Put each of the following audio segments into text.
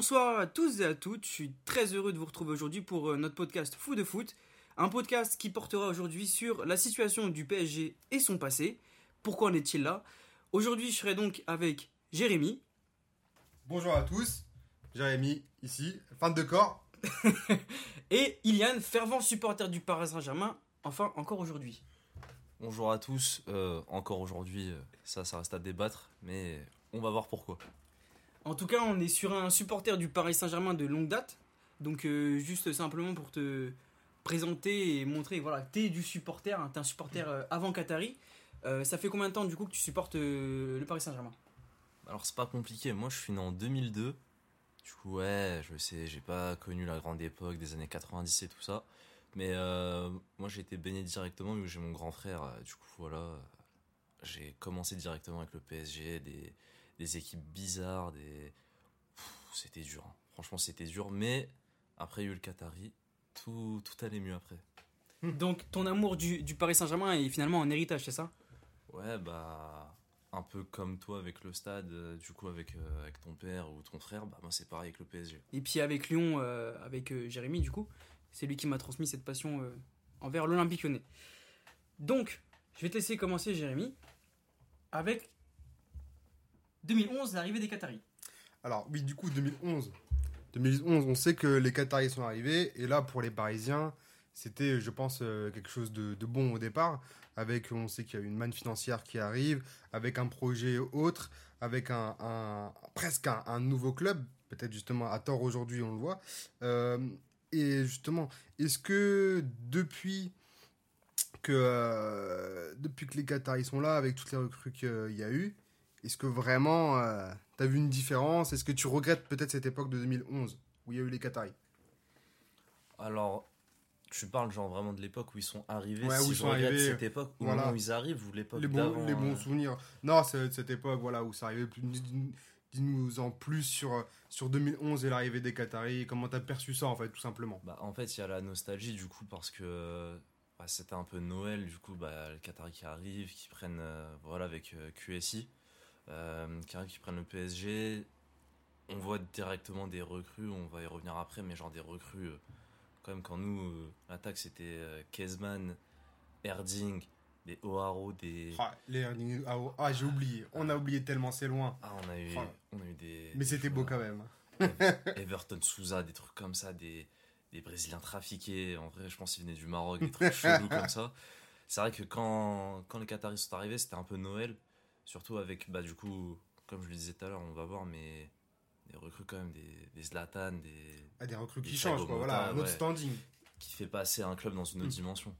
bonsoir à tous et à toutes. Je suis très heureux de vous retrouver aujourd'hui pour euh, notre podcast Fou de foot. Un podcast qui portera aujourd'hui sur la situation du PSG et son passé. Pourquoi en est-il là? Aujourd'hui, je serai donc avec Jérémy. Bonjour à tous, Jérémy ici, fan de corps. et Iliane, fervent supporter du Paris Saint-Germain, enfin encore aujourd'hui. Bonjour à tous, euh, encore aujourd'hui, euh, ça, ça reste à débattre, mais on va voir pourquoi. En tout cas, on est sur un supporter du Paris Saint-Germain de longue date. Donc, euh, juste simplement pour te présenter et montrer voilà, que tu es du supporter, hein, tu es un supporter euh, avant Qatari. Euh, ça fait combien de temps du coup que tu supportes le Paris Saint-Germain? Alors, c'est pas compliqué. Moi, je suis né en 2002. Du coup, ouais, je sais, j'ai pas connu la grande époque des années 90 et tout ça. Mais moi, j'ai été baigné directement que j'ai mon grand frère. Du coup, voilà, j'ai commencé directement avec le PSG, des des équipes bizarres, des. C'était dur. Hein. Franchement, c'était dur. Mais après, il y a eu le Qatari. Tout, tout allait mieux après. Donc, ton amour du, du Paris Saint-Germain est finalement un héritage, c'est ça? Ouais, bah. Un peu comme toi avec le stade, euh, du coup, avec, euh, avec ton père ou ton frère, bah, moi, c'est pareil avec le PSG. Et puis, avec Lyon, euh, avec Jérémy, du coup, c'est lui qui m'a transmis cette passion envers l'Olympique lyonnais. Donc, je vais te laisser commencer, Jérémy, avec 2011, l'arrivée des Qataris. Alors oui, du coup, 2011. 2011, on sait que les Qataris sont arrivés. Et là, pour les Parisiens, c'était, je pense, euh, quelque chose de, bon au départ. Avec, on sait qu'il y a une manne financière qui arrive, avec un projet autre, avec un, presque un, nouveau club. Peut-être justement à tort aujourd'hui, on le voit. Euh, et justement, est-ce que depuis que, euh, depuis que les Qataris sont là, avec toutes les recrues qu'il y a eu, est-ce que vraiment euh, tu as vu une différence? Est-ce que tu regrettes peut-être cette époque de 2011 où il y a eu les Qataris? Alors, tu parles genre vraiment de l'époque où ils sont arrivés. Ouais, où ils sont arrivés. Cette époque où ils arrivent ou l'époque les bons, les bons euh souvenirs. Non, c'est cette époque voilà où ça arrivait. Dis-nous en plus sur, sur 2011 et l'arrivée des Qataris. Comment tu as perçu ça en fait, tout simplement? Bah, En fait, il y a la nostalgie du coup parce que bah, c'était un peu Noël. Du coup, bah, les Qataris qui arrivent, qui prennent euh, voilà avec QSI euh, qui qui prennent le PSG. On voit directement des recrues, on va y revenir après, mais genre des recrues. Euh, quand même, quand nous, euh, l'attaque c'était euh, Kezman, Erding, des O'Haro, des. Ah, les Erding, ah, j'ai oublié. On a oublié tellement, c'est loin. Ah, on a eu, on a eu des. Mais c'était beau quand même. Everton Souza, des trucs comme ça, des, des Brésiliens trafiqués. En vrai, je pense qu'ils venaient du Maroc, des trucs chelous comme ça. C'est vrai que quand, quand les Qataris sont arrivés, c'était un peu Noël. Surtout avec, bah, du coup, comme je le disais tout à l'heure, on va voir, mais des recrues quand même, des, des Zlatan, des. Ah, des recrues qui changent, quoi, voilà, un autre standing. Qui fait passer un club dans une autre mm. dimension.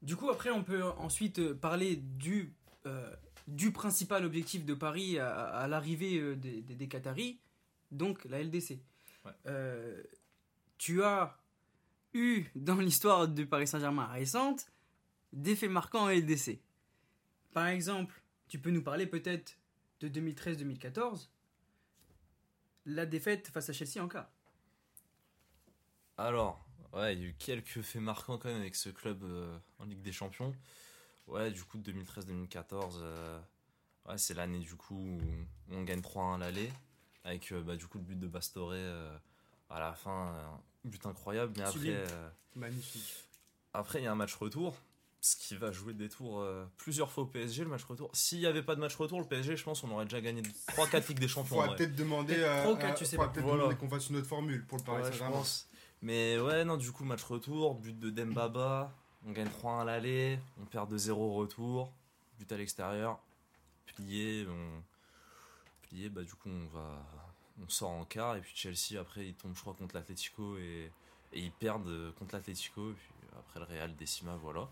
Du coup, après, on peut ensuite euh, parler du, euh, du principal objectif de Paris à, l'arrivée euh, des, des, Qataris, donc la LDC. tu as eu dans l'histoire du Paris Saint-Germain récente des faits marquants en LDC. Par exemple, tu peux nous parler peut-être de 2013-2014, la défaite face à Chelsea en cas. Alors, ouais, il y a eu quelques faits marquants quand même avec ce club euh, en Ligue des Champions. Ouais, du coup, 2013-2014, euh, ouais, c'est l'année du coup où on gagne 3-1 à l'aller, avec euh, bah, du coup le but de Bastore à la fin, un but incroyable. Mais après, magnifique. Après, il y a un match retour ce qui va jouer des tours euh, plusieurs fois au PSG, le match retour. S'il n'y avait pas de match retour, le PSG, je pense, on aurait déjà gagné 3-4 Ligues des Champions. Faudrait peut-être demander, euh, peut qu'on fasse une autre formule pour le Paris Saint-Germain. Mais ouais, non, du coup, match retour, but de Dembaba, on gagne 3-1 à l'aller, on perd 2-0 au retour, but à l'extérieur, plié, on... plié, bah du coup, on va. On sort en quart, et puis Chelsea, après, ils tombent, je crois, contre l'Atletico, et... et ils perdent contre l'Atletico, et puis après le Real décima, voilà.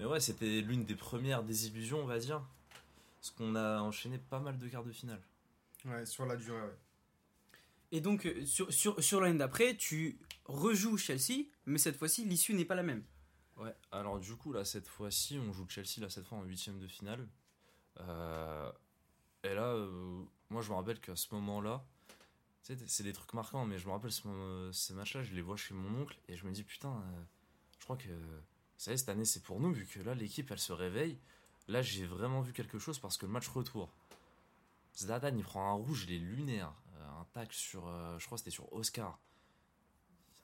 Mais ouais, c'était l'une des premières désillusions, on va dire. Parce qu'on a enchaîné pas mal de quarts de finale. Ouais, sur la durée, ouais. Et donc, euh, sur, sur, sur l'année d'après, tu rejoues Chelsea, mais cette fois-ci, l'issue n'est pas la même. Ouais, alors du coup, là, cette fois-ci, on joue Chelsea, là, cette fois en huitième de finale. Euh, et là, euh, moi, je me rappelle qu'à ce moment-là, c'est des trucs marquants, mais je me rappelle ce, ces matchs-là, je les vois chez mon oncle, et je me dis, putain, je crois que savez, cette année, c'est pour nous, vu que là, l'équipe, elle se réveille. Là, j'ai vraiment vu quelque chose parce que le match retour, Zlatan, il prend un rouge, il est lunaire. un tacle sur, euh, je crois c'était sur Oscar.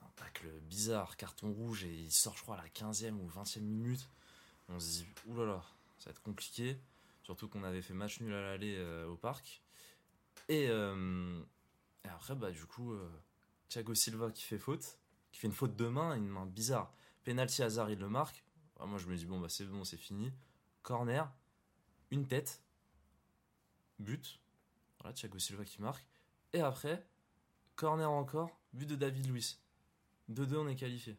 Un tacle bizarre, carton rouge, et il sort, je crois, à la 15e ou 20e minute. On se dit, oulala, ça va être compliqué. Surtout qu'on avait fait match nul à l'aller euh, au parc. Et, euh, et après, bah, du coup, euh, Thiago Silva qui fait faute, qui fait une faute de main, une main bizarre. Penalty hasard, il le marque. Ah, moi, je me dis, bon, bah, c'est bon, c'est fini. Corner, une tête, but. Voilà, Thiago Silva qui marque. Et après, corner encore, but de David Luiz. 2-2, on est qualifié.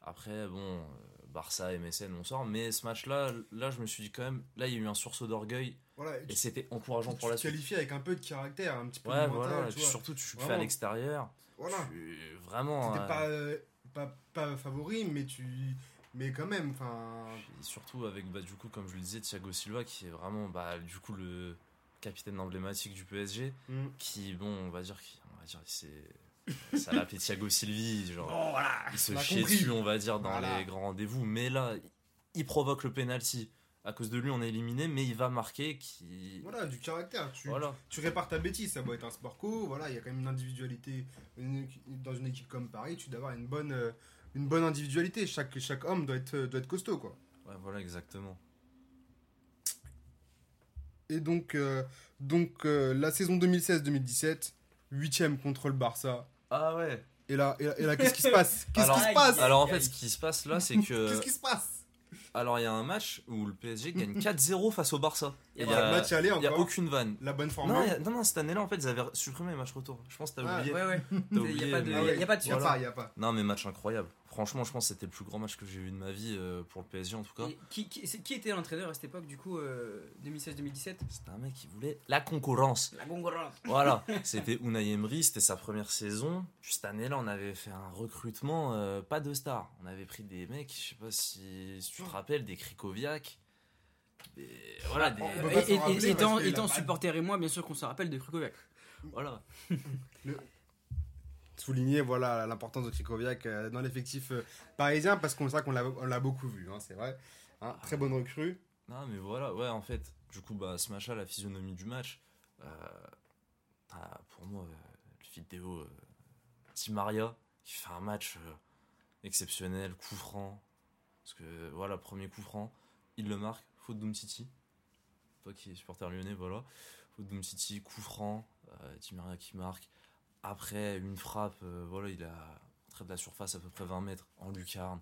Après, bon, euh, Barça, MSN, on sort. Mais ce match-là, là, je me suis dit quand même, là, il y a eu un sursaut d'orgueil. Voilà, et Et c'était encourageant tu pour la te suite. qualifies avec un peu de caractère, un petit peu Ouais, de mental, voilà. Et tu puis surtout, tu fais à l'extérieur. Voilà. Tu- Vraiment. T'étais euh, pas, euh, pas, pas favori, mais tu. Mais quand même, enfin. Surtout avec, bah, du coup, comme je le disais, Thiago Silva, qui est vraiment, bah, du coup, le capitaine emblématique du PSG. hmm. Qui, bon, on va dire, qu'il- on va dire, c'est. Ça l'appelait Thiago Silvi, genre. Oh, voilà. il se chie dessus, on va dire, dans Voilà. les grands rendez-vous. Mais là, il provoque le penalty. À cause de lui, on est éliminé, mais il va marquer. Qui... Voilà, du caractère. Tu, Voilà. tu répares ta bêtise, ça doit être un sport co. Voilà, il y a quand même une individualité. Une- dans une équipe comme Paris, tu dois avoir une bonne, euh, une bonne individualité. Chaque, chaque homme doit être, doit être costaud, quoi. Ouais, voilà, exactement. Et donc, euh, donc euh, la saison 2016-2017, 8ème contre le Barça. Ah ouais. Et là, et là, qu'est-ce qui se passe? Qu'est-ce qui se passe? Alors en fait, ce qui se passe là, c'est que. Qu'est-ce qui se passe? Alors il y a un match où le PSG gagne 4-0 face au Barça. Il y a le match aller il y a aucune vanne. La bonne forme. Non, il y a- non, non, cette année-là, en fait, ils avaient supprimé les matchs retour. Je pense que t'as Ah, oublié. Ouais, ouais. T'as Il n'y a, pas de- mais- Ah ouais. y a pas de Il y a y a pas. Non, mais match incroyable. Franchement, je pense que c'était le plus grand match que j'ai vu de ma vie euh, pour le PSG en tout cas. Et Qui, qui, c'est- qui était l'entraîneur à cette époque, du coup, euh, 2016-2017 C'était un mec qui voulait la concurrence. La concurrence. Voilà, c'était Unai Emery, c'était sa première saison. Puis cette année-là, on avait fait un recrutement, euh, pas de stars. On avait pris des mecs, je sais pas si, si tu te rappelles, des Krikoviak. Des, voilà, des, Euh, et- étant supporter et moi, bien sûr qu'on se rappelle de Krukoviak. voilà. Souligner voilà l'importance de Krikoviak euh, dans l'effectif euh, parisien parce qu'on sait qu'on l'a beaucoup vu, hein, c'est vrai. Hein, très bonne recrue. Non, mais voilà, ouais, en fait, du coup, bah, ce match-là, la physionomie du match, euh, t'as, pour moi, euh, le vidéo euh, Di Maria qui fait un match exceptionnel, coup franc. Parce que, voilà, premier coup franc, il le marque, faute d'Umtiti. Toi qui es supporter lyonnais, voilà. Faute d'Umtiti, coup franc, euh, Di Maria qui marque. Après, une frappe, euh, voilà, il a trait de la surface à peu près 20 mètres en lucarne.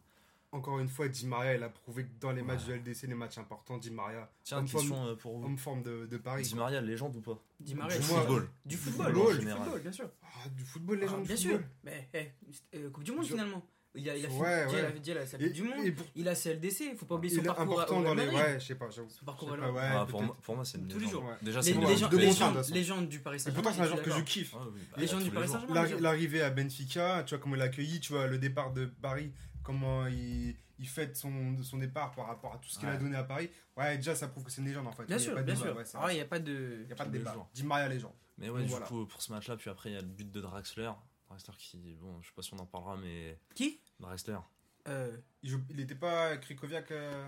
Encore une fois, Di Maria, il a prouvé que dans les matchs de LDC, les matchs importants, Di Maria, Tiens, Homme question euh, pour vous. homme forme de, de Paris. Di. Maria, légende ou pas Di Maria, Du football. Du Du football, du football, bien sûr. Ah, du football, gens Ah, du bien football. sûr. Mais eh, euh, Coupe du Monde finalement. Il a, il a Ouais, ouais. il a- il a sa Et, Coupe du Monde. pour- Il a CLDC, faut pas oublier il son est parcours important dans les. Ouais, je sais pas, j'avoue. Son parcours pas, ouais, Ah, pour, moi, pour moi, c'est une Tous les légende. jours. Ouais. Déjà, c'est une légende. légende du Paris Et Saint-Germain. pourtant, c'est un je joueur que je kiffe. Ouais, oui, bah, Les gens tous du Paris. Saint-Germain. L'arrivée à Benfica, tu vois comment il l'a accueilli, tu vois le départ de Paris, comment il, il fête son, son départ par rapport à tout ce qu'il a donné à Paris. Ouais, déjà ça prouve que c'est une légende en fait. Bien Il a sûr, bien sûr. Ah, il n'y a pas de. Il a débat. Di Maria légende. Mais ouais, du coup, pour ce match-là, puis après, il y a le but de Draxler. Draxler qui, bon, je sais pas si on en parlera, mais. Qui Draxler. Euh, Il, joue- il était pas Krikoviak, euh,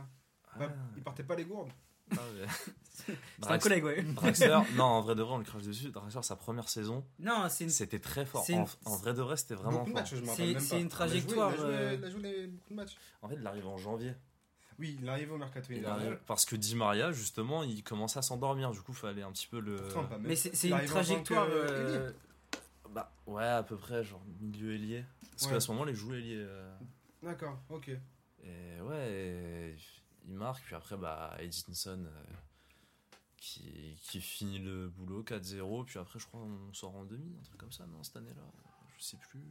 bah, Ah, il partait pas les gourdes. ah. C'est un collègue, ouais. Draxler, non, en vrai de vrai, on le crache dessus. Draxler, sa première saison, Non, c'est une. c'était très fort. une- En, en vrai de vrai, c'était vraiment beaucoup de fort. matchs, je me C'est- une Il a joué- trajectoire, Il a joué, euh, il a joué les- beaucoup de matchs. En fait, il arrive en janvier. Oui, il est arrivé au mercato. Arrive-. Parce que Di Maria, justement, il commençait à s'endormir. Du coup, il fallait un petit peu le. Pourtant, pas même. Mais c'est une arrive que, trajectoire. euh, Bah, ouais, à peu près, genre milieu ailier. Parce Ouais. qu'à ce moment, les jouait ailier. euh, D'accord, ok. Et ouais, et il marque, puis après, bah, Edinson euh, qui, qui finit le boulot 4-0, puis après, je crois, on sort en demi, un truc comme ça, non, cette année-là? Je sais plus.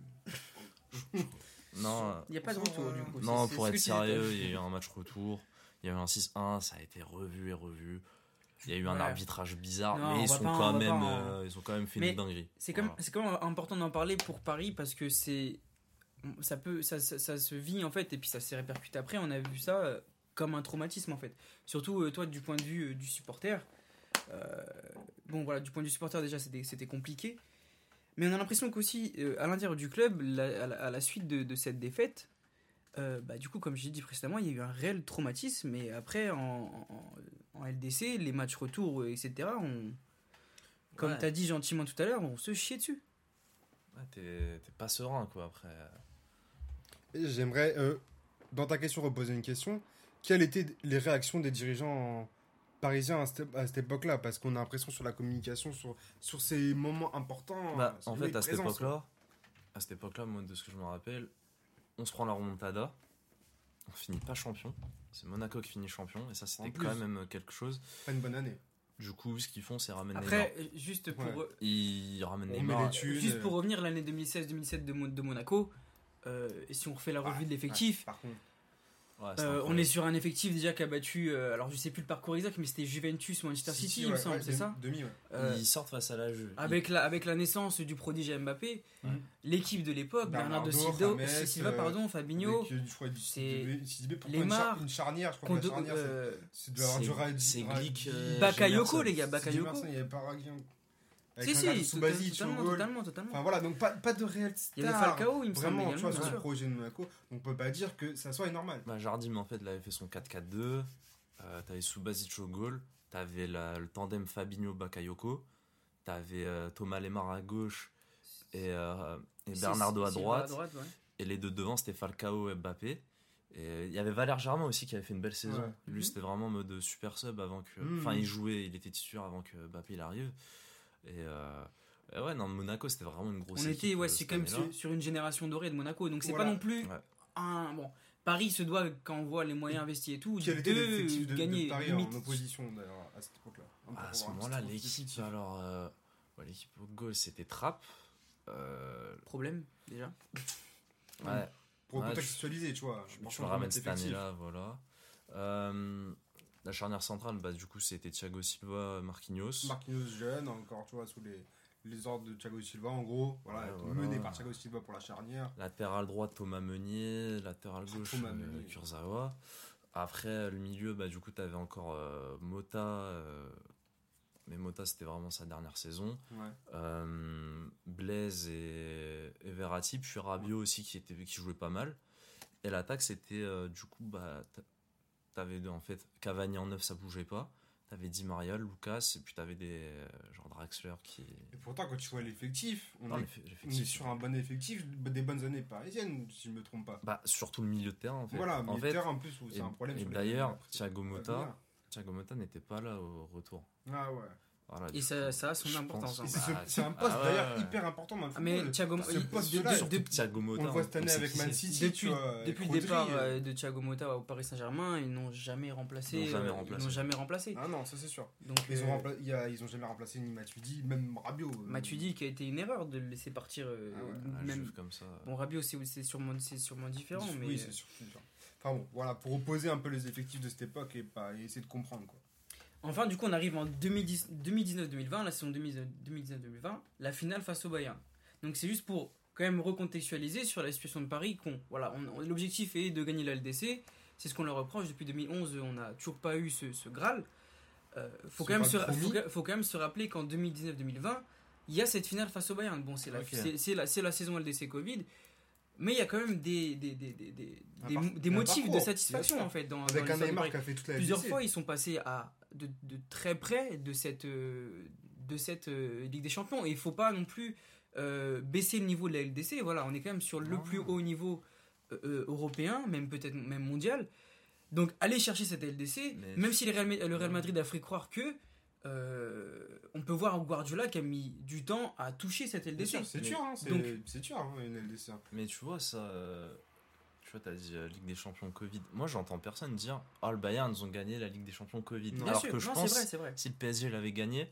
Non, euh, Il n'y a pas de retour, du coup. non pour être sérieux, il y a eu un match retour, il y a eu un 6-1, ça a été revu et revu. Il y a eu un Ouais. arbitrage bizarre, Non, mais ils sont, pas- quand même, pas euh, ils ont quand même fait Mais une dinguerie. C'est quand, même- Voilà. quand même important d'en parler pour Paris parce que c'est ça peut ça, ça, ça se vit en fait et puis ça s'est répercuté après on a vu ça euh, comme un traumatisme en fait surtout euh, toi du point de vue du supporter euh, bon voilà du point de vue supporter déjà c'était c'était compliqué mais on a l'impression qu'aussi euh, à l'intérieur du club la- à, la, à la suite de, de cette défaite euh, bah, du coup comme j'ai dit précédemment il y a eu un réel traumatisme et après en, en, en LDC les matchs retour euh, etc on comme Ouais. t'as dit gentiment tout à l'heure, on se chie dessus. Ouais, t'es t'es pas serein, quoi, après. Et J'aimerais, euh, dans ta question, reposer une question. Quelles étaient les réactions des dirigeants parisiens à cette, à cette époque-là? Parce qu'on a l'impression sur la communication, sur, sur ces moments importants. Bah, en fait, à cette époque-là, à cette époque-là, moi, de ce que je me rappelle, on se prend la remontada, on finit pas champion. C'est Monaco qui finit champion, et ça, c'était quand même quelque chose. Pas une bonne année. Du coup, ce qu'ils font, c'est ramener Après, euh, juste pour, Ouais. Ils ramènent On Neymar. met les thunes. juste pour revenir l'année 2016-2017 de, Mo- de Monaco, euh, et si on refait la revue de l'effectif, Ouais, par contre, Ouais, euh, on est sur un effectif déjà qui a battu, euh, alors je sais plus le parcours exact, mais c'était Juventus ou Manchester City, il me semble, ouais, c'est demi- ça Demi, ouais. Euh, Ils sortent face à la Juve. avec la, avec la naissance du prodige Mbappé, Ouais. l'équipe de l'époque, Bernardo, Bernardo, Silva, Silva, euh, pardon, Fabinho, Avec, euh, une, Lemar, char- une charnière, je crois que la charnière, c'est- euh, Glick, Bakayoko, les gars, Bakayoko. Avec Si, un si, Subasic au totalement, goal. totalement, totalement. Enfin voilà, donc pas, pas de réel Il y avait star. Falcao, il me semble Vraiment, tu vois, sur le projet de Monaco, on peut pas dire que ça soit normal. Bah, Jardim, en fait, il avait fait son 4-4-2. Euh, t'avais Subasic au goal. T'avais la- le tandem Fabinho-Bakayoko. T'avais euh, Thomas Lemar à gauche et, euh, et Bernardo à droite. ouais. Et les deux devant, c'était Falcao et Mbappé. Et il y avait Valère Germain aussi qui avait fait une belle saison. Ouais. Lui, Mhm. c'était vraiment en mode super sub avant que. Mhm. Enfin, il jouait, il était titulaire avant que Mbappé il arrive. Et, euh, et ouais, non, Monaco, c'était vraiment une grosse On équipe. était, ouais, euh, c'est quand même sur, sur une génération dorée de Monaco, donc c'est Voilà. pas non plus Ouais. un. Bon, Paris se doit, quand on voit les moyens investis et tout, Quel de de, de gagner. Paris limite. en opposition d'ailleurs à cette époque-là? Ah, à ce moment-là, l'équipe, alors. euh, ouais, l'équipe au goal, c'était Trapp. Euh, Problème, déjà. ouais, Pour Ouais, contextualiser, tu vois. je, je le ramène cette année-là, voilà. Euh, la charnière centrale, bah, du coup, c'était Thiago Silva, Marquinhos. Marquinhos jeune, encore, tu vois, sous les, les ordres de Thiago Silva, en gros. Voilà, Ouais, voilà. mené par Thiago Silva pour la charnière. Latéral droit, Thomas Meunier. Latéral gauche, euh. Kurzawa. Après, le milieu, bah, du coup, tu avais encore euh, Mota. euh, mais Mota, c'était vraiment sa dernière saison. Ouais. Euh, Blaise et, et Verratti, puis Rabiot aussi qui, était, qui jouait pas mal. Et l'attaque, c'était du coup, bah, t'avais deux, en fait Cavani en neuf, ça bougeait pas. T'avais Di Maria, Lucas, et puis t'avais des euh, genre Draxler qui. Et pourtant, quand tu vois l'effectif, on, Non, est, l'eff- on est l'effectif, sur un bon effectif, des bonnes années parisiennes, si je me trompe pas. Bah, surtout le milieu de terrain en fait. Voilà, en mais fait, terrain en plus, c'est un problème. et d'ailleurs. Thiago Motta, venir. Thiago Motta n'était pas là au retour. Ah ouais. Voilà, Et du ça- ça a son importance, hein. Et c'est ce- Bah, c'est un poste ah d'ailleurs ouais. hyper important dans le Ah, mais football. Thiago Ce il- de- poste-là, de- de- Thiago Motta. On le voit cette année avec Man. City. depuis, vois, depuis le départ euh, euh, de Thiago Motta au Paris Saint-Germain, ils n'ont jamais remplacé. Ils n'ont jamais euh, n'ont jamais remplacé. Ah non, ça c'est sûr. Donc, Ils ont, euh, rempla- jamais remplacé ni Matuidi, même Rabiot. euh, Matuidi qui a été une erreur de le laisser partir. euh, Ah ouais, Ah, même, comme ça. bon, Rabiot, c'est sûrement, sûrement différent, mais. Oui, c'est sûr. c'est sûr. Enfin bon, voilà, pour opposer un peu les effectifs de cette époque et, et essayer de comprendre quoi. Enfin, du coup, on arrive en 2010 2019-2020, la saison 2019-2020, la finale face au Bayern. Donc, c'est juste pour quand même recontextualiser sur la situation de Paris. qu'on voilà, on- on- L'objectif est de gagner la LDC. C'est ce qu'on leur reproche depuis 2011. On n'a toujours pas eu ce, ce Graal. Euh, faut, quand même se, promis. faut, quand- faut quand même se rappeler qu'en 2019-2020, il y a cette finale face au Bayern. Bon, c'est la, c'est- saison LDC Covid. Mais il y a quand même des, des, des, des, des, Un des- par- des un motifs parcours, de satisfaction en fait dans, dans Avec un l'histoire de Neymar qui a fait toute la plusieurs LDC. fois ils sont passés à de, de très près de cette euh, de cette euh, Ligue des Champions et il faut pas non plus euh, baisser le niveau de la LDC voilà on est quand même sur le Non. plus haut niveau euh, européen même peut-être même mondial donc allez chercher cette LDC Mais- même si le Real, le Real Madrid a fait croire que euh, on peut voir Guardiola qui a mis du temps à toucher cette LDC c'est dur, hein, c'est dur hein, une LDC. hein. Mais tu vois, ça. Tu vois, t'as dit euh, Ligue des Champions Covid. Moi, j'entends personne dire Oh, le Bayern, ils ont gagné la Ligue des Champions Covid. Non. Alors sûr que je non, pense, c'est vrai c'est vrai si le PSG l'avait gagné,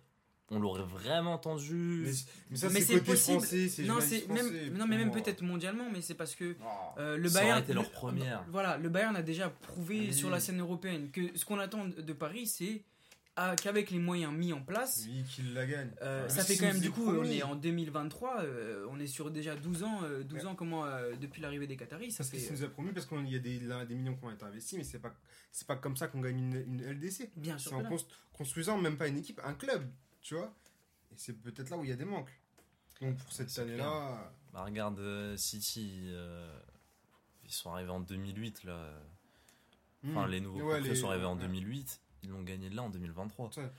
on l'aurait vraiment entendu. Mais, mais ça, Mais c'est possible. français, non c'est même non mais même moi. peut-être mondialement mais c'est parce que Ah. Euh, le Bayern été leur le- première. Voilà, le Bayern a déjà prouvé Oui. sur la scène européenne que ce qu'on attend de de Paris, c'est ah, qu'avec les moyens mis en place, Lui qui la gagne. euh, Ouais. ça fait quand même du coup, promis. on est en 2023, euh, on est sur déjà 12 ans, euh, 12 Ouais. ans comment euh, depuis l'arrivée des Qataris, ça Parce fait qu'il nous a promis, parce qu'il y a des, là, des millions qui ont été investis, mais c'est pas, c'est pas comme ça qu'on gagne une, une LDC. bien sûr. C'est en construisant même pas une équipe, un club, tu vois. Et c'est peut-être là où il y a des manques. Donc pour cette année-là, Bah, regarde City. euh, ils sont arrivés en 2008, là. Enfin, hmm. les nouveaux Ouais, les- sont arrivés en ouais. 2008. Ils l'ont gagné là en 2023. Ouais.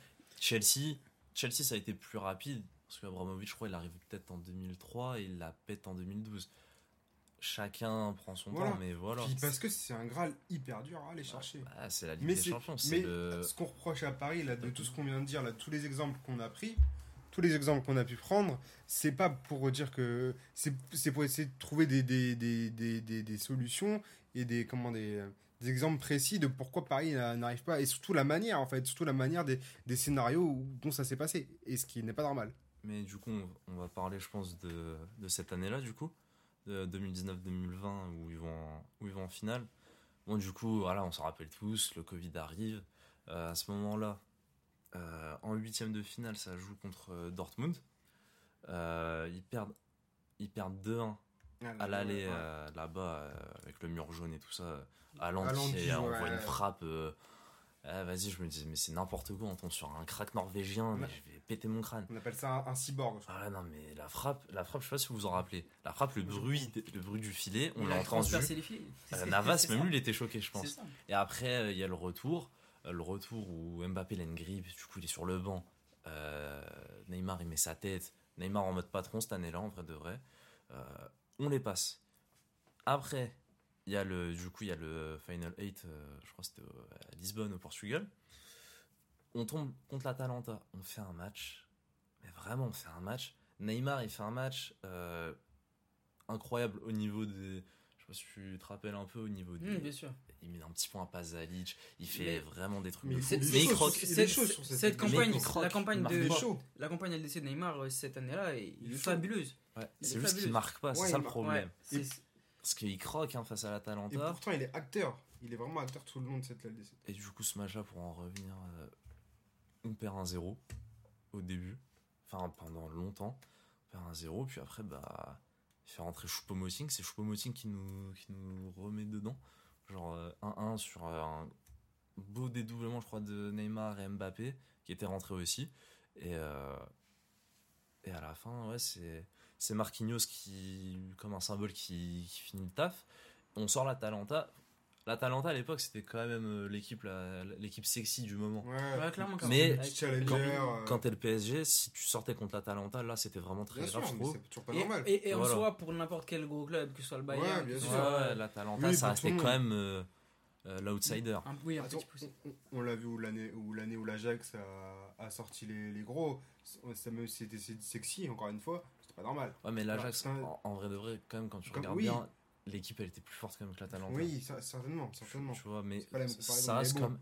Chelsea, Chelsea, ça a été plus rapide. Parce qu'Abramovic, je crois, il arrive peut-être en 2003 et il la pète en 2012. Chacun prend son Voilà. temps, mais voilà. Puis parce que c'est un Graal hyper dur à aller chercher. Ah, c'est la Ligue Mais des Champions. Mais le... ce qu'on reproche à Paris, là, de tout ce qu'on vient de dire, là, tous les exemples qu'on a pris, tous les exemples qu'on a pu prendre, c'est pas pour dire que. C'est c'est pour essayer de trouver des, des, des, des, des, des solutions et des, comment, des, des exemples précis de pourquoi Paris n'a- n'arrive pas. Et surtout la manière, en fait, surtout la manière des, scénarios dont ça s'est passé. Et ce qui n'est pas normal. Mais du coup, on, va parler, je pense, de, cette année-là, du coup, de 2019-2020, où, ils vont où ils vont en finale. Bon, du coup, voilà, on s'en rappelle tous, le Covid arrive. Euh, à ce moment-là, euh, en huitième de finale, ça joue contre euh, Dortmund. Ils perdent, ils perdent 2-1 à l'aller Ouais. euh, là-bas, euh, avec le mur jaune et tout ça. À Lanty, qui envoie ouais. une frappe. euh, ah, Vas-y, je me disais, mais c'est n'importe quoi, on tombe sur un crack norvégien, mais je vais péter mon crâne. On appelle ça un, un cyborg. je crois. Ah non mais la frappe, la frappe, je sais pas si vous vous en rappelez. La frappe, le bruit, le bruit du filet, on Il l'a a entendu. les filets. Euh, Navas, c'est même ça. lui, il était choqué, je C'est pense. Et après, euh, il y a le retour, Euh, le retour où Mbappé l'a une grippe, du coup il est sur le banc. Euh, Neymar, il met sa tête. Neymar en mode patron cette année-là, en vrai de vrai. On les passe. Après, il y a le, du coup, il y a le Final 8, euh, je crois c'était à Lisbonne, au Portugal. On tombe contre l'Atalanta. On fait un match. Mais vraiment, on fait un match. Neymar, il fait un match euh, incroyable au niveau des. Je sais pas si tu te rappelles un peu au niveau des. Hum, bien sûr. Il met un petit point à Pazalic. Il fait Mais- vraiment des trucs Mais de fou. Mais il croque. Cette, cette campagne, il croque, la campagne de la campagne LDC de Neymar euh, cette année-là est, Il est fabuleuse. Ouais, C'est est juste qu'il marque pas, c'est Ouais, ça le problème. Ouais, Parce qu'il croque hein, face à Et l'Atalanta. pourtant, il est acteur. Il est vraiment acteur tout le long de cette LDC. Et du coup, ce match-là, pour en revenir, euh, on perd un 0 au début. Enfin, pendant longtemps. On perd un 0. Puis après, bah, fait rentrer Choupo-Moting. C'est Choupo-Moting qui nous, qui nous remet dedans. Genre euh, 1-1 sur euh, un beau dédoublement, je crois, de Neymar et Mbappé, qui était rentré aussi. Et, euh, et à la fin, ouais, c'est, c'est Marquinhos qui, comme un symbole qui, qui finit le taf. On sort l'Atalanta. L'Atalanta à l'époque, c'était quand même euh, l'équipe, la- l'équipe sexy du moment. Ouais. Ouais, clairement. clairement. Mais- Challenger. Quand, euh, quand t'es le PSG, si tu sortais contre l'Atalanta, là c'était vraiment très Bien sûr, grave, je mais trouve. c'est toujours pas Et, normal. et- et en Voilà. soi, pour n'importe quel gros club, que ce soit le Bayern, Ouais, bien sûr. Ouais, l'Atalanta, Oui, ça restait quand même euh, euh, l'outsider. un, oui, un Attends, on, on- on l'a vu où l'année où l'année où l'Ajax a, a sorti les, les gros, ça même si c'était sexy encore une fois, c'était pas normal. Ouais, mais l'Ajax, en, en vrai de vrai, quand même, quand tu Comme- regardes oui. bien, l'équipe elle était plus forte quand même que l'Atalanta. Oui, ça- certainement, certainement. Tu vois, mais la ça reste bon. comme.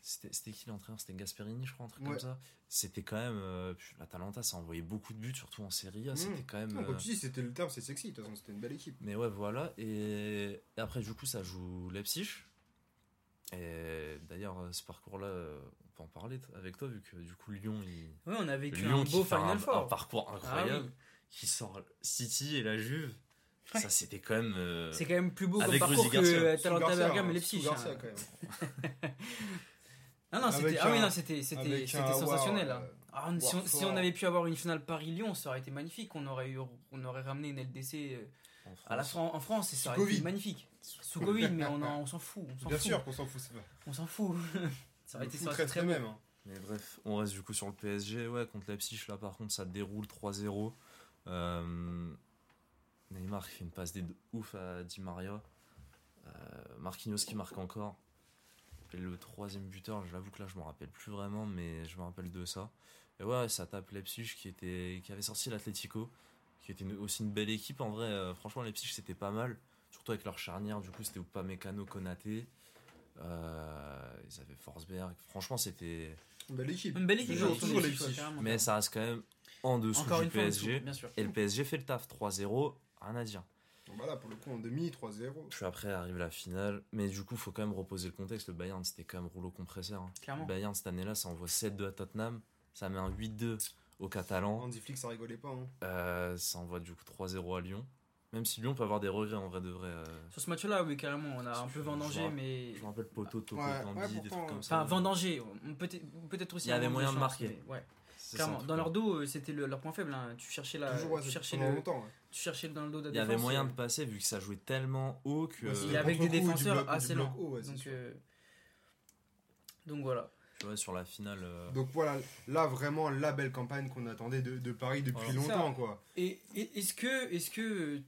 C'était c'était qui l'entraîneur? C'était Gasperini, je crois, un truc Ouais. comme ça. C'était quand même. euh, l'Atalanta, ça envoyait beaucoup de buts, surtout en Serie A. Mmh. C'était quand même. Non, euh, comme tu dis, c'était le terme, c'est sexy. De toute façon, c'était une belle équipe. Mais ouais, voilà. Et, et après, du coup, ça joue Leipzig. Et d'ailleurs, euh, ce parcours-là, euh, on peut en parler avec toi, vu que du coup, Lyon, il. Oui, on a vécu Lyon un qui beau fait un, Final un Four. parcours incroyable, Ah oui. qui sort City et la Juve. Ouais. Ça, c'était quand même. euh, C'est quand même plus beau comme parcours Rudy que Garcia, Bergame et hein, Leipzig. Garcia, hein. quand même. Ah non, c'était ah oui, non, c'était sensationnel. War, hein. euh, Ah, si, on, si avait pu avoir une finale Paris-Lyon, ça aurait été magnifique. On aurait eu, on aurait ramené une LDC euh, en à la France. Fran- en France et ça Sous aurait été Covid. magnifique. Sous Covid, mais on, en- on s'en fout. On Bien fout. sûr qu'on s'en fout, c'est pas. On s'en fout. ça aurait été ça très beau. même. hein. Mais bref, on reste du coup sur le PSG. Ouais, contre Leipzig, là par contre, ça déroule 3-0. Euh, Neymar qui fait une passe des de ouf à Di Maria. Euh, Marquinhos qui marque encore. Et le troisième buteur, j'avoue que là je me rappelle plus vraiment, mais je me rappelle de ça. Et ouais, ça tape Leipzig qui, était, qui avait sorti l'Atlético, qui était une- aussi une belle équipe. En vrai, euh, franchement, Leipzig c'était pas mal. Surtout avec leur charnière, du coup, c'était Upamecano, Konaté. Euh, ils avaient Forsberg. Franchement, c'était. Une belle équipe. Une belle équipe, Toujours, toujours Leipzig. Mais ça reste quand même en dessous Encore du PSG. dessous, bien sûr. Et le PSG fait le taf 3-0, rien à dire. Donc Voilà, pour le coup, en demi, 3-0. Puis après arrive la finale. Mais du coup, faut quand même reposer le contexte. Le Bayern, c'était quand même rouleau compresseur. hein. Clairement. Le Bayern, cette année-là, ça envoie 7-2 à Tottenham. Ça met un 8-2 aux Catalans. Hansi Flick, ça rigolait pas. hein. Euh, ça envoie du coup 3-0 à Lyon. Même si Lyon peut avoir des regrets en vrai de vrai. euh. Sur ce match-là, oui, carrément, on a un peu vendangé, je- mais. Je me rappelle Poto, Toko, Ouais, ouais, des trucs comme ça. Enfin, vendanger, peut-être peut aussi. Il y avait moyen de marquer. mais Ouais, clairement. Dans leur dos, euh, c'était le- leur point faible. hein. Tu cherchais la. Toujours, ouais, tu cherchais le. longtemps. ouais. Tu cherchais dans le dos de la Il y avait moyen euh, de passer vu que ça jouait tellement haut que. Ouais, Il y avait des défenseurs bloc- assez lents. haut, Donc, euh, donc voilà. Tu vois, sur la finale. euh, Donc voilà, là vraiment la belle campagne qu'on attendait de, de Paris depuis Voilà. Longtemps quoi. Et, et- est-ce que, est-ce que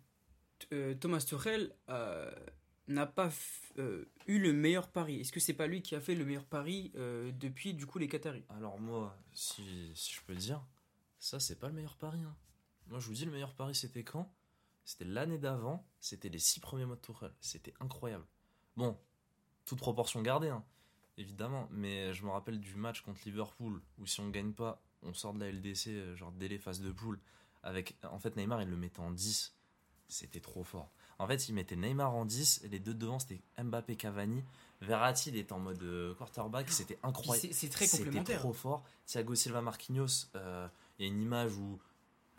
euh, Thomas Tuchel euh, n'a pas euh, eu le meilleur pari Est-ce que c'est pas lui qui a fait le meilleur pari euh, depuis du coup les Qataris? Alors moi, si, si je peux dire, ça c'est pas le meilleur pari. hein. Moi je vous dis, le meilleur pari c'était quand? C'était l'année d'avant, c'était les six premiers mois de Tourelle. C'était incroyable. Bon, toute proportion gardée, hein, évidemment, mais je me rappelle du match contre Liverpool, où si on gagne pas, on sort de la LDC, euh, genre dès les phases de poule, avec, en fait Neymar il le mettait en 10, c'était trop fort. En fait il mettait Neymar en 10, et les deux devant c'était Mbappé Cavani, Verratti il était en mode euh, quarterback, c'était Puis incroyable. c'est, très C'était complémentaire. trop fort. Thiago Silva Marquinhos, euh, il y a une image où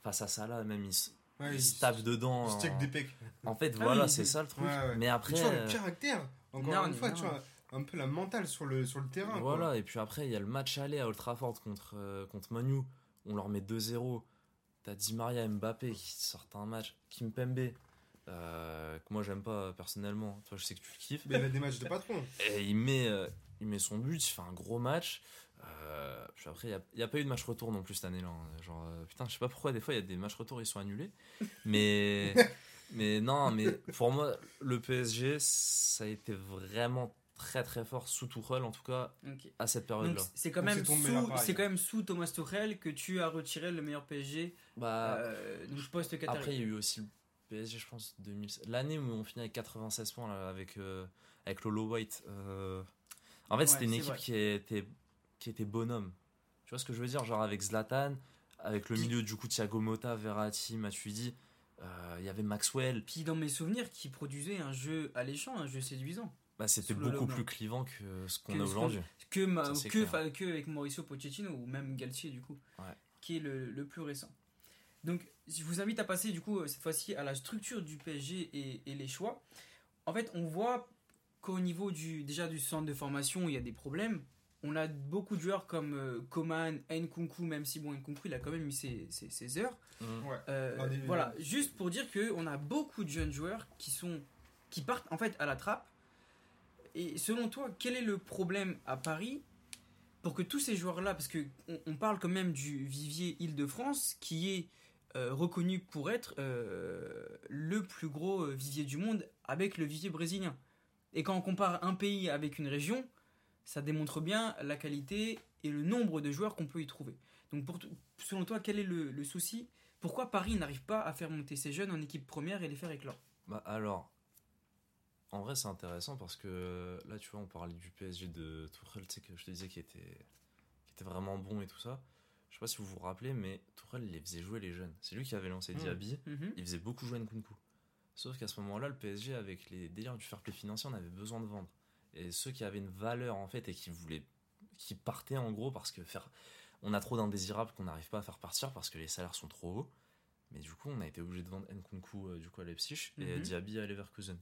face à Salah même il, se- Ouais, il se tape dedans. il se check en- des pecs. En fait Ah voilà oui, c'est ça le truc. Ouais, ouais. Mais Mais après tu vois euh, le caractère, encore Non, une fois, non. tu vois, un peu la mentale sur le, sur le terrain. quoi. voilà et puis après il y a le match aller à Old Trafford contre euh, contre Manu, on leur met 2-0. T'as Di Maria Mbappé qui sortent un match, Kim Pembe euh, que moi j'aime pas personnellement. Toi je sais que tu le kiffes. Mais il a des matchs de patron. Et il met, euh, il met son but, il fait un gros match. Euh, puis après, il n'y a, pas eu de match retour non plus cette année-là. hein. Genre, euh, putain, je sais pas pourquoi, des fois, il y a des matchs retour, ils sont annulés. Mais, mais non, mais pour moi, le PSG, ça a été vraiment très très fort sous Tuchel, en tout cas, à cette Donc période-là. c'est quand même sous, c'est quand même sous Thomas Tuchel que tu as retiré le meilleur PSG Bah, euh, donc post Qatari. Après, il y a eu aussi le PSG, je pense, 2000 l'année où on finit avec 96 points là, avec, euh, avec Lolo White. euh, En fait, c'était une équipe vrai. qui était, qui était bonhomme. Tu vois ce que je veux dire? Genre avec Zlatan, avec le Qui- milieu du coup Thiago Motta, Verratti, Matuidi, euh, il y avait Maxwell. Puis dans mes souvenirs, qui produisait un jeu alléchant, un jeu séduisant. Bah, c'était beaucoup plus clivant que ce qu'on a aujourd'hui. Que, ma- Ça, c'est que, avec Mauricio Pochettino ou même Galtier du coup, Ouais. qui est le, le plus récent. Donc je vous invite à passer du coup euh, cette fois-ci à la structure du PSG et, et les choix. En fait, on voit qu'au niveau du déjà du centre de formation, il y a des problèmes. On a beaucoup de joueurs comme euh, Coman, Nkunku, même si bon Nkunku il a quand même mis ses, ses- ses heures. Ouais. Euh, voilà, juste pour dire que on a beaucoup de jeunes joueurs qui sont qui partent en fait à la trappe. Et selon toi, quel est le problème à Paris pour que tous ces joueurs-là, parce que on, on parle quand même du vivier Île-de-France, qui est euh, reconnu pour être euh, le plus gros euh, vivier du monde avec le vivier brésilien. Et quand on compare un pays avec une région, ça démontre bien la qualité et le nombre de joueurs qu'on peut y trouver. Donc pour selon toi, quel est le, souci? Pourquoi Paris n'arrive pas à faire monter ces jeunes en équipe première et les faire éclore? Bah alors, en vrai c'est intéressant parce que là tu vois on parlait du PSG de Tourelle, tu sais que je te disais qu'il était, qu'il était vraiment bon et tout ça. Je sais pas si vous vous rappelez mais Tourelle les faisait jouer les jeunes. C'est lui qui avait lancé Mhm. Diaby, Mhm. il faisait beaucoup jouer Nkunku. Sauf qu'à ce moment-là le PSG avec les délires du fair play financier on avait besoin de vendre. Et ceux qui avaient une valeur en fait et qui voulaient, qui partaient en gros parce que faire, on a trop d'indésirables qu'on n'arrive pas à faire partir parce que les salaires sont trop hauts. Mais du coup, on a été obligé de vendre Nkunku euh, du coup à Leipzig et Mhm. Diaby à Leverkusen.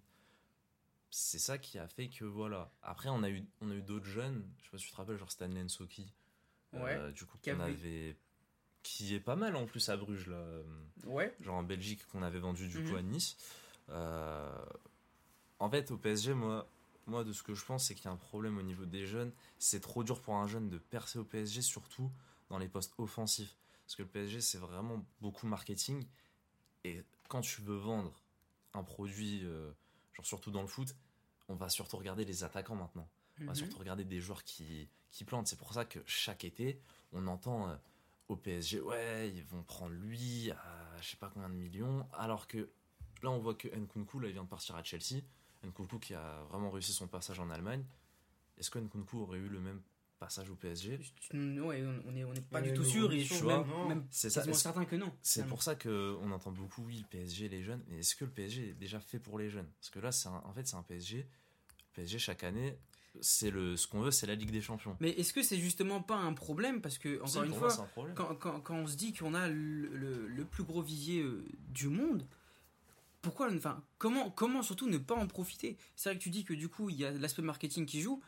C'est ça qui a fait que voilà. Après, on a eu, on a eu d'autres jeunes. Je sais pas si tu te rappelles, genre Stanley Nsoki. Euh, du coup, Qui qu'on avait- qui est pas mal en plus à Bruges là. euh, Ouais. genre en Belgique qu'on avait vendu du Mhm. coup à Nice. Euh, en fait, au PSG, moi, moi, de ce que je pense, c'est qu'il y a un problème au niveau des jeunes. C'est trop dur pour un jeune de percer au PSG, surtout dans les postes offensifs. Parce que le PSG, c'est vraiment beaucoup marketing. Et quand tu veux vendre un produit, euh, genre surtout dans le foot, on va surtout regarder les attaquants maintenant. On va Mhm. surtout regarder des joueurs qui, qui plantent. C'est pour ça que chaque été, on entend euh, au PSG, ouais, ils vont prendre lui à je sais pas combien de millions. Alors que là, on voit que Nkunku, là, il vient de partir à Chelsea. Nkunku qui a vraiment réussi son passage en Allemagne. Est-ce que Nkunku aurait eu le même passage au PSG Je- Ouais, on est, on est pas du tout sûr et je suis vois, même, même C'est certain que non. C'est pour ça qu'on entend beaucoup, oui, le PSG, les jeunes. Mais est-ce que le PSG est déjà fait pour les jeunes? Parce que là, c'est un- en fait, c'est un PSG. Le PSG, chaque année, c'est le, ce qu'on veut, c'est la Ligue des Champions. Mais est-ce que c'est justement pas un problème Parce que, encore une fois, un quand, quand- quand on se dit qu'on a le, le- le plus gros vivier euh, du monde, pourquoi, enfin, comment, comment surtout ne pas en profiter? C'est vrai que tu dis que du coup, il y a l'aspect marketing qui joue,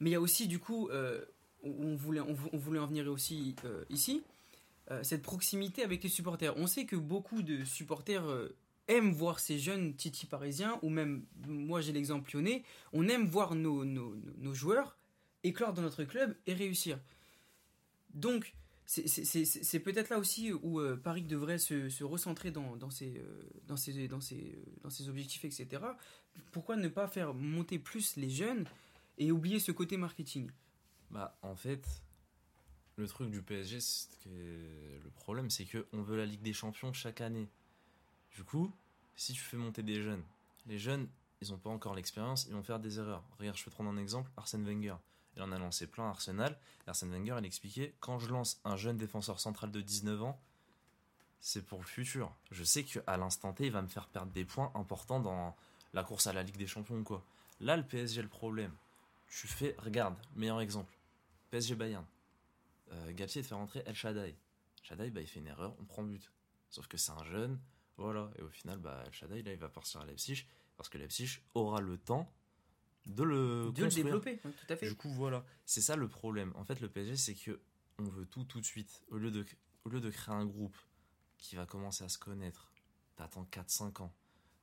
mais il y a aussi du coup, euh, on, voulait, on, vou- on voulait en venir aussi euh, ici, cette proximité avec les supporters. On sait que beaucoup de supporters aiment voir ces jeunes Titi parisiens, ou même, moi j'ai l'exemple lyonnais, on aime voir nos, nos, nos- joueurs éclore dans notre club et réussir. Donc, c'est- peut-être là aussi où euh, Paris devrait se, se recentrer dans, dans, ses, euh, dans, ses, dans, ses, dans ses objectifs, etc. Pourquoi ne pas faire monter plus les jeunes et oublier ce côté marketing? Bah, en fait, le truc du PSG, que le problème, c'est que on veut la Ligue des Champions chaque année. Du coup, si tu fais monter des jeunes, les jeunes, ils n'ont pas encore l'expérience, ils vont faire des erreurs. Regarde, je peux prendre un exemple Arsène Wenger. Il en a lancé plein à Arsenal. Arsène Wenger, il expliquait quand je lance un jeune défenseur central de 19 ans, c'est pour le futur. Je sais qu'à l'instant T, il va me faire perdre des points importants dans la course à la Ligue des Champions quoi. Là, le PSG, le problème, tu fais, regarde, meilleur exemple, PSG Bayern. Euh, Galtier fait rentrer El Shaddai. Shaddai, bah, il fait une erreur, on prend but. Sauf que c'est un jeune, voilà. Et au final, bah, El Shaddai, là, il va partir à Leipzig parce que Leipzig aura le temps de le De le construire. développer, ouais, tout à fait. Du coup, voilà. C'est ça le problème. En fait, le PSG, c'est que on veut tout tout de suite. Au lieu de, au lieu de créer un groupe qui va commencer à se connaître, t'attends 4-5 ans.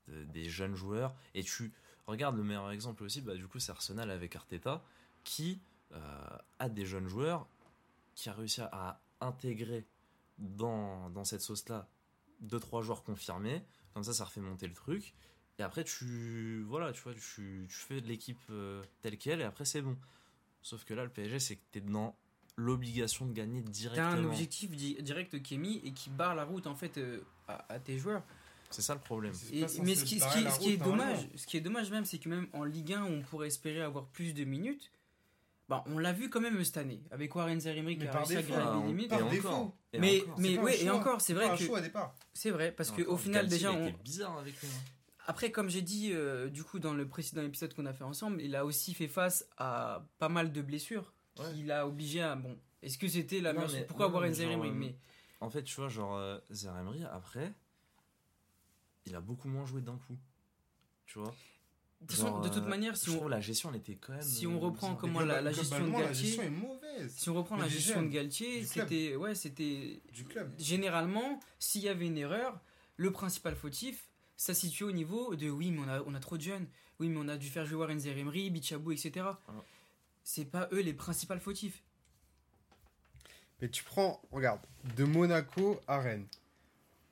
de- des jeunes joueurs. Et tu regardes le meilleur exemple aussi, bah, du coup, c'est Arsenal avec Arteta, qui euh, a des jeunes joueurs, qui a réussi à, à intégrer dans, dans cette sauce-là deux trois joueurs confirmés. Comme ça, ça refait monter le truc. Et après, tu voilà, tu vois, tu, tu fais de l'équipe euh, telle qu'elle, et après, c'est bon. Sauf que là, le PSG, c'est que t'es dans l'obligation de gagner T'as directement. un objectif di- direct qui est mis et qui barre la route en fait euh, à, à tes joueurs. C'est ça le problème. Et- mais ce qui, ce barrer qui- la ce qui est route, normalement. dommage, ce qui est dommage même, c'est que même en Ligue 1, on pourrait espérer avoir plus de minutes. Bah, on l'a vu quand même cette année avec Warren Zarimri qui Mais a réussi à graver hein, les limites. par Et encore. défaut. Et mais encore. mais ouais, et encore, c'est vrai que c'est vrai parce que au final déjà il on, bizarre avec lui. hein. après comme j'ai dit euh, du coup dans le précédent épisode qu'on a fait ensemble, il a aussi fait face à pas mal de blessures Ouais. qui l'a obligé à bon. Est-ce que c'était la meilleure mais- Pourquoi non, Warren Zarimri euh, Mais En fait, tu vois, genre, euh, après, il a beaucoup moins joué d'un coup. Tu vois? De toute façon, Genre, de toute euh, manière, si je on, trouve la gestion, elle était quand même. si on euh, reprend bizarre. comment la- gestion de la Galtier- gestion est mauvaise si on reprend Mais la gestion de Galtier, c'était ouais, c'était du club. généralement, s'il y avait une erreur, le principal fautif, ça se situe au niveau de oui, mais on a, on a trop de jeunes, oui, mais on a dû faire jouer Warren Zeremri, Bichabou, etc. C'est pas eux les principaux fautifs. Mais tu prends, regarde, de Monaco à Rennes.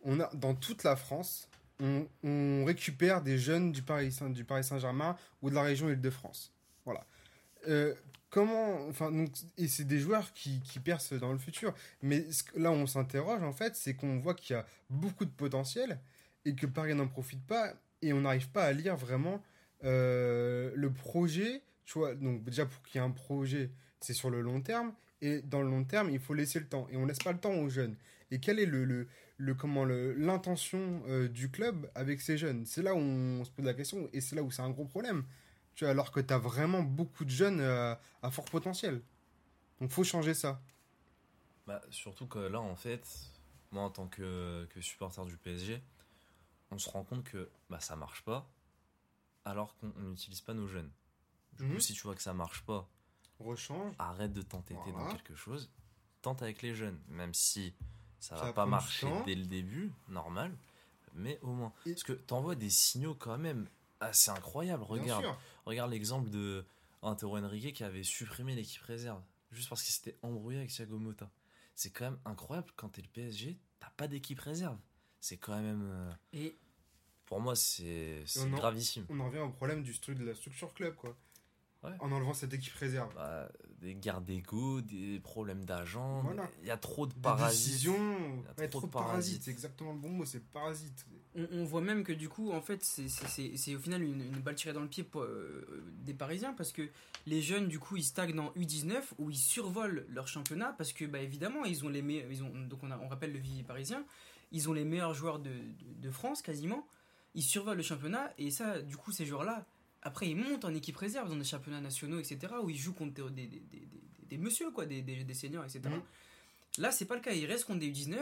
On a, dans toute la France, on, récupère des jeunes du Paris, Saint-Germain ou de la région Île-de-France. Voilà. Euh, comment, enfin, donc, et c'est des joueurs qui, qui percent dans le futur. Mais là, on s'interroge, en fait, c'est qu'on voit qu'il y a beaucoup de potentiel et que Paris n'en profite pas et on n'arrive pas à lire vraiment euh, le projet. Tu vois, donc déjà, pour qu'il y ait un projet, c'est sur le long terme. Et dans le long terme, il faut laisser le temps. Et on laisse pas le temps aux jeunes. Et quelle est le, le- comment le- l'intention euh, du club avec ces jeunes C'est là où on se pose la question et c'est là où c'est un gros problème. Tu vois, alors que tu as vraiment beaucoup de jeunes euh, à fort potentiel. Donc faut changer ça. Bah, surtout que là, en fait, moi, en tant que, que supporter du PSG, on se rend compte que bah, ça marche pas, alors qu'on on n'utilise pas nos jeunes. Du Mhm. coup, si tu vois que ça marche pas, Rechange. arrête de t'entêter dans quelque chose, tente avec les jeunes, même si ça Ça va pas marcher dès le début, normal, mais au moins. Et- Parce que t'envoies des signaux quand même assez incroyables. Bien Regarde, sûr. regarde l'exemple de Antero Henrique qui avait supprimé l'équipe réserve, juste parce qu'il s'était embrouillé avec Thiago Motta. C'est quand même incroyable quand t'es le PSG, t'as pas d'équipe réserve. C'est quand même. euh, Et pour moi, c'est gravissime. On en revient au problème du stru- de la structure club, quoi. Ouais. En enlevant cette équipe réserve. Bah, des guerres d'ego, des problèmes d'agents, Voilà. il y a trop de Des parasites. décisions. Il y a Ouais, trop trop de de parasites. parasites. C'est exactement le bon mot, c'est parasite. on, on voit même que du coup, en fait, c'est- c'est c'est- c'est au final une, une balle tirée dans le pied pour, euh, des Parisiens parce que les jeunes, du coup, ils stagnent en U19 où ils survolent leur championnat parce que, bah, évidemment, ils ont les meilleurs. Ils ont, donc, on, a- on rappelle le vivier parisien, ils ont les meilleurs joueurs de, de- de France quasiment. Ils survolent le championnat et ça, du coup, ces joueurs-là, après, ils montent en équipe réserve dans des championnats nationaux, etc., où ils jouent contre des, des, des, des- messieurs, quoi, des, des, des seniors, etc. Mhm. Là, c'est pas le cas. Ils restent contre des U19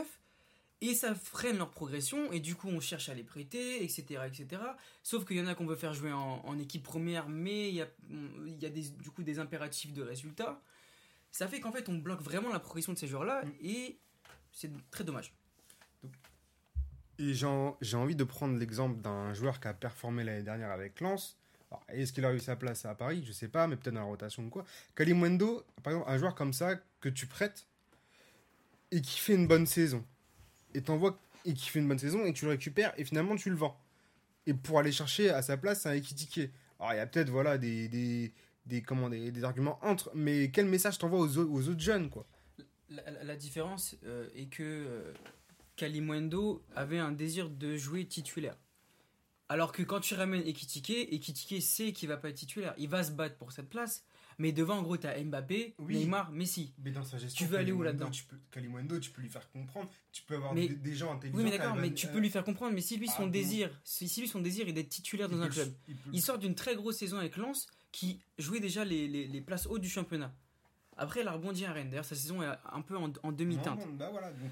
et ça freine leur progression et du coup on cherche à les prêter etc etc sauf qu'il y en a qu'on veut faire jouer en, en équipe première mais il y a, y a des, du coup des impératifs de résultats ça fait qu'en fait on bloque vraiment la progression de ces joueurs là Mm. et c'est très dommage Et j'ai en- j'ai envie de prendre l'exemple d'un joueur qui a performé l'année dernière avec Lens, Est-ce qu'il a eu sa place à Paris? Je sais pas, mais peut-être dans la rotation ou quoi. Kalimundo, par exemple, un joueur comme ça que tu prêtes et qui fait une bonne saison. Et t'envoies et qui fait une bonne saison et tu le récupères et finalement tu le vends. Et pour aller chercher à sa place, un équitiqué. Alors il y a peut-être voilà, des, des, des, des, arguments entre, mais quel message t'envoies aux, au- aux autres jeunes quoi? La, différence euh, est que euh, Kalimundo avait un désir de jouer titulaire. Alors que quand tu ramènes Ekitike, Ekitike sait qu'il va pas être titulaire. Il va se battre pour cette place. Mais devant, en gros, t'as Mbappé, Oui. Neymar, Messi. Mais dans sa gestion, Tu veux aller où là-dedans tu peux, Kalimundo, tu peux lui faire comprendre. Tu peux avoir Mais- des, des gens intelligents. Oui, mais d'accord, à- mais tu peux lui faire comprendre. Mais si lui, Ah son bon. désir, si si lui, son désir est d'être titulaire dans un club, il sort d'une très grosse saison avec Lens qui jouait déjà les, les, les places hautes du championnat. Après, il a rebondi à Rennes. D'ailleurs, sa saison est un peu en, en demi-teinte. Bah voilà. donc-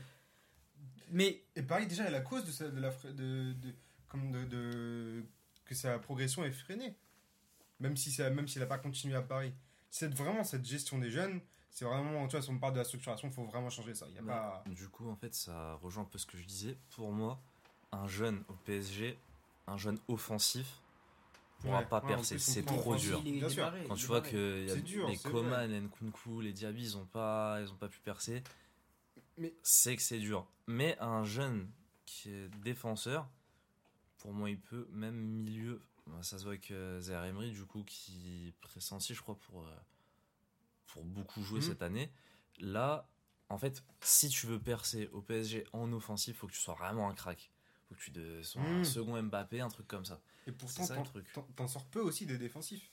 Mais Et pareil, déjà, il y a la cause de, sa- de la de, de- comme de, de- que sa progression est freinée. Même si ça, même s'il n'a pas continué à Paris. C'est vraiment cette gestion des jeunes. C'est vraiment, tu vois, si on parle de la structuration, il faut vraiment changer ça. Il y a pas. Du coup, en fait, ça rejoint un peu ce que je disais. Pour moi, un jeune au PSG, un jeune offensif, pourra Ouais, pas ouais, percer. C'est trop dur. il est Bien sûr. démarré, Quand tu vois que y a C'est dur, les Coman, Nkunku, les Diaby, ils ont pas, ils ont pas pu percer. Mais- c'est que c'est dur. Mais un jeune qui est défenseur, pour moi, il peut même milieu. Ça se voit avec euh, Zaire Emery, du coup, qui pressentit, je crois, pour euh, pour beaucoup jouer Mhm. cette année. Là, en fait, si tu veux percer au PSG en offensif, faut que tu sois vraiment un crack. Faut que tu de, sois un Mhm. second Mbappé, un truc comme ça. Et pourtant, ça, t'en- truc. t'en- t'en sors peu aussi des défensifs.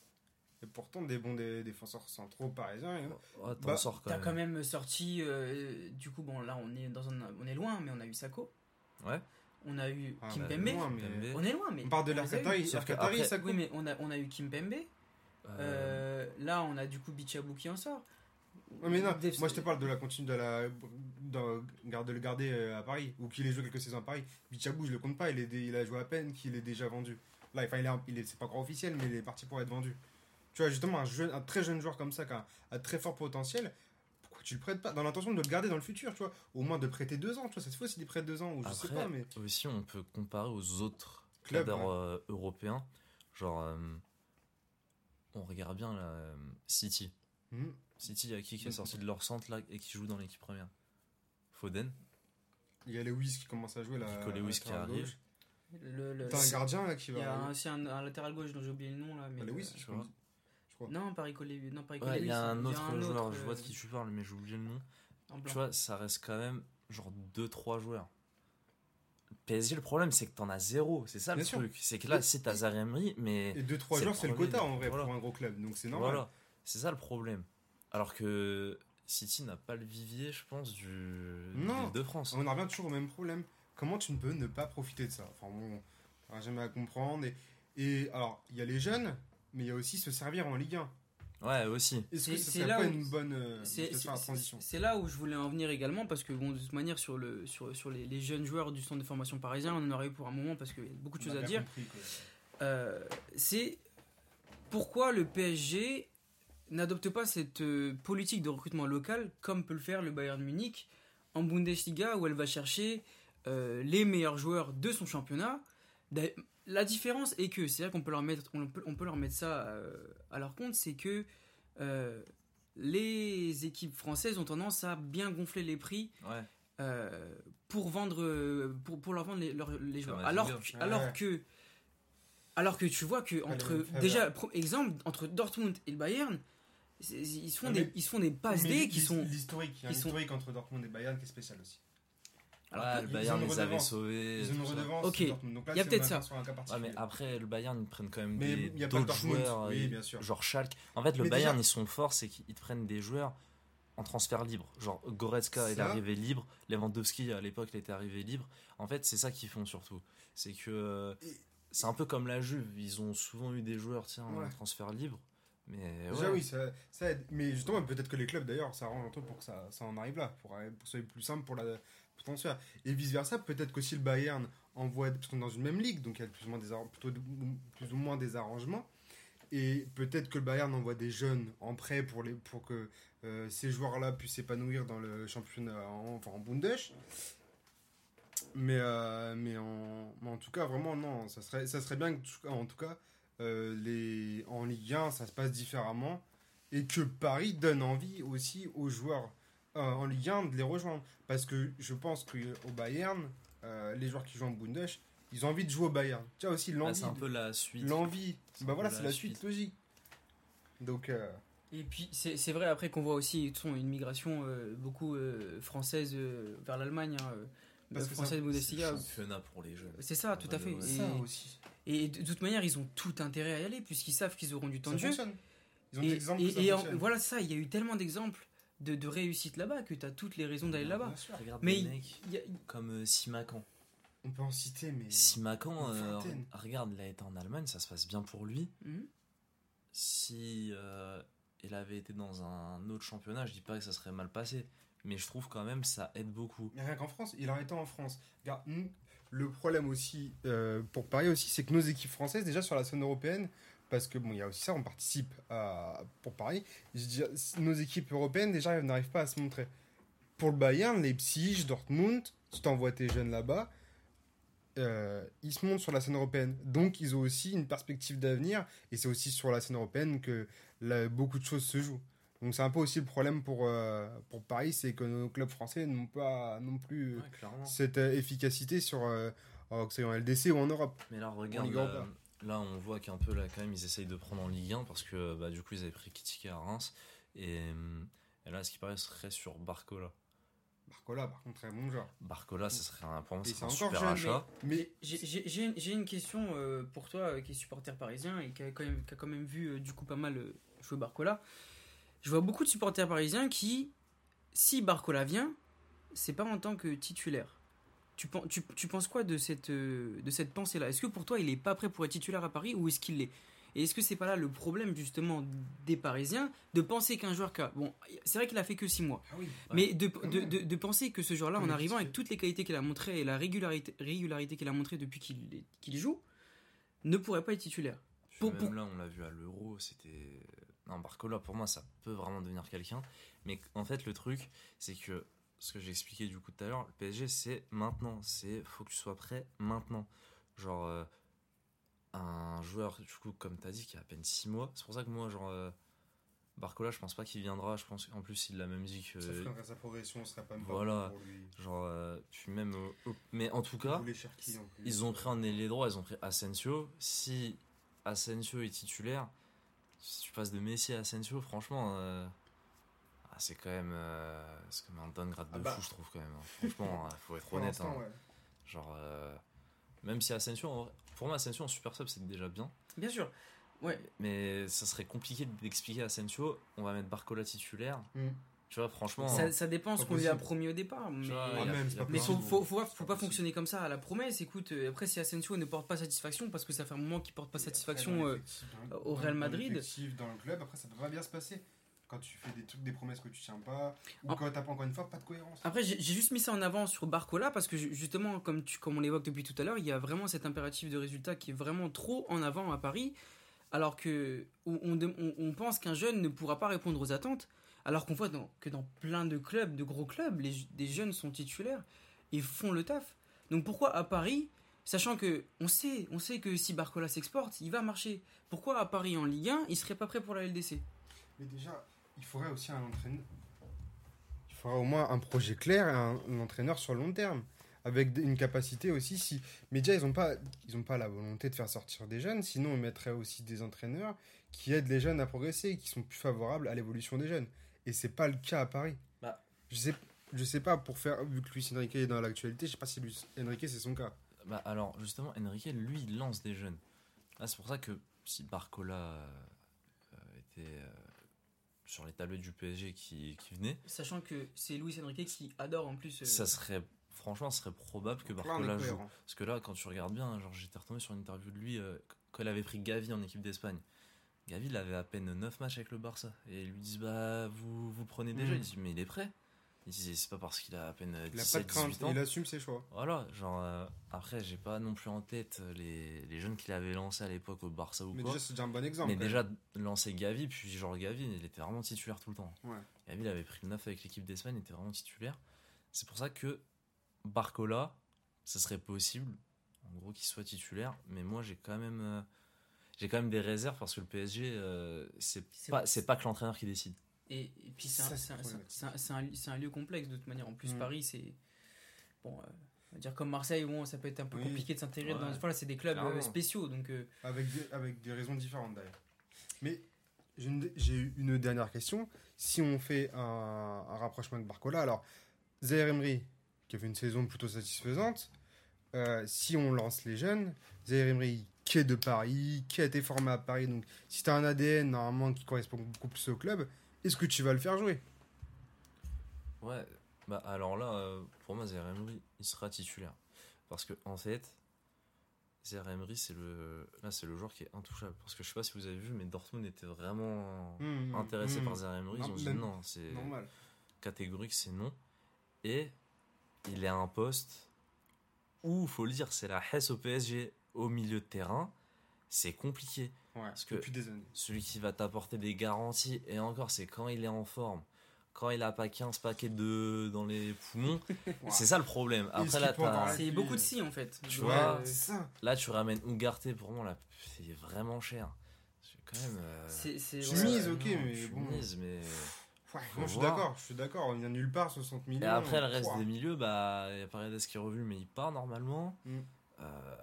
Et pourtant, des bons dé- défenseurs centraux parisiens. et- Oh, t'en Bah, sors quand T'as même. quand même sorti, euh, du coup, bon là on est dans un, on est loin, mais on a eu Sako, Ouais. On a eu Ah, Kimpembe. bah, loin, mais- Kimpembe. On est loin, mais On parle de que Arcatari, après- ça Oui, mais on a, on a eu Kimpembe. Euh, Euh, là, on a du coup Bichabou qui en sort. Ouais, mais non, Def- moi je te parle de la continue de la de, garde- de le garder euh, à Paris ou qu'il ait joué quelques saisons à Paris. Bichabou, je le compte pas, il, est il a joué à peine, qu'il est déjà vendu. Là, enfin, il est, un- il est c'est pas encore officiel, mais il est parti pour être vendu. Tu vois, justement, un, jeune, un très jeune joueur comme ça, qui a un très fort potentiel, tu le prêtes pas Dans l'intention de le garder dans le futur, tu vois. Au moins de prêter deux ans, tu vois, fait aussi des prêts de deux ans, ou je sais pas, mais. aussi, on peut comparer aux autres Clubs, ouais. euh, européens. Genre, euh, on regarde bien là, euh, City. Mhm. City, il y a qui qui est Mhm. sorti de leur centre là et qui joue dans l'équipe première? Foden. Il y a Lewis qui commence à jouer là. Nico Lewis qui arrive. gauche. Le, le- T'as un gardien là qui il y a va. un, latéral gauche dont j'ai oublié le nom là. Mais Ah, Lewis, euh, je crois. Crois. Non, pas Rico Lewis. Non, pas Rico Ouais, il y a un autre un joueur, autre, je vois de qui tu parles, mais j'ai oublié le nom. Tu vois, ça reste quand même genre 2-3 joueurs. PSG, le problème, c'est que t'en as zéro. C'est ça le sûr. truc. C'est que là, c'est t'as Zaire Emery, mais. Et 2-3 C'est joueurs, c'est le quota en vrai voilà. pour un gros club, donc c'est normal. Voilà, c'est ça le problème. Alors que City n'a pas le vivier, je pense, du Non. de France. On en revient toujours au même problème. Comment tu ne peux ne pas profiter de ça? Enfin bon, jamais à comprendre. Et, et alors, il y a les jeunes, mais il y a aussi se servir en Ligue 1. Ouais, aussi. Est-ce que C'est- là pas où- une bonne euh, transition c'est là où je voulais en venir également parce que bon de toute manière sur le sur, sur les, les jeunes joueurs du centre de formation parisien on en aurait eu pour un moment parce qu'il y a beaucoup de choses à dire Euh, c'est pourquoi le PSG n'adopte pas cette euh, politique de recrutement local comme peut le faire le Bayern Munich en Bundesliga où elle va chercher euh, les meilleurs joueurs de son championnat. La différence est que, c'est vrai qu'on peut leur mettre, on peut, on peut leur mettre ça euh, à leur compte, c'est que euh, les équipes françaises ont tendance à bien gonfler les prix Ouais. euh, pour vendre pour, pour leur vendre les, les joueurs alors, que- alors Ouais. que alors que tu vois que entre déjà exemple entre Dortmund et le Bayern ils se font des ils se font des passes D qui sont L'historique, il y a un qui sont- historique entre Dortmund et Bayern qui est spécial aussi. Alors ouais, le Bayern les avait sauvés. Ils ont une redevance. Ok. Il y a peut-être on ça. sur un cas Ouais, particulier. mais après, le Bayern, ils prennent quand même Mais des- il y a pas d'autres joueurs. oui, ils- bien sûr. Genre Schalke. En fait, le Mais Bayern, déjà- ils sont forts, c'est qu'ils te prennent des joueurs en transfert libre. Genre Goretzka, est arrivé libre. Lewandowski, à l'époque, il était arrivé libre. En fait, c'est ça qu'ils font surtout. C'est que euh, Et- c'est un peu comme la Juve. Ils ont souvent eu des joueurs, tiens, en transfert libre. Mais Déjà, ouais. oui, ça, ça aide. Mais justement, peut-être que les clubs, d'ailleurs, ça arrange un peu pour que ça, ça en arrive là, pour, pour que ce soit plus simple pour la Et vice-versa, peut-être qu'aussi le Bayern envoie, parce qu'on est dans une même ligue, donc il y a plus ou moins des, plutôt plus ou moins des arrangements. Et peut-être que le Bayern envoie des jeunes en prêt pour, les, pour que euh, ces joueurs-là puissent s'épanouir dans le championnat, en, enfin en Bundes. Mais, euh, mais, en, mais en tout cas, vraiment, non, ça serait, ça serait bien que, en tout cas, euh, les, en Ligue 1, ça se passe différemment. Et que Paris donne envie aussi aux joueurs en Ligue 1 de les rejoindre. Parce que je pense qu'au Bayern, euh, les joueurs qui jouent en Bundes, ils ont envie de jouer au Bayern. Tu as aussi Là, l'envie. c'est un peu la suite. L'envie. C'est Bah voilà, c'est la suite suite. logique. Donc, euh, Et puis c'est c'est vrai après qu'on voit aussi une migration euh, beaucoup euh, française euh, vers l'Allemagne, hein, euh, Parce que française Bundesliga. championnat pour les jeunes. C'est ça, tout à fait. Et, ça aussi. et de toute manière, ils ont tout intérêt à y aller puisqu'ils savent qu'ils auront du temps Ça de jeu. Ils ont Et, des exemples et- que ça et en- fonctionne. voilà ça, il y a eu tellement d'exemples de, de réussite là-bas que tu as toutes les raisons d'aller là-bas. Mais des mecs y a- comme euh, Simakan. On peut en citer, mais. Simakan, une euh, regarde, il a été en Allemagne, ça se passe bien pour lui. Mhm. Si euh, il avait été dans un autre championnat, je dis pas que ça serait mal passé, mais je trouve quand même ça aide beaucoup. Mais rien qu'en France, il a été en France. Regarde, nous, le problème aussi, euh, pour Paris aussi, c'est que nos équipes françaises, déjà sur la scène européenne, parce que bon, il y a aussi ça, on participe à, pour Paris, nos équipes européennes, déjà, elles n'arrivent pas à se montrer. Pour le Bayern, Leipzig, Dortmund, tu t'envoies tes jeunes là-bas, euh, ils se montrent sur la scène européenne. Donc, ils ont aussi une perspective d'avenir, et c'est aussi sur la scène européenne que là, beaucoup de choses se jouent. Donc, c'est un peu aussi le problème pour, euh, pour Paris, c'est que nos clubs français n'ont pas non plus Ouais, cette euh, efficacité sur que en LDC ou en Europe. Mais là, regarde, là, on voit qu'un peu, là, quand même, ils essayent de prendre en Ligue 1 parce que, bah, du coup, ils avaient pris Kitike à Reims. Et, et là, ce qui paraît serait sur Barcola. Barcola, par contre, très bon joueur. Barcola, ça serait un, pour moi, c'est un super jeune, achat. Mais J'ai- une, j'ai une question euh, pour toi euh, qui est supporter parisien et qui a quand même, qui a quand même vu euh, du coup pas mal euh, jouer Barcola. Je vois beaucoup de supporters parisiens qui, si Barcola vient, c'est pas en tant que titulaire. Tu, pen- tu, tu penses quoi de cette, euh, de cette pensée-là? Est-ce que pour toi il est pas prêt pour être titulaire à Paris ou est-ce qu'il l'est? Et est-ce que c'est pas là le problème justement des Parisiens de penser qu'un joueur qui a... Bon, c'est vrai qu'il a fait que 6 mois. ah oui, Mais de, de, même. de, de penser que ce joueur-là, en arrivant avec toutes les qualités qu'il a montrées et la régularité, régularité qu'il a montré depuis qu'il joue, ne pourrait pas être titulaire. Pour- même pour- là, on l'a vu à l'Euro, c'était. Non, Barcola, pour moi, ça peut vraiment devenir quelqu'un. Mais en fait, le truc, c'est que ce que j'ai expliqué du coup tout à l'heure, le PSG, c'est maintenant. C'est faut que tu sois prêt maintenant. Genre, euh, un joueur, du coup, comme tu as dit, qui a à peine 6 mois. C'est pour ça que moi, genre, euh, Barcola, je pense pas qu'il viendra. Je pense qu'en plus, il l'a même dit que. ça freinerait sa progression, ce serait pas voilà. pour lui. Genre, euh, puis même. Mais en tout cas. en. Ils ont pris un ailier droit, ils ont pris Asensio. Si Asensio est titulaire, si tu passes de Messi à Asensio, franchement, c'est quand même euh, c'est comme un downgrade de Ah bah. fou, je trouve quand même. hein. Franchement, il faut être honnête. hein. ouais. Genre, euh, même si Asensio, en vrai- pour moi, Asensio en super sub, c'est déjà bien. Bien sûr. Ouais. Mais ça serait compliqué d'expliquer à Asensio, on va mettre Barcola titulaire. Mm. Tu vois, franchement. Ça, ça dépend ce qu'on lui a promis au départ. Mais, vois, Ah, a- même, a mais faut, faut, faut, faut C'est pas fonctionner comme ça à la promesse. Écoute, euh, après, si Asensio ne porte pas satisfaction, parce que ça fait un moment qu'il porte pas après, satisfaction. dans euh, dans- au dans- Real dans Madrid. l'effectif, Dans le club, après, ça pas bien se passer. Quand tu fais des trucs, des promesses que tu tiens pas, ou Ah. quand t'as pas encore une fois, pas de cohérence. Après, j'ai juste mis ça en avant sur Barcola parce que ju- justement, comme, tu, comme on l'évoque depuis tout à l'heure, il y a vraiment cet impératif de résultat qui est vraiment trop en avant à Paris, alors que on, pense qu'un jeune ne pourra pas répondre aux attentes, alors qu'on voit dans- que dans plein de clubs, de gros clubs, les, des jeunes sont titulaires et font le taf. Donc pourquoi à Paris, sachant que on sait, on sait que si Barcola s'exporte, il va marcher. Pourquoi à Paris en Ligue 1, il serait pas prêt pour la LDC Mais déjà, il faudrait aussi un entraîneur. Il faudrait au moins un projet clair et un, un entraîneur sur le long terme. Avec une capacité aussi. Si... Mais déjà, ils n'ont pas, ils ont pas la volonté de faire sortir des jeunes. Sinon, on mettrait aussi des entraîneurs qui aident les jeunes à progresser et qui sont plus favorables à l'évolution des jeunes. Et c'est pas le cas à Paris. Bah. Je sais, je sais pas, pour faire. Vu que Luis Enrique est dans l'actualité, je sais pas si Luis Enrique c'est son cas. Bah alors justement Enrique lui il lance des jeunes. Là c'est pour ça que si Barcola euh, était euh, sur les tablettes du PSG qui, qui venait, Sachant que c'est Luis Enrique qui adore en plus. euh, ça serait franchement ce serait probable que Barcola joue. cohérent. Parce que là quand tu regardes bien, genre j'étais retombé sur une interview de lui euh, quand il avait pris Gavi en équipe d'Espagne. Gavi il avait à peine 9 matchs avec le Barça et ils lui disent bah vous vous prenez des Mm. jeunes. Il dit mais il est prêt. C'est pas parce qu'il a à peine Il a pas 17 de crainte, 18 ans. il assume ses choix. Voilà, genre euh, après j'ai pas non plus en tête les, les jeunes qu'il avait lancés à l'époque au Barça ou Mais quoi. déjà, c'est déjà un bon exemple. Mais déjà lancer Gavi, puis genre Gavi, il était vraiment titulaire tout le temps. Ouais. Gavi, il avait pris le 9 avec l'équipe d'Espagne, il était vraiment titulaire. C'est pour ça que Barcola, ça serait possible, en gros, qu'il soit titulaire. Mais moi, j'ai quand même. euh, j'ai quand même des réserves parce que le PSG, euh, c'est C'est- pas, c'est pas que l'entraîneur qui décide. Et, et puis c'est un, un- un- un- lieu complexe de toute manière. En plus, Mm. Paris, c'est. Bon, euh, on va dire comme Marseille, bon, ça peut être un peu Oui. compliqué de s'intégrer Ouais. dans. Voilà, c'est des clubs euh, spéciaux. Donc, euh, Avec des, avec des raisons différentes d'ailleurs. Mais j'ai une, dernière question. Si on fait un, un rapprochement de Barcola, alors Zaire Emery, qui a fait une saison plutôt satisfaisante, euh, si on lance les jeunes, Zaire Emery, qui est de Paris, qui a été formé à Paris, donc si tu as un ADN normalement qui correspond beaucoup plus au club, est-ce que tu vas le faire jouer? Ouais, bah alors là, euh, pour moi, Zaire Emery, il sera titulaire. Parce que, en fait, Zaire Emery, c'est le, là, c'est le joueur qui est intouchable. Parce que je sais pas si vous avez vu, mais Dortmund était vraiment intéressé Mmh. par Zaire Emery. Ils Non, ont dit même- non, c'est Normal. catégorique, c'est non. Et il est à un poste où, faut le dire, c'est la Hesse au PSG au milieu de terrain. C'est compliqué. Ouais, que- depuis des années. Celui qui va t'apporter des garanties, et encore, c'est quand il est en forme. Quand il a pas 15 paquets de dans les poumons, c'est ça le problème. Après là, c'est beaucoup de si en fait. Tu vois, ça. là tu ramènes Ougarté pour moi là, c'est vraiment cher. C'est quand même. euh, c'est. mise, ok, non, mais je bon. mise, mais. Ouais, Faut non, je suis d'accord, je suis d'accord. On vient nulle part, 60 millions. Et après le reste des milieux, bah il y a Paredes qui est revenu, mais il part normalement. Mm. Euh,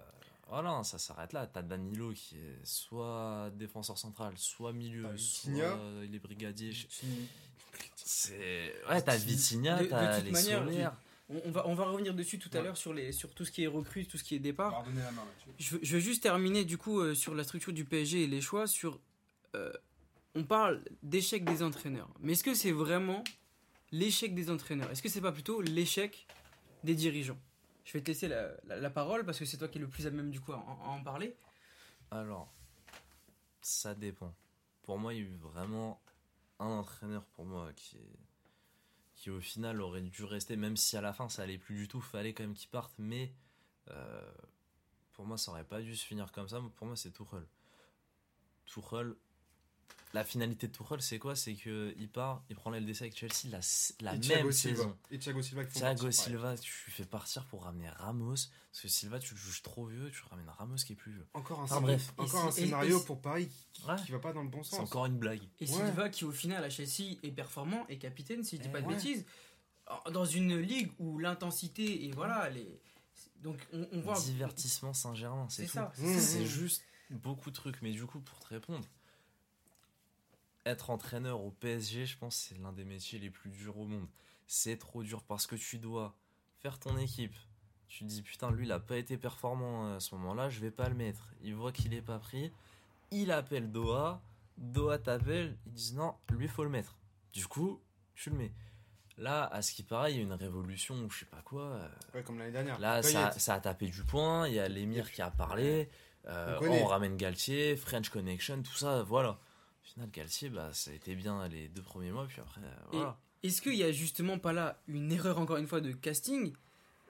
voilà, ça s'arrête là. T'as Danilo qui est soit défenseur central, soit milieu, T'as soit Vitinha. il est brigadier. Je- C'est- ouais, t'as Vitinha, t'as les manière. On, on va, on va revenir dessus tout à Ouais. l'heure sur, les, sur tout ce qui est recrue, tout ce qui est départ. La main. Je, veux- je veux juste terminer du coup euh, sur la structure du PSG et les choix. Sur, euh, on parle d'échec des entraîneurs, mais est-ce que c'est vraiment l'échec des entraîneurs? Est-ce que c'est pas plutôt l'échec des dirigeants? Je vais te laisser la, la- parole parce que c'est toi qui es le plus à même du coup à, en- parler. Alors, ça dépend. Pour moi, il y a eu vraiment un entraîneur pour moi qui qui au final aurait dû rester, même si à la fin ça allait plus du tout, fallait quand même qu'il parte, mais euh, pour moi ça aurait pas dû se finir comme ça. Pour moi c'est Tuchel. Tuchel, la finalité de Tuchel c'est quoi? C'est que il part, il prend l'aile d'essai avec Chelsea la, la Et même Thiago Silva. saison. Et Thiago Silva Thiago. Silva, tu fais partir pour ramener Ramos, parce que Silva tu le juges trop vieux, tu ramènes Ramos qui est plus vieux. Encore un, Enfin, scénario- bref. encore un scénario et- pour Paris qui, Ouais. qui va pas dans le bon C'est sens. encore une blague. Et Ouais. Silva qui au final à Chelsea est performant et capitaine si je dis Eh pas de ouais. bêtises dans une ligue où l'intensité et voilà les donc on, on voit Divertissement Saint-Germain, c'est c'est tout. ça Mmh. c'est ça. C'est juste beaucoup de trucs. Mais du coup, pour te répondre, être entraîneur au PSG, je pense, c'est l'un des métiers les plus durs au monde. C'est trop dur parce que tu dois faire ton équipe. Tu te dis, putain, lui, il a pas été performant à ce moment-là, je vais pas le mettre. Il voit qu'il est pas pris. Il appelle Doha. Doha t'appelle. Ils disent, non, lui, faut le mettre. Du coup, tu le mets. Là, à ce qui paraît, il y a une révolution ou je sais pas quoi. euh, Ouais, comme l'année dernière. Là, ça, ça a tapé du poing. Il y a l'émir qui a parlé. euh, On on ramène Galtier, French Connection, tout ça. Voilà. Final, Galtier, bah, ça a été bien les deux premiers mois. Puis après, euh, voilà. Est-ce qu'il y a justement pas là une erreur encore une fois de casting?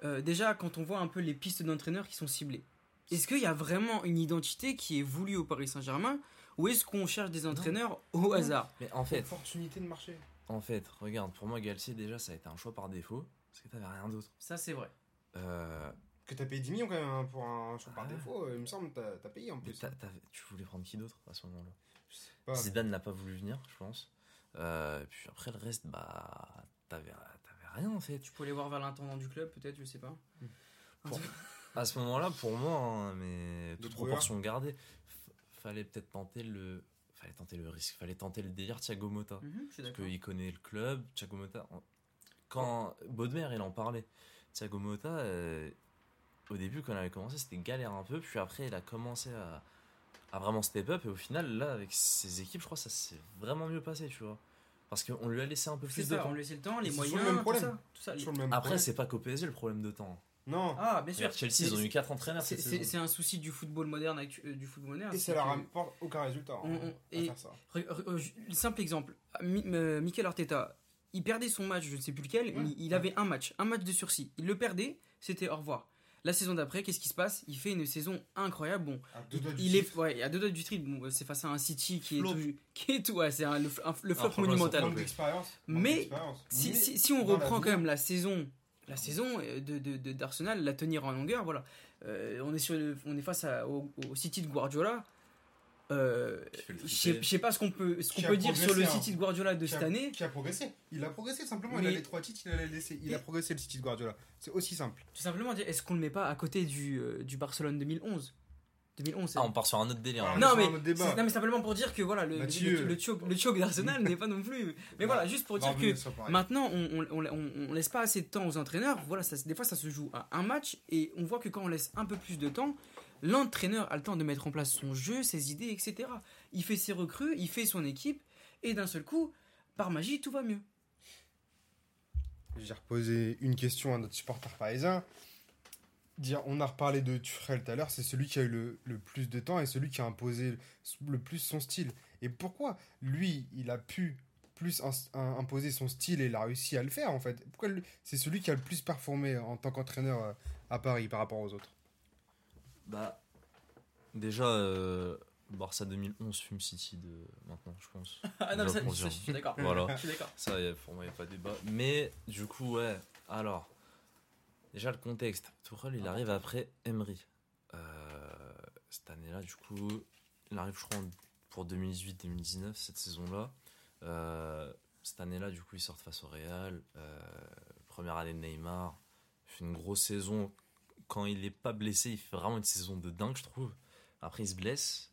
Euh, Déjà quand on voit un peu les pistes d'entraîneurs qui sont ciblées, est-ce qu'il y a vraiment une identité qui est voulue au Paris Saint-Germain? Ou est-ce qu'on cherche des entraîneurs au hasard? Mais en fait, Opportunité de marché. en fait, regarde, pour moi, Galtier, déjà, ça a été un choix par défaut. Parce que t'avais rien d'autre. Ça c'est vrai. Euh, Que t'as payé 10 millions quand même hein, pour un choix par Ouais. défaut, euh, il me semble, t'as t'as payé en mais plus. tu voulais prendre qui d'autre à ce moment-là? Pas. Zidane n'a pas voulu venir, je pense. Euh, et puis après, le reste, bah, t'avais t'avais rien en fait. Tu peux aller voir vers l'intendant du club peut-être, je sais pas. Pour- À ce moment-là, pour moi, hein, mais toute proportion gardée, fallait peut-être tenter le, fallait tenter le risque, fallait tenter le délire Thiago Motta, je suis parce qu'il connaît le club. Thiago Motta, en- quand Baudemer il en parlait, Thiago Motta, euh, au début quand il avait commencé, c'était galère un peu, puis après il a commencé à, à vraiment step up, et au final là avec ses équipes, je crois que ça s'est vraiment mieux passé, tu vois, parce qu'on lui a laissé un peu plus de ça, on temps. lui laissait le temps, les moyens, toujours le même tout problème. ça, tout ça. Toujours le même Après, c'est pas qu'au PSG le problème de temps. Non. Ah, bien sûr. Chelsea, ils ont eu 4 entraîneurs C'est cette c'est- saison. c'est un souci du football moderne, actu- euh, du football moderne. Et c'est ça leur rapporte aucun résultat. hein, On- on- à et- faire ça. Re- re- ju- Simple exemple, Mi- euh, Mikel Arteta, il perdait son match, je ne sais plus lequel, mais il avait un match, un match de sursis. Il le perdait, c'était au revoir. La saison d'après, qu'est-ce qui se passe? Il fait une saison incroyable. Bon, À deux doigts du il est, titre. ouais, à deux doigts du trip. Bon, c'est face à un City qui Flop. est tout, qui est tout, ouais, c'est un- le, un- le flop Ah, monumental. Mais. Si, Mais si, si on reprend quand même la saison, la saison euh, de de- de- d'Arsenal, la tenir en longueur, voilà. Euh, on est sur, le- on est face à- au, au City de Guardiola. Euh, je sais- pas ce qu'on peut, ce qu'on Qui a peut dire sur le hein. City de Guardiola de cette a- année. Qui a progressé. Il a progressé simplement. Il a les trois titres, il a les laissé. Il a progressé le City de Guardiola. C'est aussi simple. Tout simplement, dire, est-ce qu'on le met pas à côté du, euh, du Barcelone 2011 2011, c'est- Ah, on part sur un autre délire. Ah, hein. Non mais, non mais simplement pour dire que voilà le, Mathieu. le, le choke, le choke d'Arsenal n'est pas non plus. Mais voilà, juste pour dire que. Maintenant, on, on, on- on- on laisse pas assez de temps aux entraîneurs. Voilà, ça, des fois, ça se joue à un match et on voit que quand on laisse un peu plus de temps, l'entraîneur a le temps de mettre en place son jeu, ses idées, etc. Il fait ses recrues, il fait son équipe et d'un seul coup, par magie, tout va mieux. J'ai reposé une question à notre supporter parisien. Dire, on a reparlé de Tuchel tout à l'heure, c'est celui qui a eu le, plus de temps et celui qui a imposé le plus son style. Et pourquoi lui, il a pu plus imposer son style et il a réussi à le faire en fait? Pourquoi c'est celui qui a le plus performé en tant qu'entraîneur euh, à Paris par rapport aux autres? Bah, déjà, euh, Barça 2011 fume City de maintenant, je pense. Ah non, mais ça- ça, je suis d'accord. Voilà. Je suis d'accord. Ça, y a- pour moi, il n'y a pas de débat. Mais, du coup, ouais. Alors, déjà, le contexte. Tuchel, il arrive après Emery. Euh, cette année-là, du coup, il arrive, je crois, pour 2018-2019, cette saison-là. Euh, cette année-là, du coup, ils sortent face au Real. Euh, première année de Neymar. Il fait une grosse saison. Quand il n'est pas blessé, il fait vraiment une saison de dingue, je trouve. Après, il se blesse.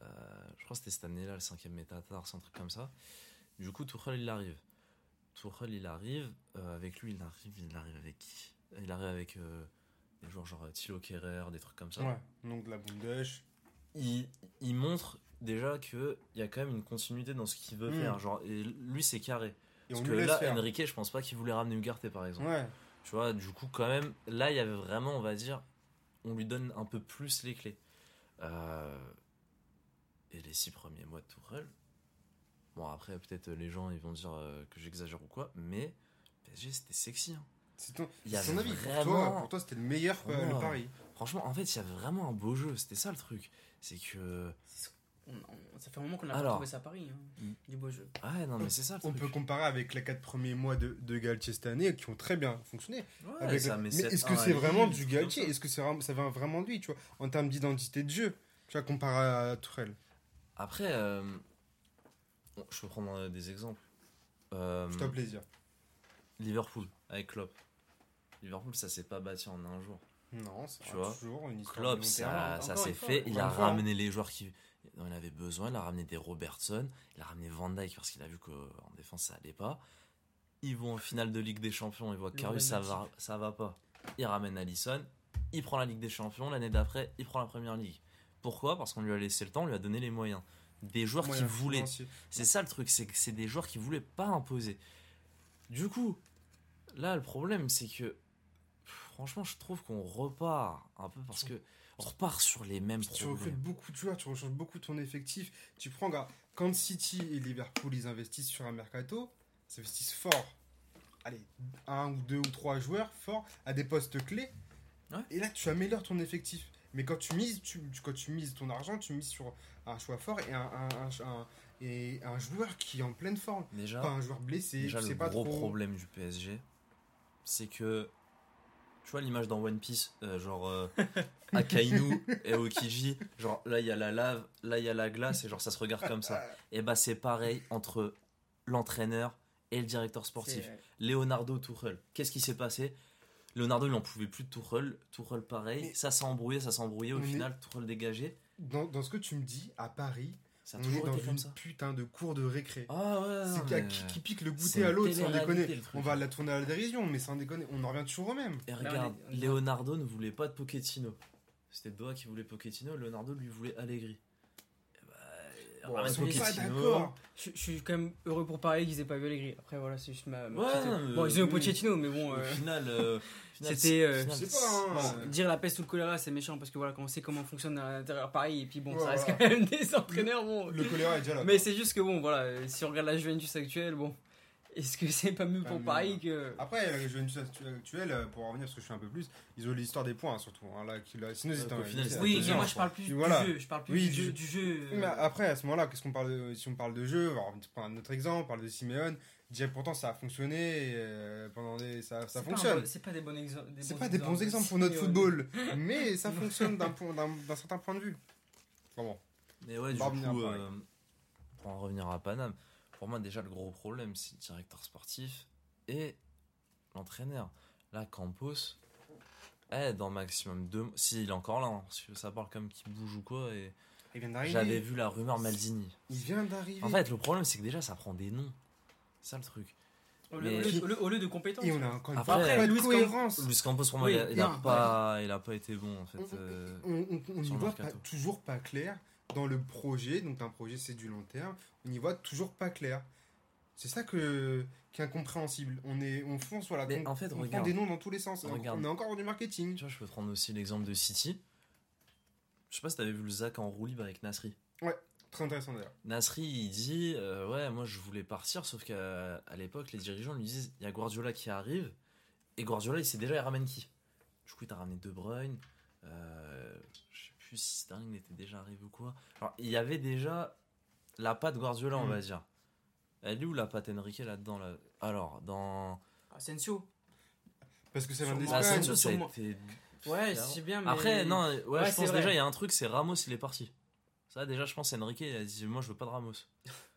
Euh, je crois que c'était cette année-là, le cinquième métatarse, un truc comme ça. Du coup, Tuchel, il arrive. Tuchel, il arrive. euh, avec lui, il arrive, il arrive avec qui? Il arrive avec euh, des joueurs genre Thilo Kerrer, des trucs comme ça. Ouais, donc de la Bundes. Il, il montre déjà qu'il y a quand même une continuité dans ce qu'il veut Mm. faire. Genre, et lui, c'est carré. Et Parce que là, faire. Enrique, je pense pas qu'il voulait ramener Ugarte, par exemple. Ouais. Tu vois, du coup, quand même, là, il y avait vraiment, on va dire, on lui donne un peu plus les clés. Euh, et les six premiers mois de Tourelle, bon, après, peut-être les gens, ils vont dire euh, que j'exagère ou quoi, mais PSG, c'était sexy. hein. C'est ton, Il y avait avis. Pour vraiment- toi, pour toi, c'était le meilleur euh, le. Franchement, en fait, il y avait vraiment un beau jeu. C'était ça le truc. C'est que. On- on- ça fait un moment qu'on a pas Alors. trouvé ça à Paris, hein, Mm. du beau jeu. Ouais, non, mais c'est ça le On truc. peut comparer avec les quatre premiers mois de, de Galtier cette année qui ont très bien fonctionné. Ouais, Avec ça le- met Mais 7-1 est-ce que c'est vraiment du Galtier? Est-ce que c'est vraiment- ça vient vraiment de lui, tu vois, en termes d'identité de jeu Tu vois, comparé à Tourelle? Après, euh, bon, je peux prendre euh, des exemples. Euh, Fais-toi plaisir. Liverpool avec Klopp. Liverpool, ça s'est pas bâti en un jour. Non, c'est Tu vois, toujours une histoire Klopp, ça, ça s'est fait. Il a ramené les joueurs qui dont il avait besoin. Il a ramené des Robertson. Il a ramené Van Dyke parce qu'il a vu qu'en défense ça allait pas. Ils vont en finale de Ligue des Champions. Ils voient que Karius ça va, ça va pas. Il ramène Allison. Il prend la Ligue des Champions. L'année d'après, il prend la Première Ligue. Pourquoi? Parce qu'on lui a laissé le temps, on lui a donné les moyens. Des joueurs qui voulaient. C'est ça le truc, c'est que c'est des joueurs qui voulaient pas imposer. Du coup, là le problème c'est que franchement je trouve qu'on repart un peu parce que on repart sur les mêmes Tu recrutes problèmes. beaucoup de joueurs, tu rechanges beaucoup ton effectif. Tu prends, gars, quand City et Liverpool ils investissent sur un mercato, ils investissent fort. Allez, un ou deux ou trois joueurs forts à des postes clés. Ouais. Et là, tu améliores ton effectif. Mais quand tu mises, tu, quand tu mises ton argent, tu mises sur un choix fort et un, un, un- un- et un joueur qui est en pleine forme. Déjà, Pas un joueur blessé, déjà le pas gros trop. problème du PSG, c'est que tu vois l'image dans One Piece, euh, genre euh, Akainu et Okiji, genre là il y a la lave, là il y a la glace et genre ça se regarde comme ça. Et bah c'est pareil entre l'entraîneur et le directeur sportif. Leonardo Tuchel. Qu'est-ce qui s'est passé? Leonardo, il n'en pouvait plus de Tuchel. Tuchel, pareil. Mais- ça s'est embrouillé, ça s'est embrouillé. Au final, Tuchel dégagé. Dans, dans ce que tu me dis, à Paris, Ça a on est dans été comme une ça. putain de cour de récré. Ah ouais, C'est qui, mais- qui, qui pique le goûter à l'autre sans déconner. On va la tourner à la dérision, mais sans déconner, on en revient toujours au même. Et on regarde, est- Leonardo ne voulait pas de Pochettino. C'était Doha qui voulait Pochettino, Leonardo lui voulait Allegri. Et bah, Bon, ils sont pas Pochettino. d'accord. Je, je suis quand même heureux pour Paris qu'ils aient pas eu Allegri. Après, voilà, c'est juste ma. ma Ouais, petite- non, mais- bon, ils ont eu oui. Pochettino, mais bon. Au euh, final, euh, au final, C'était, c'est- euh, au final, Je sais pas, hein. Ouais. Dire la peste ou le choléra, c'est méchant parce que voilà, quand on sait comment fonctionne à l'intérieur Paris, et puis bon, Ouais, ça reste voilà. quand même des entraîneurs, bon. Le choléra est déjà là. Mais c'est juste que bon, voilà, euh, si on regarde la Juventus actuelle, bon, est-ce que c'est pas mieux Pas pour mieux, Paris que. Après, la Juventus actu- actuelle, euh, pour en revenir parce que je suis un peu plus, ils ont l'histoire des points hein, surtout. hein, là, qui, là, sinon, Euh, final, étaient Oui, mais moi je parle plus voilà. du jeu, je parle plus Oui, du, du- jeu, du jeu. Oui, mais après, à ce moment-là, qu'est-ce qu'on parle de, si on parle de jeu, alors, on va prendre un autre exemple, on parle de Simeone, déjà pourtant ça a fonctionné, et, euh, pendant des, ça, ça fonctionne. C'est pas des bons exemples. C'est pas des bons exemples pour notre football, mais ça fonctionne d'un point- d'un d'un certain point de vue. Bon, bon. Mais ouais, du coup, Paris. euh, pour en revenir à Paname, pour moi, déjà, le gros problème, c'est le directeur sportif et l'entraîneur. Là, Campos, eh, dans maximum deux mois, si il est encore là, hein, parce que ça parle comme qu'il bouge ou quoi, et Il vient d'arriver. j'avais vu la rumeur Maldini. Il vient d'arriver. En fait, le problème, c'est que déjà, ça prend des noms. C'est ça le truc. Au lieu, Mais- au lieu- au lieu- au lieu de compétences. Et on a encore une Après, pas de Luis Campos- cohérence. Luis Campos, pour moi, Oui, il, a, il a non, pas, il a pas été bon, en fait. euh, On, le voit pas, toujours pas clair dans le projet. Donc un projet c'est du long terme. On n'y voit toujours pas clair. C'est ça que qui est incompréhensible. On est on fonce voilà. Mais on, en fait, on prend regarde. des noms dans tous les sens. Regarde. On est encore dans du marketing. Tu vois, je peux prendre aussi l'exemple de City. Je sais pas si t'avais vu le Zach en roue libre avec Nasri. Très intéressant d'ailleurs. Nasri, il dit euh, Ouais, moi je voulais partir, sauf qu'à à l'époque, les dirigeants lui disent Il y a Guardiola qui arrive, et Guardiola, il sait déjà, il ramène qui? Du coup, il t'a ramené De Bruyne, euh, je sais plus si Sterling était déjà arrivé ou quoi. Alors, il y avait déjà la patte Guardiola, on Mm. va dire. Elle est où la patte Enrique là-dedans là? Alors, dans. Asensio. Parce que Sûrement. Bah, d'Espagne. Asensio, ça a été. Ouais, c'est bien, mais. Après, non, ouais, Ouais, je c'est pense vrai. déjà, il y a un truc, c'est Ramos, il est parti. Ça, déjà, je pense Enrique, il a dit Moi, je veux pas de Ramos.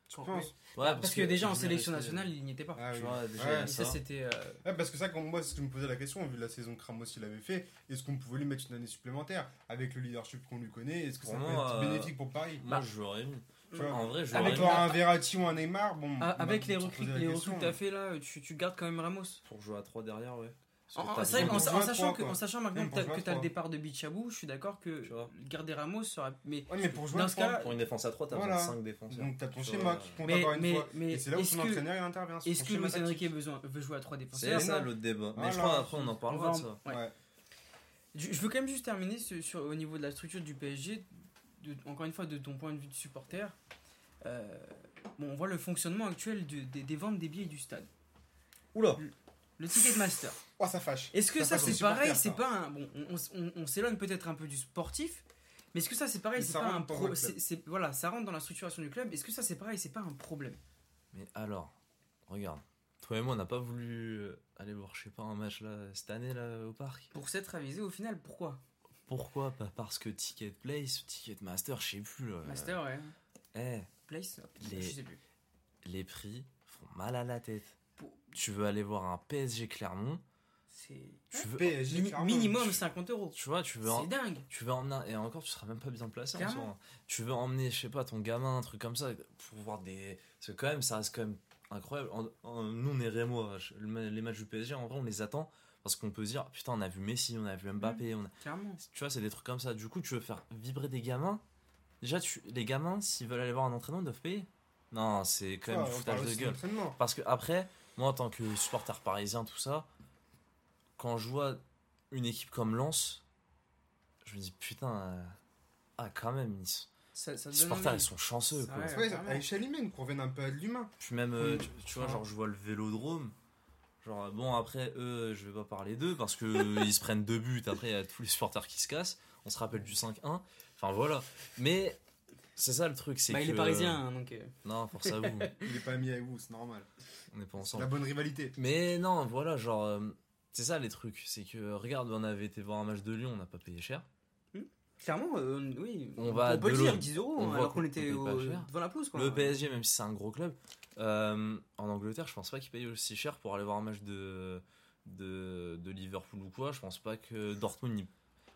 Tu penses Ouais, Parce, que, déjà en sélection nationale, il n'y était pas. Ah Tu oui. vois, déjà, Ouais. ça, ça. c'était. euh, Ouais, parce que ça, quand moi, que je me posais la question, vu la saison que Ramos il avait fait, est-ce qu'on pouvait lui mettre une année supplémentaire avec le leadership qu'on lui connaît? Est-ce que ça peut être euh, bénéfique pour Paris? Moi, Bah. Tu vois, En vrai, je Avec un Verratti ou un Neymar, bon. Ah, avec les recrues, que t'as fait là, tu, tu gardes quand même Ramos. Pour jouer à 3 derrière, ouais. En- Parce en- que t'as C'est vrai en sachant, que, en sachant maintenant Même que que t'as le départ de Bichabou, je suis d'accord que Tu garder Ramos serait. Mais, Ouais, mais pour jouer Dans à ce trois, cas-là, Pour une défense à 3, t'as Voilà. besoin de 5 défenseurs. donc t'as ton Tu schéma vois. qui compte mais, encore une mais, fois. mais Et c'est là où est-ce son que, entraîneur il intervient. sur est-ce que Luis Enrique veut jouer à 3 C'est défenseurs ça l'autre débat. Mais je crois après, on en parlera de ça. Je veux quand même juste terminer sur, au niveau de la structure du PSG, encore une fois de ton point de vue de supporter. Euh, bon, on voit le fonctionnement actuel de- des- des ventes des billets du stade. Oula Le Ticketmaster. Oh, ça fâche. Est-ce que ça, c'est pareil C'est pas un. Bon, on, on- on s'éloigne peut-être un peu du sportif, mais est-ce que ça c'est pareil C'est pas un pro. c'est- Voilà, ça rentre dans la structuration du club. Est-ce que ça c'est pareil C'est pas un problème? Mais alors, regarde. Toi et moi, on n'a pas voulu euh, aller voir, je sais pas, un match là, cette année là, au parc. Pour s'être avisé au final, pourquoi? Pourquoi? Pas parce que Ticket Place, Ticket Master, je sais plus. là. Master, ouais. Eh, Place Les- Je sais plus. les prix font mal à la tête. Tu veux aller voir un PSG Clermont, C'est. PSG, clairement. minimum 50 euros. tu vois, tu veux, en- C'est dingue. tu veux emmener, et encore, tu seras même pas bien placé en Clairement. soi. Tu veux emmener, je sais pas, ton gamin, un truc comme ça, pour voir des. Parce que quand même, ça reste quand même incroyable. En- en- nous, on est le ma- les matchs du PSG, en vrai, on les attend parce qu'on peut se dire, putain, on a vu Messi, on a vu Mbappé, on a- Clairement. tu vois, c'est des trucs comme ça. Du coup, tu veux faire vibrer des gamins? Déjà, tu... les gamins, s'ils veulent aller voir un entraînement, ils doivent payer. Non, c'est quand même du foutage de gueule. Parce que après, moi en tant que supporter parisien, tout ça, quand je vois une équipe comme Lens, je me dis putain, euh, ah quand même, ils sont- Ça, ça les supporters ils sont chanceux quoi. ouais. À échelle humaine, qu'on revienne un peu à l'humain. Puis même, euh, tu, tu vois, genre je vois le vélodrome. Genre, bon, après, eux, je vais pas parler d'eux parce que ils se prennent deux buts. Après, il y a tous les supporters qui se cassent. On se rappelle du 5-1. Enfin, voilà. Mais c'est ça le truc. c'est Bah, il est parisien, hein, donc. euh, Non, force à vous. Il est pas ami avec vous, c'est normal. On n'est pas La ensemble. bonne rivalité. Mais non, voilà, genre, euh, c'est ça les trucs. C'est que, regarde, on avait été voir un match de Lyon, on n'a pas payé cher. Clairement, euh, oui. On va peut de le dire, l'eau. 10 euros, On hein, voit alors qu'on était au- devant la pelouse. Quoi. Le PSG, même si c'est un gros club, euh, en Angleterre, je pense pas qu'ils payent aussi cher pour aller voir un match de, de, de Liverpool ou quoi. Je pense pas que Dortmund. y-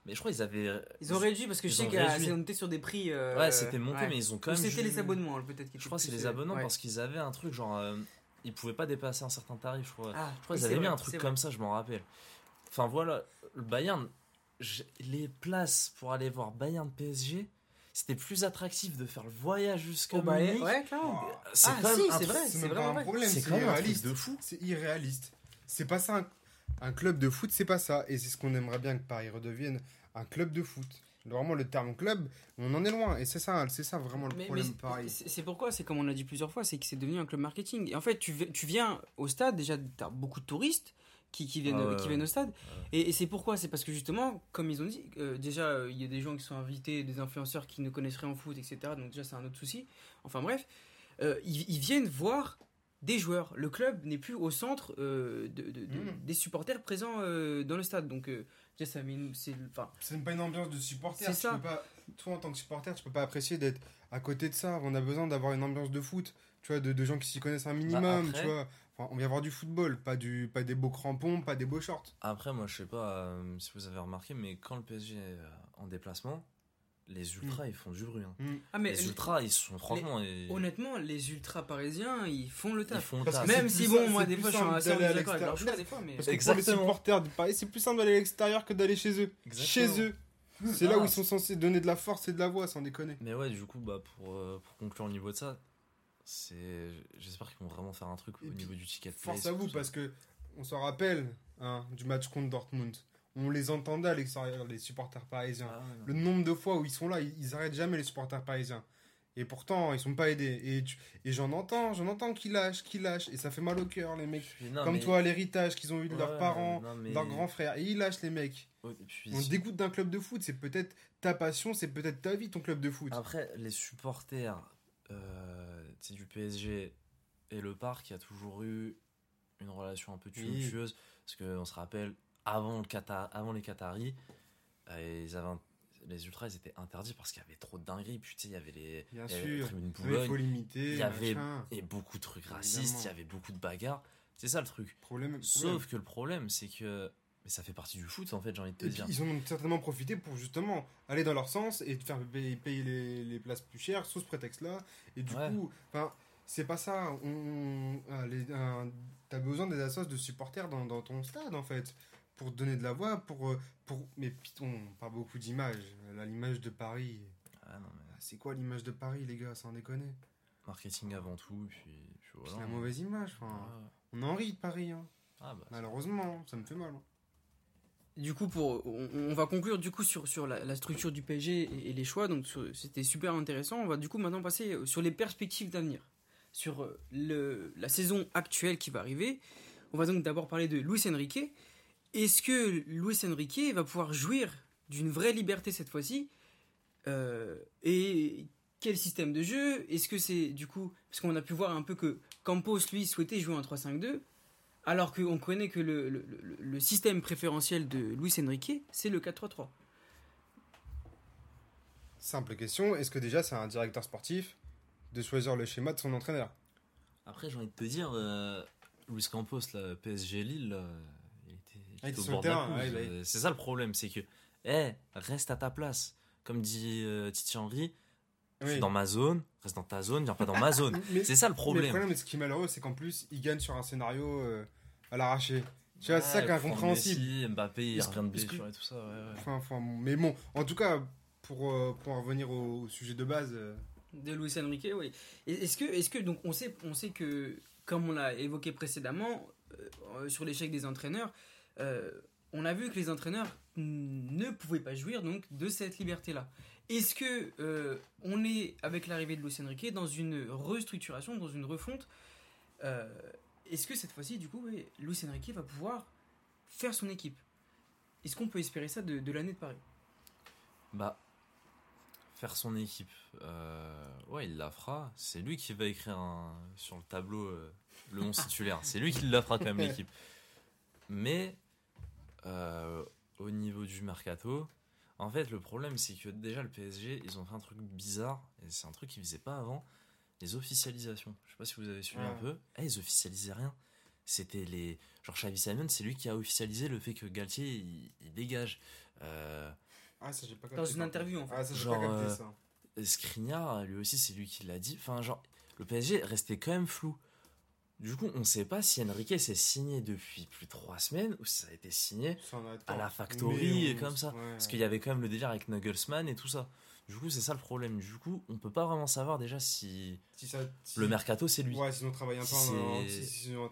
Mais je crois qu'ils avaient. Ils ont réduit parce que je sais ont qu'ils réduit. on était sur des prix. euh, Ouais, c'était monté, ouais. mais ils ont quand Ou même. c'était les abonnements, peut-être. qui Je crois que c'est les abonnements ouais. parce qu'ils avaient un truc genre. euh, ils pouvaient pas dépasser un certain tarif, je crois. Ah, Je crois qu'ils avaient mis un truc comme ça, je m'en rappelle. Enfin voilà, le Bayern, j'ai- les places pour aller voir Bayern PSG, c'était plus attractif de faire le voyage bah, Munich. ouais, clairement. C'est Ah, quand si, un vrai. C'est un vrai. problème, C'est irréaliste. de fou. C'est irréaliste. C'est pas ça un, un club de foot, c'est pas ça. Et c'est ce qu'on aimerait bien que Paris redevienne un club de foot. Vraiment, le terme club, on en est loin. Et c'est ça, c'est ça vraiment le Mais- problème mais c'est pourquoi, c'est comme on l'a dit plusieurs fois, c'est que c'est devenu un club marketing. Et en fait, tu, tu viens au stade, déjà, tu as beaucoup de touristes qui, qui viennent, Ah ouais, qui viennent au stade. Et, et c'est pourquoi C'est parce que justement, comme ils ont dit, euh, déjà, euh, il y a des gens qui sont invités, des influenceurs qui ne connaissent rien en foot, etc. Donc déjà, c'est un autre souci. Enfin bref, euh, ils, ils viennent voir des joueurs. Le club n'est plus au centre euh, de, de- de- Mhm. des supporters présents euh, dans le stade. Donc, ça met une- c'est, enfin, C'est pas une ambiance de supporter. C'est tu ça. peux pas- toi, en tant que supporter, tu peux pas apprécier d'être à côté de ça. On a besoin d'avoir une ambiance de foot, tu vois, de, de gens qui s'y connaissent un minimum, après- tu vois. Enfin, on vient voir du football, pas, du, pas des beaux crampons, pas des beaux shorts. Après, moi, je sais pas euh, si vous avez remarqué, mais quand le PSG est euh, en déplacement, les ultras, ils font du bruit. hein. ah, mais Les ultras, ils sont franchement. et- honnêtement, les ultras parisiens, ils font le ils taf. font le Parce taf. que Même si, bon, moi, des fois, je suis simple un d'aller à d'accord avec leur l'extérieur. choix, des fois, mais. Parce que Exactement. pour les supporters Paris, c'est plus simple d'aller à l'extérieur que d'aller chez eux. Exactement. Chez eux. C'est là où Ah. ils sont censés donner de la force et de la voix, sans déconner. Mais ouais, du coup, bah, pour, euh, pour conclure au niveau de ça, c'est j'espère qu'ils vont vraiment faire un truc Et au puis, niveau du ticket. Force à vous, parce que on s'en rappelle hein, du match contre Dortmund. On les entendait à l'extérieur, les supporters parisiens. Ah Le nombre de fois où ils sont là, ils, ils arrêtent jamais les supporters parisiens. Et pourtant, ils sont pas aidés. Et, tu- et j'en entends, j'en entends qui lâchent, qui lâchent. Et ça fait mal au cœur, les mecs. Comme toi, l'héritage qu'ils ont eu de leurs parents, de leurs grands frères. Et ils lâchent les mecs. On se dégoûte d'un club de foot. C'est peut-être ta passion, c'est peut-être ta vie, ton club de foot. Après, les supporters euh, du PSG et le parc, il y a toujours eu une relation un peu Oui. tumultueuse. Parce qu'on se rappelle, avant, le Qatar, avant les Qataris, euh, ils avaient un- les ultras ils étaient interdits parce qu'il y avait trop de dingueries. Puis tu sais, il y avait les, Bien il y avait sûr. il faut Boulogne. limiter. Il y avait et beaucoup de trucs racistes, Évidemment. il y avait beaucoup de bagarres. C'est ça le truc. Problème, Sauf problème. que le problème, c'est que. Mais ça fait partie du foot, en fait, j'ai envie de te Et dire. ils en ont certainement profité pour justement aller dans leur sens et te faire payer, payer les, les places plus chères sous ce prétexte-là. Et du Ouais. coup, enfin, c'est pas ça. On, on- ah, les- un- t'as besoin des assos de supporters dans, dans ton stade en fait pour donner de la voix, pour, euh, pour. Mais putain, on parle beaucoup d'images. Là, l'image de Paris. Ah non, mais Ah, C'est quoi l'image de Paris, les gars, sans déconner marketing avant tout, puis, puis voilà. C'est la mauvaise image. Enfin, Ouais. On en rit de Paris, hein. Ah bah. malheureusement, ça me fait mal. hein. Du coup, pour, on, on va conclure du coup sur, sur la, la structure du PSG et, et les choix. Donc, sur- c'était super intéressant. On va du coup maintenant passer euh, sur les perspectives d'avenir, sur euh, le, la saison actuelle qui va arriver. On va donc d'abord parler de Luis Enrique. Est-ce que Luis Enrique va pouvoir jouir d'une vraie liberté cette fois-ci Euh, Et quel système de jeu? Est-ce que c'est du coup parce qu'on a pu voir un peu que Campos lui souhaitait jouer en 3-5-2 alors qu'on connaît que le, le- le- le système préférentiel de Luis Enrique, c'est le 4-3-3. Simple question. Est-ce que déjà c'est un directeur sportif de choisir le schéma de son entraîneur? Après, j'ai envie de te dire, euh, Luis Campos, là, PSG Lille, Ah, au bord de la pelouse. ouais, bah C'est ça le problème, c'est que, eh, reste à ta place. Comme dit euh, Titi Henry, je suis Oui. dans ma zone, reste dans ta zone, viens pas dans ma zone. C'est ça le Mais le problème. problème, ce qui est malheureux, c'est qu'en plus, il gagne sur un scénario euh, à l'arraché. Tu vois, Ouais, c'est ça qui est incompréhensible. Messi, Mbappé, il revient de blessure et tout ça. Ouais, ouais. Enfin, enfin, mais bon, en tout cas, pour, euh, pour en revenir au, au sujet de base, euh, De Luis Enrique, oui. Est-ce que, est-ce que donc on sait, on sait que, comme on l'a évoqué précédemment, euh, sur l'échec des entraîneurs, euh, on a vu que les entraîneurs ne pouvaient pas jouir donc de cette liberté-là. Est-ce que euh, on est avec l'arrivée de Luis Enrique dans une restructuration, dans une refonte euh, Est-ce que cette fois-ci, du coup, oui, Luis Enrique va pouvoir faire son équipe? Est-ce qu'on peut espérer ça de, de l'année de Paris? Bah, faire son équipe, euh, ouais, il la fera. C'est lui qui va écrire un- sur le tableau euh, le 11 titulaire. C'est lui qui la fera quand même, l'équipe. Mais, euh, au niveau du mercato, en fait, le problème, c'est que déjà, le PSG, ils ont fait un truc bizarre, et c'est un truc qu'ils faisaient pas avant les officialisations. Je sais pas si vous avez suivi Ouais. un peu. Eh, ils officialisaient rien. C'était les. Genre, Xavi Simon, c'est lui qui a officialisé le fait que Galtier, il, il dégage. Euh, Ah, ça, j'ai pas capté. Dans une interview, en fait. Ah, ça, j'ai Genre, pas capté euh. Skriniar, lui aussi, c'est lui qui l'a dit. Enfin, genre, le PSG restait quand même flou. Du coup, on sait pas si Enrique s'est signé depuis plus de trois semaines ou si ça a été signé. À la factory et comme ça. ouais, Parce qu'il y avait quand même le délire avec Nagelsmann et tout ça. Du coup, c'est ça le problème. Du coup, on peut pas vraiment savoir déjà si Si ça- si- le mercato, c'est lui. Ouais, s'ils ont travaillé un peu en. Si, un peu en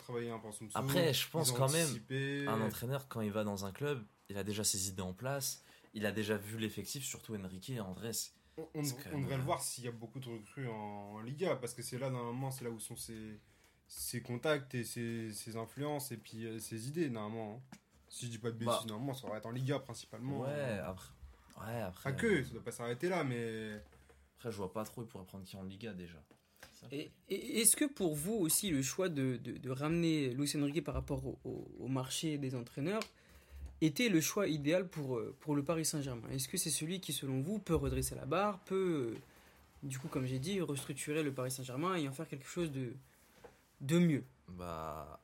Après, je pense quand même. Un entraîneur, quand il va dans un club, il a déjà ses idées en place. Il a déjà vu l'effectif, surtout Enrique et Andrés. On, devrait euh, le voir s'il y a beaucoup de recrues en, en Liga, parce que c'est là, normalement, c'est là où sont ses, ses contacts et ses, ses influences et puis euh, ses idées, normalement. hein. Si je dis pas de bêtises, Bah. normalement, ça va être en Liga principalement. Ouais, hein. après. Ouais, après. Pas que, ça doit pas s'arrêter là, mais. Après, je vois pas trop, il pourrait prendre qui en Liga déjà. Et, et est-ce que pour vous aussi le choix de, de, de ramener Luis Enrique par rapport au, au- au marché des entraîneurs était le choix idéal pour, euh, pour le Paris Saint-Germain? Est-ce que c'est celui qui selon vous peut redresser la barre, peut euh, du coup comme j'ai dit restructurer le Paris Saint-Germain et en faire quelque chose de, de mieux Bah.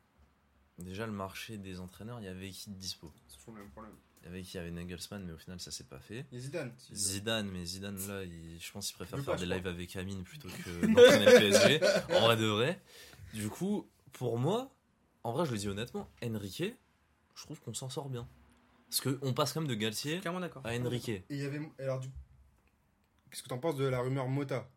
Déjà, le marché des entraîneurs, il y avait qui de dispo? C'est toujours le même problème. Il y avait qui? Il y avait Nagelsmann, mais au final, ça s'est pas fait. Il y a Zidane. Zidane, mais Zidane, là, il- je pense qu'il préfère Le faire pas, des je lives avec Amine plutôt que d'entraîner le PSG. En vrai de vrai. Du coup, pour moi, en vrai, je le dis honnêtement, Enrique, je trouve qu'on s'en sort bien. Parce qu'on passe quand même de Galtier Clairement d'accord. à Enrique. Et il y avait. Alors, du... qu'est-ce que t'en penses de la rumeur Mota?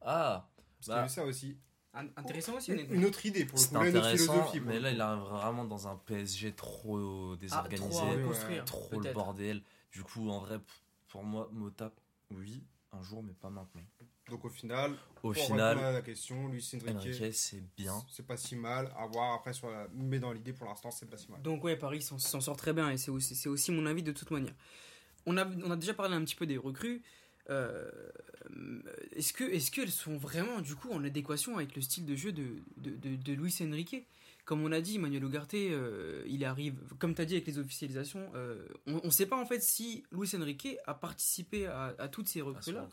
Ah, Parce qu'il y Bah. ça aussi. In- Intéressant aussi Une, honnêtement. une autre idée pour le coup, une philosophie. mais là, il arrive vraiment dans un PSG trop Ah, désorganisé, trop à ouais. reconstruire, trop le bordel. Du coup, en vrai, pour moi, Mota, oui, un jour, mais pas maintenant. Donc au final, Au pour final, à la question, Luis Enrique, c'est bien. c'est pas si mal. À voir après sur la. Mais dans l'idée, pour l'instant, c'est pas si mal. Donc ouais, Paris s'en s'en sort très bien et c'est aussi, c'est aussi mon avis de toute manière. On a, on a déjà parlé un petit peu des recrues. Euh, est-ce que est-ce qu'elles sont vraiment du coup en adéquation avec le style de jeu de, de, de, de Luis Enrique? Comme on a dit, Manuel Ugarte, euh, il arrive, comme tu as dit avec les officialisations, euh, on ne sait pas en fait si Luis Enrique a participé à, à toutes ces recrues-là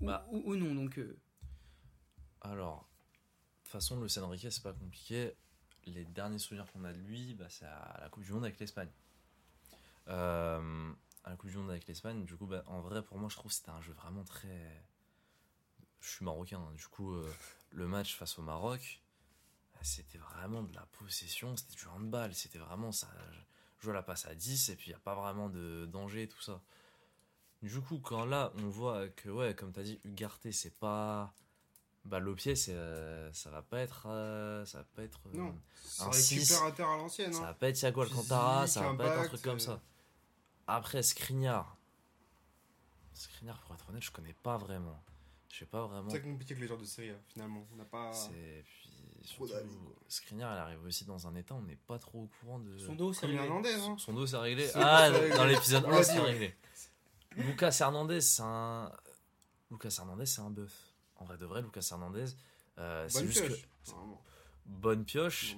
ou, Bah. ou- ou non. Donc euh, Alors, de toute façon, le Enrique, c'est pas compliqué. Les derniers souvenirs qu'on a de lui, bah, c'est à la Coupe du Monde avec l'Espagne. Euh, à la Coupe du Monde avec l'Espagne, du coup, bah, en vrai, pour moi, je trouve que c'était un jeu vraiment très. Je suis marocain, hein. du coup, euh, le match face au Maroc, c'était vraiment de la possession, c'était du handball, c'était vraiment ça. Je joue la passe à 10 et puis il n'y a pas vraiment de danger et tout ça. Du coup, quand là, on voit que, ouais, comme tu as dit, Ugarte, c'est pas. Bah, le pied, c'est, euh, ça va pas être. euh, ça va pas être. euh, Non, c'est un récupérateur à l'ancienne. ça hein. va pas être Thiago Alcantara, ça va pas être un truc comme ça. Après, Skriniar. Skriniar, pour être honnête, je connais pas vraiment. Je sais pas vraiment. C'est très compliqué que les joueurs de série A, finalement. On n'a pas. C'est. Puis, surtout. Skriniar, elle arrive aussi dans un état, on n'est pas trop au courant de. son dos, c'est réglé. Hernandez, hein. Son dos, c'est réglé. Ah, dans l'épisode On 1, l'a c'est réglé. Lucas Hernandez, c'est un. Lucas Hernandez, c'est un bœuf. En vrai de vrai, Lucas Hernandez, euh, c'est juste pioche. que. Bonne pioche,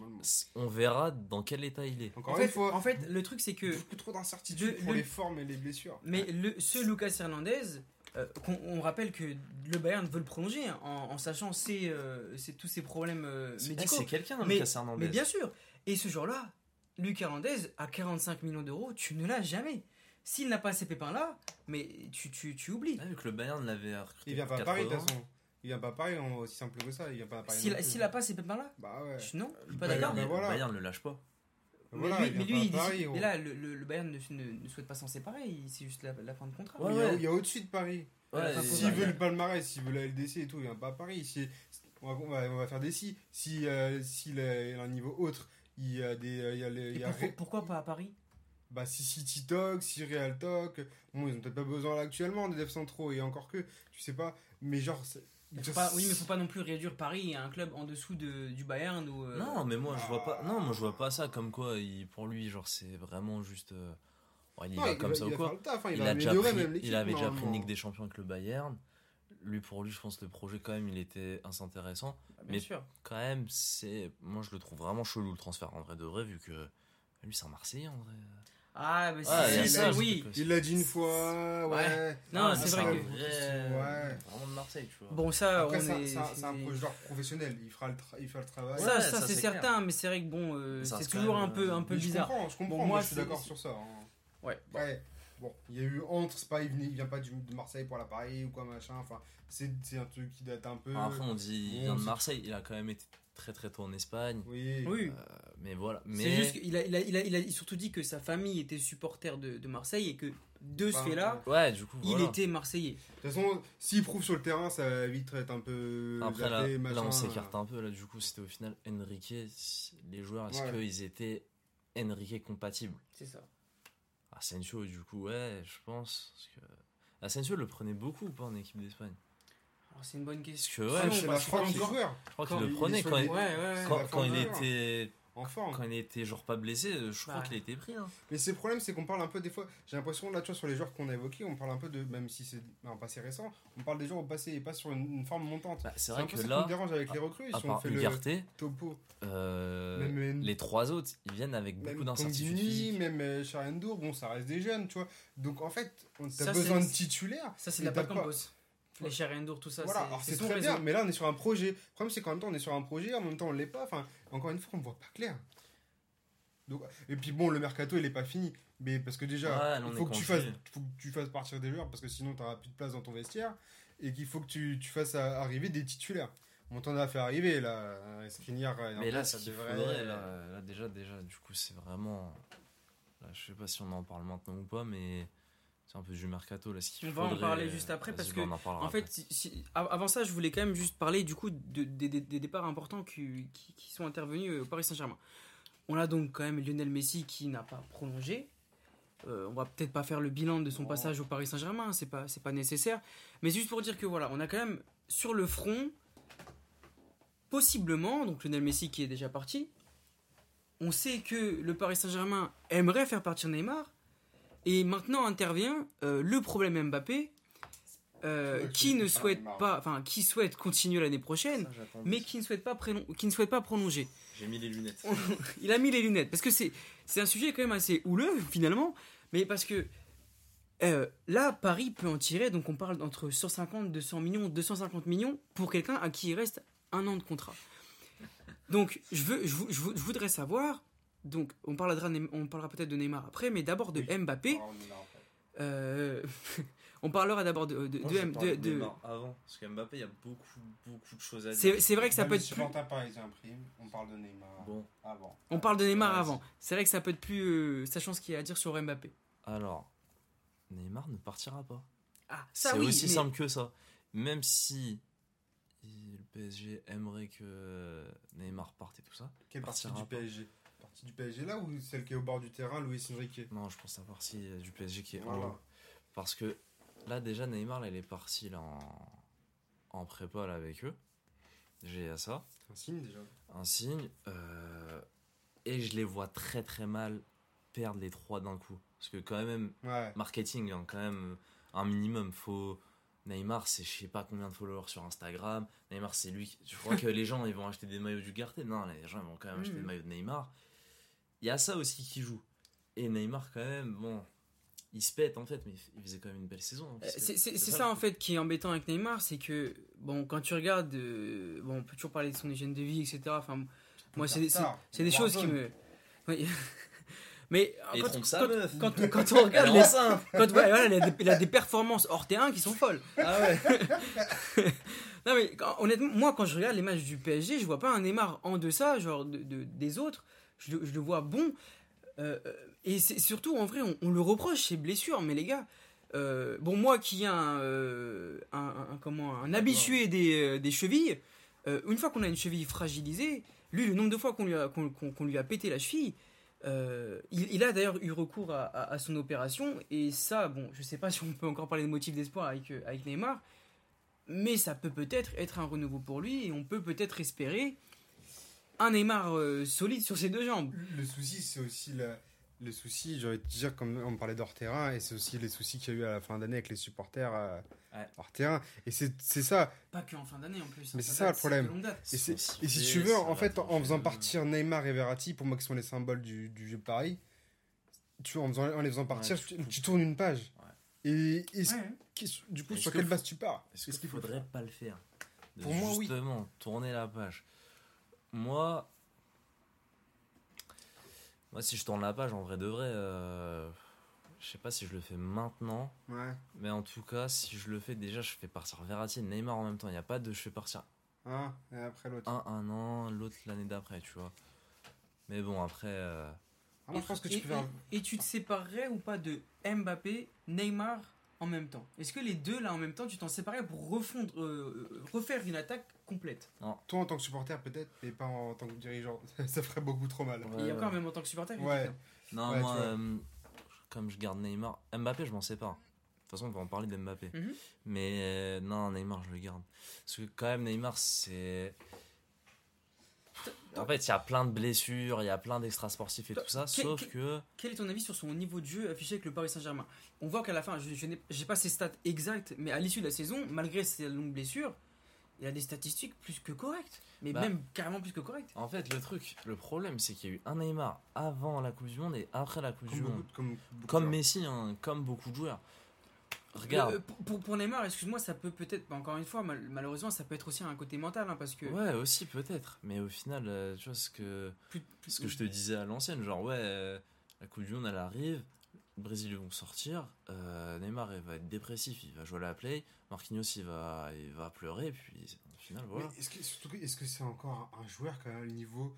on verra dans quel état il est. Encore En une fait, fois, en fait, le truc c'est que beaucoup trop d'incertitudes Le- pour le- les formes et les blessures. Mais le, ce Lucas Hernandez, euh, qu'on- on, rappelle que le Bayern veut le prolonger hein, en, en sachant ses, euh, ses- tous ses problèmes euh, médicaux. c'est quelqu'un, Mais- Lucas Hernandez. Mais bien sûr. Et ce jour-là, Lucas Hernandez, à 45 millions d'euros, tu ne l'as jamais. S'il n'a pas ces pépins-là, mais tu, tu, tu oublies. Ah, vu que le Bayern l'avait recruté. Il vient pas à Paris, de 80. toute façon. Il vient pas à Paris, on- aussi simple que ça. Il vient pas à Paris. S'il non plus. s'il n'a pas pépins-là, Bah ouais. je- non, je suis pas d'accord. bah Le voilà. Bayern ne le lâche pas. Mais lui, mais vient lui, il pas dit- mais là, le, le- le Bayern ne, ne- ne souhaite pas s'en séparer, il- c'est juste la, la fin de contrat. Ouais, Il y a- ouais. il y a au-dessus de Paris. S'il pas- veut le palmarès, s'il veut la LDC et tout, il vient pas à Paris. Si, on, va, on va- on va faire des si. Si, euh, s'il a un niveau autre, il y a des. euh, Il y a les, il Et y a pourquoi, Ré- pourquoi pas à Paris? Bah, si City Talk, si Real Talk. Bon, ils ont peut-être pas besoin là actuellement des devs centraux et encore que, tu sais pas. Mais genre. Mais faut pas- Oui, mais faut pas non plus réduire Paris à un club en dessous de, du Bayern ou. euh, Non, mais moi je vois pas. Non, moi je vois pas ça comme quoi. il- pour lui, genre c'est vraiment juste. euh, ouais, il y Non, va comme ça ou quoi. taf, hein, il, a déjà pris, même il avait déjà pris une. Ligue des Champions avec le Bayern. Lui, pour lui, je pense que le projet, quand même, il était assez intéressant. Bah, bien mais- sûr. Quand même, c'est. Moi, je le trouve vraiment chelou le transfert en vrai de vrai, vu que. Lui, c'est un Marseillais en vrai. Ah, bah si, Ouais, ça, oui. Il l'a dit une fois, ouais. Ouais. Non, Ah, c'est vrai que. vrai- Ouais. Vraiment de Marseille, tu vois. Bon, ça, Après, on c'est un- est. c'est un, c'est- joueur professionnel, il fera le, tra- il fera le travail. Ça, Ouais, ça, ça, c'est c'est certain, mais c'est vrai que bon, euh, c'est toujours un peu, un peu Mais je bizarre. comprends, je comprends, Bon, moi, moi, je suis d'accord sur ça. hein. Ouais. Ouais. Bon, il y a eu entre, c'est pas, il, venait- il vient pas du- de Marseille pour la Paris ou quoi machin. Enfin, c'est c'est un truc qui date un peu. Après, on dit il vient de Marseille, il a quand même été très très tôt en Espagne. Oui. Oui. Euh, mais voilà. C'est Mais. juste qu'il a, il a, il a, il a surtout dit que sa famille était supporter de, de Marseille et que de ce Bah, fait-là, Ouais, du coup, il voilà. était Marseillais. De toute façon, s'il prouve sur le terrain, ça va vite être un peu. Après, là, on s'écarte un peu. Là, du coup, c'était au final Enrique. Les joueurs, est-ce Ouais. qu'ils étaient Enrique compatibles? C'est ça. Asensio, du coup, ouais, je pense. Parce que... Asensio le prenait beaucoup ou pas en équipe d'Espagne? C'est une bonne question. que, Ouais, non, la je France crois je quand qu'il le prenait quand, il, Ouais, ouais, ouais. quand, il était en forme. Quand il était genre pas blessé, je crois qu'il a été pris. Hein. Mais c'est le problème, c'est qu'on parle un peu des fois. J'ai l'impression là, tu vois, sur les joueurs qu'on a évoqués, on parle un peu de, même si c'est un passé récent, on parle des joueurs au passé et pas sur une, une forme montante. Bah, c'est vrai un peu que ça qui là, me dérange avec les recrues. on part fait le topo, euh, Même, les trois autres, ils viennent avec beaucoup même d'incertitudes même euh, Charendour, bon, ça reste des jeunes, tu vois. Donc en fait, a besoin de titulaires. Ça, c'est de la t'as pas- Campos. Les Charendour, tout ça, voilà, alors c'est très réseau. bien, mais là on est sur un projet. Le problème c'est qu'en même temps on est sur un projet, en même temps on l'est pas. Enfin, encore une fois, on voit pas clair. Donc, et puis bon, le mercato il est pas fini. Mais parce que déjà, Ouais, il faut que, tu fasses, faut que tu fasses partir des joueurs parce que sinon tu plus de place dans ton vestiaire. Et qu'il faut que tu, tu fasses arriver des titulaires. On t'en a fait arriver là. Skriniar, Mais là, ça devrait- faudrait, là, là, déjà, déjà, du coup, c'est vraiment. Là, je sais pas si on en parle maintenant ou pas, mais c'est un peu du mercato là. Ce On va en parler juste après, parce bah, que, en fait, si- si- av- avant ça, je voulais quand même juste parler du coup de- des- départs importants qui, qui- qui sont intervenus au Paris Saint-Germain. On a donc quand même Lionel Messi qui n'a pas prolongé. Euh, on va peut-être pas faire le bilan de son Non. passage au Paris Saint-Germain, c'est pas c'est pas nécessaire. Mais juste pour dire que voilà, on a quand même sur le front possiblement donc Lionel Messi qui est déjà parti. On sait que le Paris Saint-Germain aimerait faire partir Neymar. Et maintenant intervient euh, le problème Mbappé, euh, qui ne souhaite pas, enfin qui souhaite continuer l'année prochaine, Ça, mais qui ne souhaite pas prélon- qui ne souhaite pas prolonger. J'ai mis les lunettes. Il a mis les lunettes parce que c'est c'est un sujet quand même assez houleux finalement, mais parce que euh, là Paris peut en tirer donc on parle d'entre 150 200 millions 250 millions pour quelqu'un à qui il reste un an de contrat. Donc je veux je voudrais savoir donc on parlera on peut-être de Neymar après mais d'abord de Oui. Mbappé en fait. euh, on parlera d'abord de, de, Moi, de- je de- parle de de- Neymar avant, parce qu'Mbappé, il y a beaucoup, beaucoup de choses à dire. c'est vrai que ça Là, peut être plus, on parle de Neymar Bon, avant. on parle de Neymar Vas-y. avant c'est vrai que ça peut être plus euh, sachant ce qu'il y a à dire sur Mbappé alors, Neymar ne partira pas. ah ça C'est oui aussi mais- simple que ça. Même si le PSG aimerait que Neymar parte et tout ça. Quelle partie partira du pas. PSG Du PSG là ou celle qui est au bord du terrain, Luis Enrique Non, je pense à partie du PSG qui est en haut. Parce que là, déjà, Neymar, là, il est parti là, en, en prépa là, avec eux. J'ai à ça. Un signe déjà. Un signe. euh, et je les vois très très mal perdre les trois d'un coup. Parce que quand même, Ouais. marketing, hein, quand même, un minimum. Faut... Neymar, c'est je sais pas combien de followers sur Instagram. Neymar, c'est lui. Je crois que les gens, ils vont acheter des maillots du Garté. Non, les gens, ils vont quand même acheter des maillots de Neymar. Il y a ça aussi qui joue. Et Neymar, quand même, bon, il se pète en fait, mais il faisait quand même une belle saison. hein, Euh, C'est ça en fait qui est embêtant avec Neymar, c'est que bon quand tu regardes, euh, bon on peut toujours parler de son hygiène de vie, etc. Enfin moi c'est des choses qui me, Oui. mais il quand, quand- quand, quand on regarde les, quand ouais, voilà, il, a des, il a des performances hors terrain qui sont folles. Ah ouais. Non mais quand- honnêtement, moi quand je regarde les matchs du PSG, je vois pas un Neymar en deçà genre de, de- des autres. Je, le- je le vois bon. Euh, euh, et c'est surtout en vrai, on, on le reproche ses blessures, mais les gars. euh, bon moi qui ai un, euh, un, comment un habitué des, des chevilles, une fois qu'on a une cheville fragilisée, lui le nombre de fois qu'on lui lui a pété la cheville, euh, il, il a d'ailleurs eu recours à, à- à son opération et ça bon je sais pas si on peut encore parler de motif d'espoir avec avec Neymar, mais ça peut peut-être être un renouveau pour lui et on peut peut-être espérer un Neymar euh, solide sur ses deux jambes. Le souci, c'est aussi la- le souci, j'aurais te dire, comme on parlait d'hors terrain, et c'est aussi les soucis qu'il y a eu à la fin d'année avec les supporters euh, Ouais. hors terrain. Et c'est ça. Pas que en fin d'année en plus. Mais hein, c'est ça, le problème. de longue date. Et, si tu veux, en fait, en faisant partir Neymar et Verratti, pour moi qui sont les symboles du, du jeu de Paris, tu, en, faisant- en les faisant partir, tu tu, coupes. tu tournes une page. Ouais. Et, du coup, sur que quelle base tu pars? Est-ce qu'il faudrait pas le faire? De Pour moi, oui. Justement, tourner la page. Moi, moi, si je tourne la page, en vrai de vrai, euh, je sais pas si je le fais maintenant, Ouais. mais en tout cas, si je le fais déjà, je fais partir Verratti et Neymar en même temps. Il n'y a pas de je fais partir Un, et après l'autre. un un an, l'autre l'année d'après, tu vois. Mais bon, après, euh, Ah, moi, je pense que tu et, peux faire. et- et tu te séparerais ou pas de Mbappé, Neymar en même temps Est-ce que les deux là en même temps, tu t'en séparais pour refondre, euh, refaire une attaque complète Toi, en tant que supporter, peut-être, mais pas en tant que dirigeant. ça ferait beaucoup trop mal. Ouais. Et il y a encore même en tant que supporter Ouais. non, Ouais, moi, euh, comme je garde Neymar, Mbappé, je m'en sépare. De toute façon, on va en parler d'Mbappé. Mhm. Mais euh, non, Neymar, je le garde. Parce que quand même, Neymar, c'est. En fait, il y a plein de blessures, il y a plein d'extra sportifs et tout ça, quel- sauf quel- que. Quel est ton avis sur son niveau de jeu affiché avec le Paris Saint-Germain? On voit qu'à la fin, je, je n'ai j'ai pas ses stats exactes, mais à l'issue de la saison, malgré ses longues blessures, il a des statistiques plus que correctes. Mais Bah. même carrément plus que correctes. En fait, le truc, le problème, c'est qu'il y a eu un Neymar avant la Coupe du Monde et après la Coupe Comme du beaucoup, Monde. comme. Messi, hein, comme beaucoup de joueurs. Regarde. Euh, pour, pour, Neymar, excuse-moi, ça peut peut-être, bah, encore une fois, mal- malheureusement, ça peut être aussi un côté mental, hein, parce que. Ouais, aussi peut-être. Mais au final, euh, tu vois, ce que, plus- plus- ce que je te disais à l'ancienne, genre, ouais, euh, la Coupe du Monde, elle arrive, le Brésil ils vont sortir, euh, Neymar, il va être dépressif, il va jouer à la play, Marquinhos, il va, il va pleurer, et puis au final, voilà. Mais est-ce que, surtout, que- est-ce que c'est encore un, joueur qui a le niveau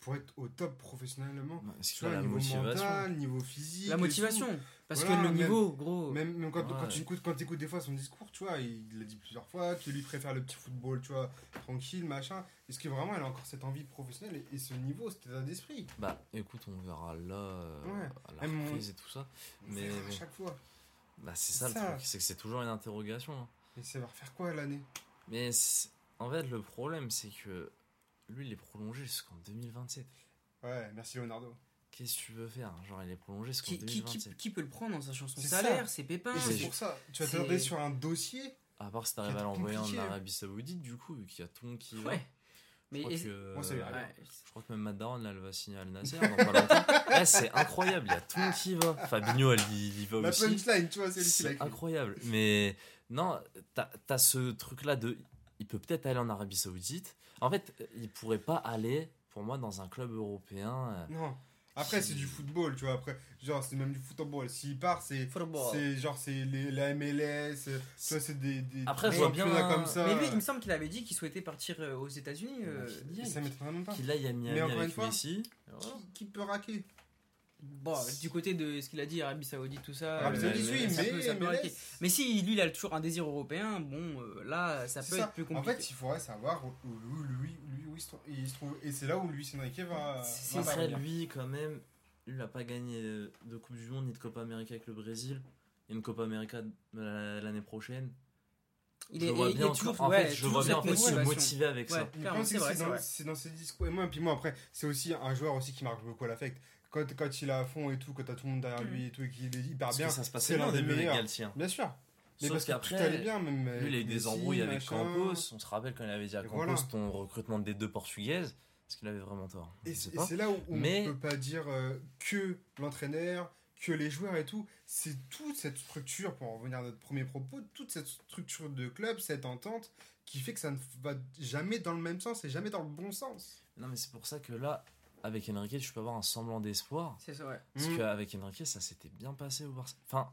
pour être au top professionnellement Bah, Est-ce Tu qu'il a vois, la niveau motivation? mental, niveau physique. La motivation. Parce Voilà, que le même- niveau, gros. Même, même quand, Ouais. quand tu écoutes, quand écoutes des fois son discours, tu vois, il l'a dit plusieurs fois, que lui préfère le petit football, tu vois, tranquille, machin. Est-ce que vraiment elle a encore cette envie professionnelle et, et ce niveau, cet état d'esprit? Bah, écoute, on verra là, euh, Ouais. à la Même on- reprise et tout ça. On Mais à chaque fois. Bah, c'est ça, le truc, c'est que c'est toujours une interrogation. hein. Et ça va refaire quoi l'année? Mais en fait, le problème, c'est que lui, il est prolongé jusqu'en 2027. Ouais, merci Leonardo. Qu'est-ce que tu veux faire? Genre, il est prolongé jusqu'en Qui, qui, qui, 2027. qui peut le prendre en sachant son C'est salaire, ses pépins Et c'est- c'est pour ça, tu vas c'est- t'attarder sur un dossier. À part si t'arrives à l'envoyer en. Arabie Saoudite, du coup, vu qu'il y a tout le monde qui va. Ouais. Mais Je crois, est-ce- que, Moi, ça lui euh, je crois que même Madaron, là, elle va signer à Al Nasser dans pas longtemps. Ouais, c'est incroyable, il y a tout qui va. Fabinho, elle y, va La aussi. punchline, tu vois, c'est lui qui l'a C'est écrit. incroyable. Mais non, t'as as ce truc-là de. Il peut peut-être aller en Arabie Saoudite. En fait, il pourrait pas aller, pour moi, dans un club européen. euh, Non. Après, c'est du football, tu vois. Après, genre, c'est même du football. S'il part, c'est. Football. C'est genre, c'est les- la MLS. euh, Tu vois, c'est des, des. Après, je vois bien comme ça. Mais lui, il me semble qu'il avait dit qu'il souhaitait partir euh, aux États-Unis. euh, ça m'étonnerait même pas. Qu'il aille à Miami Mais encore une avec fois, Messi. Qui, qui peut raquer? Bon, du côté de ce qu'il a dit, Arabie Saoudite, tout ça. Arabie Saoudite, mais- oui, mais. peut- ça peut MLS, raquer. Mais si lui, il a toujours un désir européen, bon, là, ça c'est peut ça. être plus En compliqué. fait, il faudrait savoir où, lui, lui, où il se trouve. il se trouve. Et c'est là où Luis Enrique va. Après, intervenir. lui, quand même, lui, il n'a pas gagné de Coupe du Monde ni de Copa América avec le Brésil. Il y a une Copa América euh, l'année prochaine. il je est, vois il est bien, toujours, en ouais, fait, je vois bien en fait se motiver avec Ouais. ça. C'est dans, ses discours. Et moi, puis moi, après, c'est aussi un joueur aussi qui marque beaucoup à l'affect. Quand, quand il est à fond et tout, quand t'as tout le monde derrière Mm. lui et tout, et qu'il est hyper Parce bien, que ça se c'est l'un des meilleurs. Galtier. Bien sûr. Mais Sauf parce tout qu'après, allait bien, même. Lui, il a eu des embrouilles avec machin. Campos. On se rappelle quand il avait dit à Campos voilà. ton recrutement des deux portugaises. Est-ce qu'il avait vraiment tort Et c'est là où on Mais- ne peut pas dire euh, que l'entraîneur, que les joueurs et tout. C'est toute cette structure, pour en revenir à notre premier propos, toute cette structure de club, cette entente, qui fait que ça ne va jamais dans le même sens et jamais dans le bon sens. Non, mais c'est pour ça que là, avec Enrique, tu peux avoir un semblant d'espoir. C'est ça, ouais. Parce Mm. qu'avec Enrique, ça s'était bien passé au Barça. Enfin,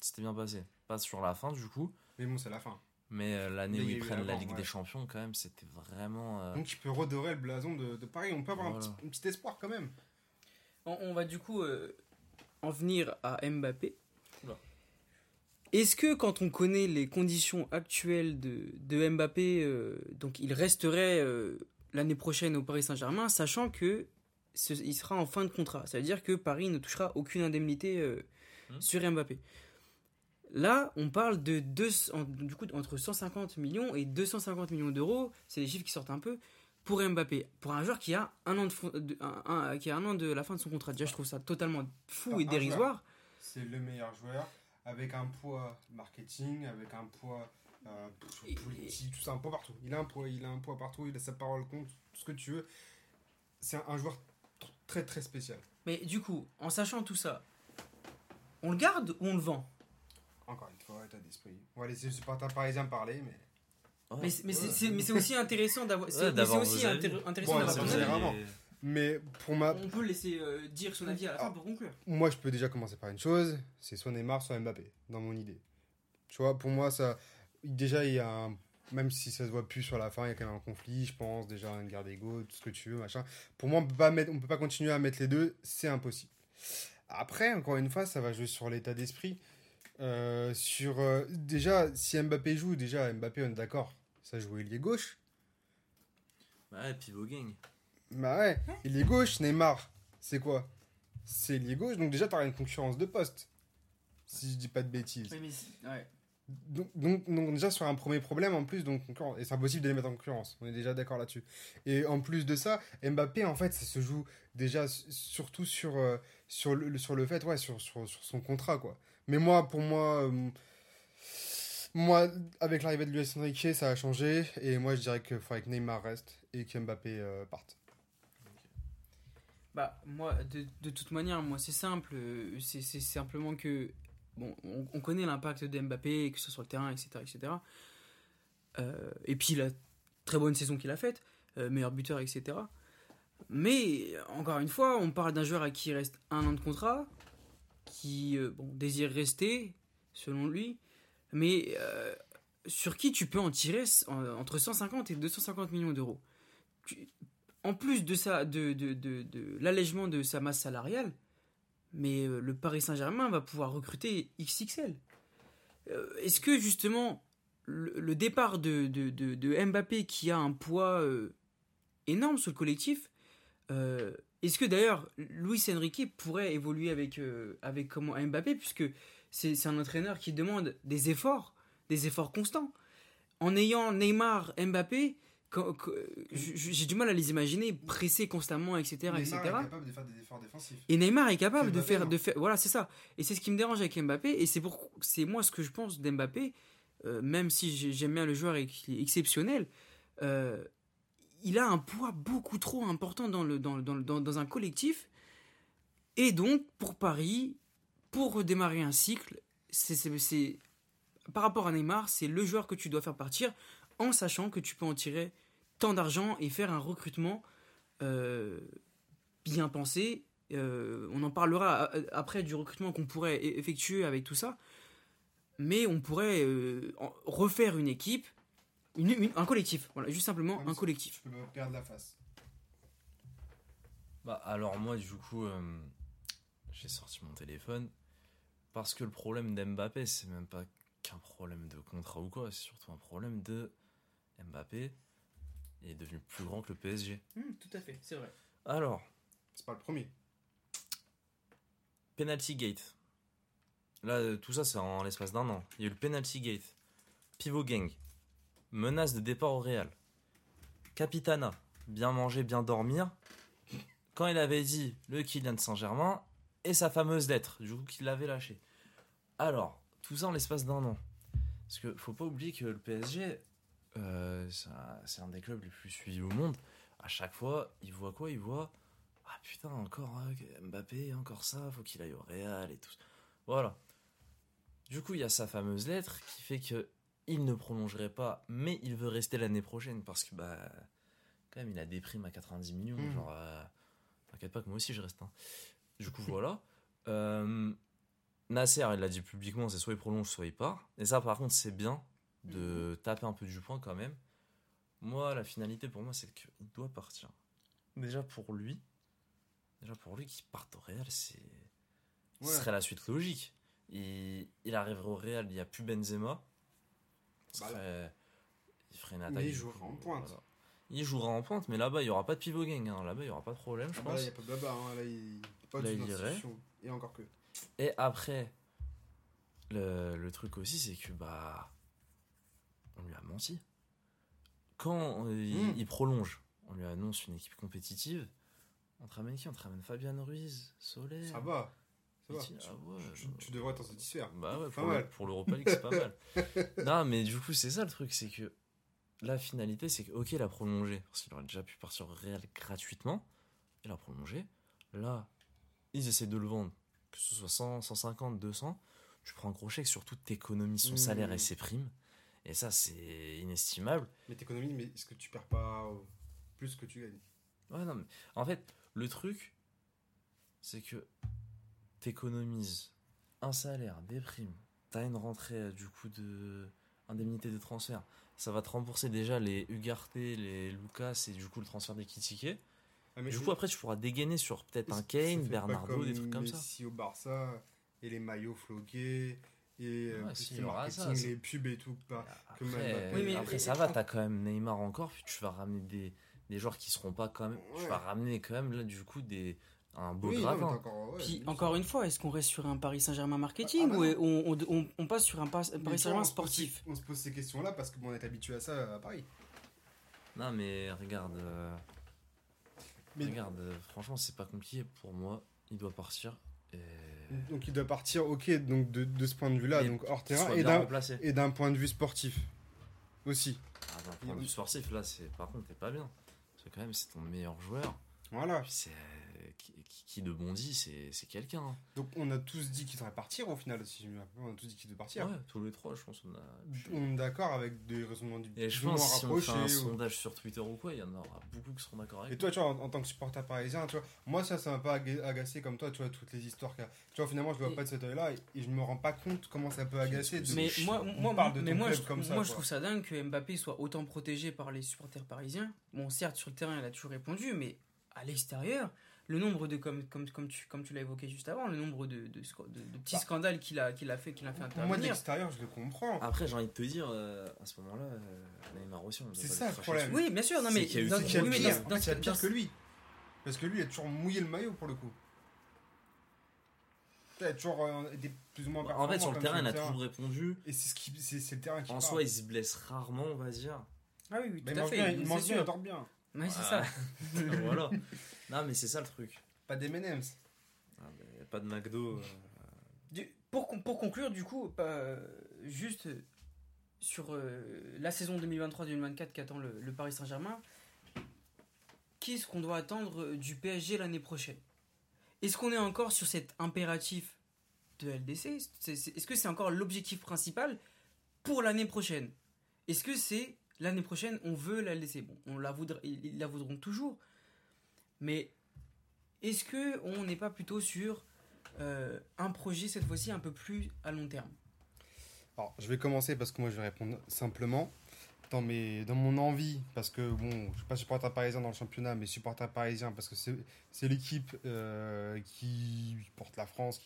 c'était bien passé. Pas sur la fin, du coup. Mais bon, c'est la fin. Mais euh, l'année où ils prennent la Ligue ouais. des Champions, quand même, c'était vraiment. euh, Donc il peut redorer le blason de, de Paris. On peut avoir un, petit, un petit espoir quand même. On, on va du coup euh, en venir à Mbappé. Oula. Est-ce que quand on connaît les conditions actuelles de, de Mbappé, euh, donc il resterait euh, l'année prochaine au Paris Saint-Germain, sachant que ce- il sera en fin de contrat. Ça veut dire que Paris ne touchera aucune indemnité euh, Hmm. sur Mbappé. Là, on parle de deux, en- du coup, entre 150 millions et 250 millions d'euros. C'est des chiffres qui sortent un peu pour Mbappé, pour un joueur qui a un an de, fon- de- un- un- qui a un an de la fin de son contrat. Déjà, je trouve ça totalement fou et dérisoire. C'est le meilleur joueur avec un poids marketing, avec un poids euh, politique, tout ça, un poids partout. Il a un poids, il a un poids partout, il a sa parole compte, tout ce que tu veux. C'est un, un joueur tr- très très spécial. Mais du coup, en sachant tout ça, on le garde ou on le vend? Encore une fois, état d'esprit. On va laisser les supporters parisiens parler, mais. ouais. Mais c'est- mais ouais. aussi intéressant d'avoir. c'est- aussi intér- intéressant Bon, d'avoir. Mais pour ma, On peut laisser euh, dire son avis à la fin pour conclure. moi, je peux déjà commencer par une chose c'est soit Neymar, soit Mbappé, dans mon idée. Tu vois, pour moi, ça. Déjà, il y a un- Même si ça se voit plus sur la fin, il y a quand même un conflit, je pense, déjà une guerre d'ego, tout ce que tu veux, machin. Pour moi, on peut pas, mettre, on peut pas continuer à mettre les deux, c'est impossible. Après, encore une fois, ça va jouer sur l'état d'esprit. Euh, sur euh, déjà, si Mbappé joue, déjà Mbappé, on est d'accord, ça joue ailier gauche. Ouais, pivot gang. Bah ouais, il est gauche, Neymar, c'est quoi? C'est ailier gauche, donc déjà t'auras une concurrence de poste. Si je dis pas de bêtises. Oui, mais c'est- ouais. Donc, donc, donc déjà sur un premier problème en plus, donc concurrence. et c'est impossible de les mettre en concurrence. On est déjà d'accord là-dessus. Et en plus de ça, Mbappé en fait, ça se joue déjà surtout sur euh, sur le sur le fait, ouais, sur, sur, sur son contrat quoi. Mais moi, pour moi, euh, moi, avec l'arrivée de Luis Enrique, ça a changé et moi je dirais qu'il faudrait que Neymar reste et que Mbappé euh, parte. Bah, moi, de, de toute manière, moi, c'est simple. euh, C'est simplement que. Bon, on, on connaît l'impact de Mbappé, que ce soit sur le terrain, etc. etc. Et puis, la très bonne saison qu'il a faite, meilleur buteur, etc. Mais, encore une fois, on parle d'un joueur à qui il reste un an de contrat, qui euh, bon, désire rester, selon lui, mais euh, sur qui tu peux en tirer en- entre 150 et 250 millions d'euros? En plus de ça, de, de, de, l'allègement de sa masse salariale, mais euh, le Paris Saint-Germain va pouvoir recruter XXL. Est-ce que justement le, le départ de, de, Mbappé qui a un poids énorme sur le collectif, est-ce que d'ailleurs Luis Enrique pourrait évoluer avec, euh, avec comment Mbappé puisque c'est c'est un entraîneur qui demande des efforts, des efforts constants. En ayant Neymar, Mbappé, j'ai du mal à les imaginer pressés constamment, etc. etc. capable de faire des efforts défensifs. Et Neymar est capable de Mbappé, faire, de faire. Voilà, c'est ça. Et c'est ce qui me dérange avec Mbappé. Et c'est moi ce que je pense d'Mbappé. euh, même si j'ai- j'aime bien le joueur et qu'il est exceptionnel, euh, il a un poids beaucoup trop important dans, un collectif. Et donc, pour Paris, pour redémarrer un cycle, c'est, par rapport à Neymar, c'est le joueur que tu dois faire partir en sachant que tu peux en tirer tant d'argent et faire un recrutement euh, bien pensé. Euh, on en parlera euh, après du recrutement qu'on pourrait e- effectuer avec tout ça. Mais on pourrait refaire une équipe, une- une- un collectif. Voilà, juste simplement Comme un collectif. Je peux me perdre la face. Bah alors moi du coup euh, j'ai sorti mon téléphone parce que le problème d'Mbappé c'est même pas qu'un problème de contrat ou quoi, c'est surtout un problème de Mbappé il est devenu plus grand que le PSG. tout à fait, c'est vrai. Alors, C'est pas le premier. penalty gate. Là euh, tout ça c'est en l'espace d'un an. Il y a eu le penalty gate, pivot gang, menace de départ au Real, Capitana, bien manger, bien dormir. Quand il avait dit le Kylian de Saint-Germain et sa fameuse lettre, du coup qu'il l'avait lâché. Alors, tout ça en l'espace d'un an. Parce que faut pas oublier que le PSG, euh, c'est un- c'est un des clubs les plus suivis au monde. À chaque fois, il voit quoi? Il voit ah putain encore hein, Mbappé, encore ça, faut qu'il aille au Real et tout. Voilà. Du coup, il y a sa fameuse lettre qui fait que il ne prolongerait pas, mais il veut rester l'année prochaine parce que bah quand même il a des primes à 90 millions. Mhm. Genre, euh, t'inquiète pas que moi aussi je reste. hein. Du coup, voilà. Euh, Nasser, il l'a dit publiquement, c'est soit il prolonge, soit il part. Et ça, par contre, c'est bien de taper un peu du poing quand même. Moi, la finalité pour moi, c'est qu'il doit partir. Déjà pour lui, déjà pour lui qui parte au Real, c'est ce serait la suite logique. Il, il arriverait au Real, il n'y a plus Benzema. Ce Bah, serait- il ferait une Mais attaque. il jouera en pointe. voilà. Il jouera en pointe, mais là-bas, il n'y aura pas de pivot gang. hein. Là-bas, il n'y aura pas de problème, je Ah bah pense. là, il n'y a pas de blabla, hein. là, il pas Là, il irait. Et encore que. Et après, le, le truc aussi, c'est que bah, on lui a menti. Quand euh, il, Mm. il prolonge, on lui annonce une équipe compétitive. On te ramène qui? On te ramène Fabian Ruiz, Soler. Ça va. Va. dit, ah ouais, tu- tu devrais t'en satisfaire. Bah ouais, pour, le- pour l'Europa League, c'est pas mal. non, mais du coup, c'est ça le truc, c'est que la finalité, c'est que, ok, il a prolongé, parce qu'il aurait déjà pu partir au Real gratuitement, il a prolongé. Là, ils essaient de le vendre, que ce soit 100, 150, 200. Tu prends un gros chèque, surtout t'économises son Mmh. salaire et ses primes. Et ça, c'est inestimable. Mais t'économises, mais est-ce que tu perds pas euh, plus que tu gagnes? Ouais, non, mais en fait, le truc, c'est que t'économises un salaire, des primes, t'as une rentrée euh, du coup de indemnité de transfert. Ça va te rembourser déjà les Ugarte, les Lucas et du coup le transfert des Kitike. Ah, mais Du coup, après, tu pourras dégainer sur peut-être un Kane, Bernardo, des trucs comme ça. Messi au Barça, et les maillots floqués, et euh, Ouais, si, ça, les pubs et tout. Pas... que Après, Mbappé. Oui, mais- après, ça va, t'as quand même Neymar encore, puis tu vas ramener des, des joueurs qui seront pas quand même. Tu vas ramener quand même là du coup des un beau Oui, non, encore, ouais, Puis encore une fois, est-ce qu'on reste sur un Paris Saint-Germain marketing Ah, bah ou est- on, on- on- on passe sur un Paris Saint-Germain on se pose ces- sportif On se pose ces questions-là parce qu'on est habitué à ça à Paris. Non, mais regarde, euh, Mais- regarde, euh, franchement, c'est pas compliqué pour moi. Il doit partir. Et... Donc il doit partir, ok, donc de, de ce point de vue-là, donc hors terrain, et d'un, point de vue sportif aussi. Ah, d'un point de vue sportif, là, c'est par contre, t'es pas bien. Parce que quand même, c'est ton meilleur joueur. Voilà. C'est qui, de bondi, c'est c'est quelqu'un. hein. Donc on a tous dit qu'il devrait partir au final, si je me rappelle, on a tous dit qu'il devait partir. Ouais, tous les trois, je pense, on a. On est d'accord avec des raisonnements du Et je pense que si on fait un ou- sondage sur Twitter ou quoi, il y en aura beaucoup qui seront d'accord avec Et toi, tu vois, en, en tant que supporter parisien, tu vois, moi ça, ça m'a pas aga- agacé comme toi, tu vois, toutes les histoires qu'il y a. Tu vois, finalement, je le vois Et- pas de cet œil-là et, et je me rends pas compte comment ça peut agacer. de- Mais moi, parle de mais moi, je, comme ça, moi je trouve ça dingue que Mbappé soit autant protégé par les supporters parisiens. Bon, certes, sur le terrain, il a toujours répondu, mais à l'extérieur, le nombre de, comme, comme, comme tu, comme tu l'as évoqué juste avant, le nombre de, de, de- de petits Bah. scandales qu'il a, qu'il a fait, qu'il a fait Moi, de intervenir. l'extérieur, je le comprends. Après, j'ai envie de te dire, euh, à ce moment-là, euh, Neymar aussi, on C'est ça, le problème. Oui, bien sûr, non, mais dans- C'est a oui, mais pire. dans- En dans fait, a pire dans que lui. Parce que lui, il a toujours mouillé le maillot pour le coup. Il a toujours euh, été plus ou moins En fait, sur le terrain, il a toujours répondu. Et c'est ce qui, c'est, le terrain qui En soi, il se blesse rarement, on va dire. Ah oui, oui, tout il à fait. bien, il c'est mange bien, il dort bien. Ouais, c'est ça. voilà. Non, mais c'est ça le truc. Pas des M&M's. Ah, mais pas de McDo. euh, Du- pour, pour conclure, du coup, euh, juste euh, sur euh, la saison 2023-2024 qu'attend le, le Paris Saint-Germain, qu'est-ce qu'on doit attendre du PSG l'année prochaine? Est-ce qu'on est encore sur cet impératif de LDC Est-ce que c'est encore l'objectif principal pour l'année prochaine? Est-ce que c'est l'année prochaine, on veut la LDC Bon, on la voudra, ils ils la voudront toujours, mais est-ce que on n'est pas plutôt sur euh, un projet cette fois-ci un peu plus à long terme? Alors, je vais commencer parce que moi, je vais répondre simplement. Dans, mon envie, parce que bon, je ne suis pas supporter parisien dans le championnat, mais supporter parisien parce que c'est l'équipe euh, qui porte la France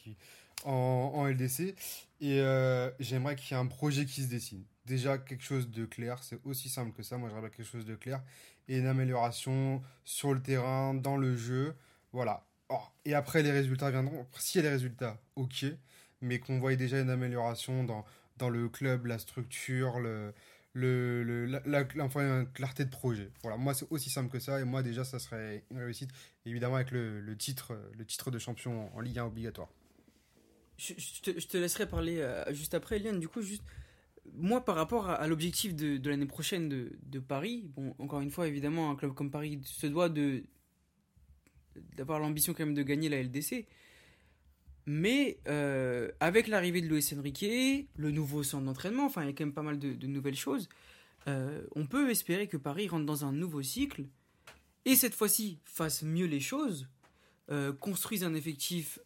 en LDC. Et euh, j'aimerais qu'il y ait un projet qui se dessine. Déjà, quelque chose de clair, c'est aussi simple que ça. Moi, j'aimerais quelque chose de clair. Et une amélioration sur le terrain, dans le jeu. Voilà. Or, et après, les résultats viendront. S'il y a des résultats, ok. Mais qu'on voit déjà une amélioration dans, dans le club, la structure, le, le, la, clarté de projet. Voilà, moi c'est aussi simple que ça et moi déjà ça serait une réussite, évidemment avec le, le titre, le titre de champion en Ligue 1 obligatoire. Je, je te, je te laisserai parler euh, juste après, Eliane. Du coup, juste moi par rapport à, l'objectif de, l'année prochaine de, Paris, bon, encore une fois, évidemment, un club comme Paris se doit de d'avoir l'ambition quand même de gagner la LDC. Mais euh, avec l'arrivée de Luis Enrique, le nouveau centre d'entraînement, enfin il y a quand même pas mal de, nouvelles choses, euh, on peut espérer que Paris rentre dans un nouveau cycle et cette fois-ci fasse mieux les choses, euh, construise un effectif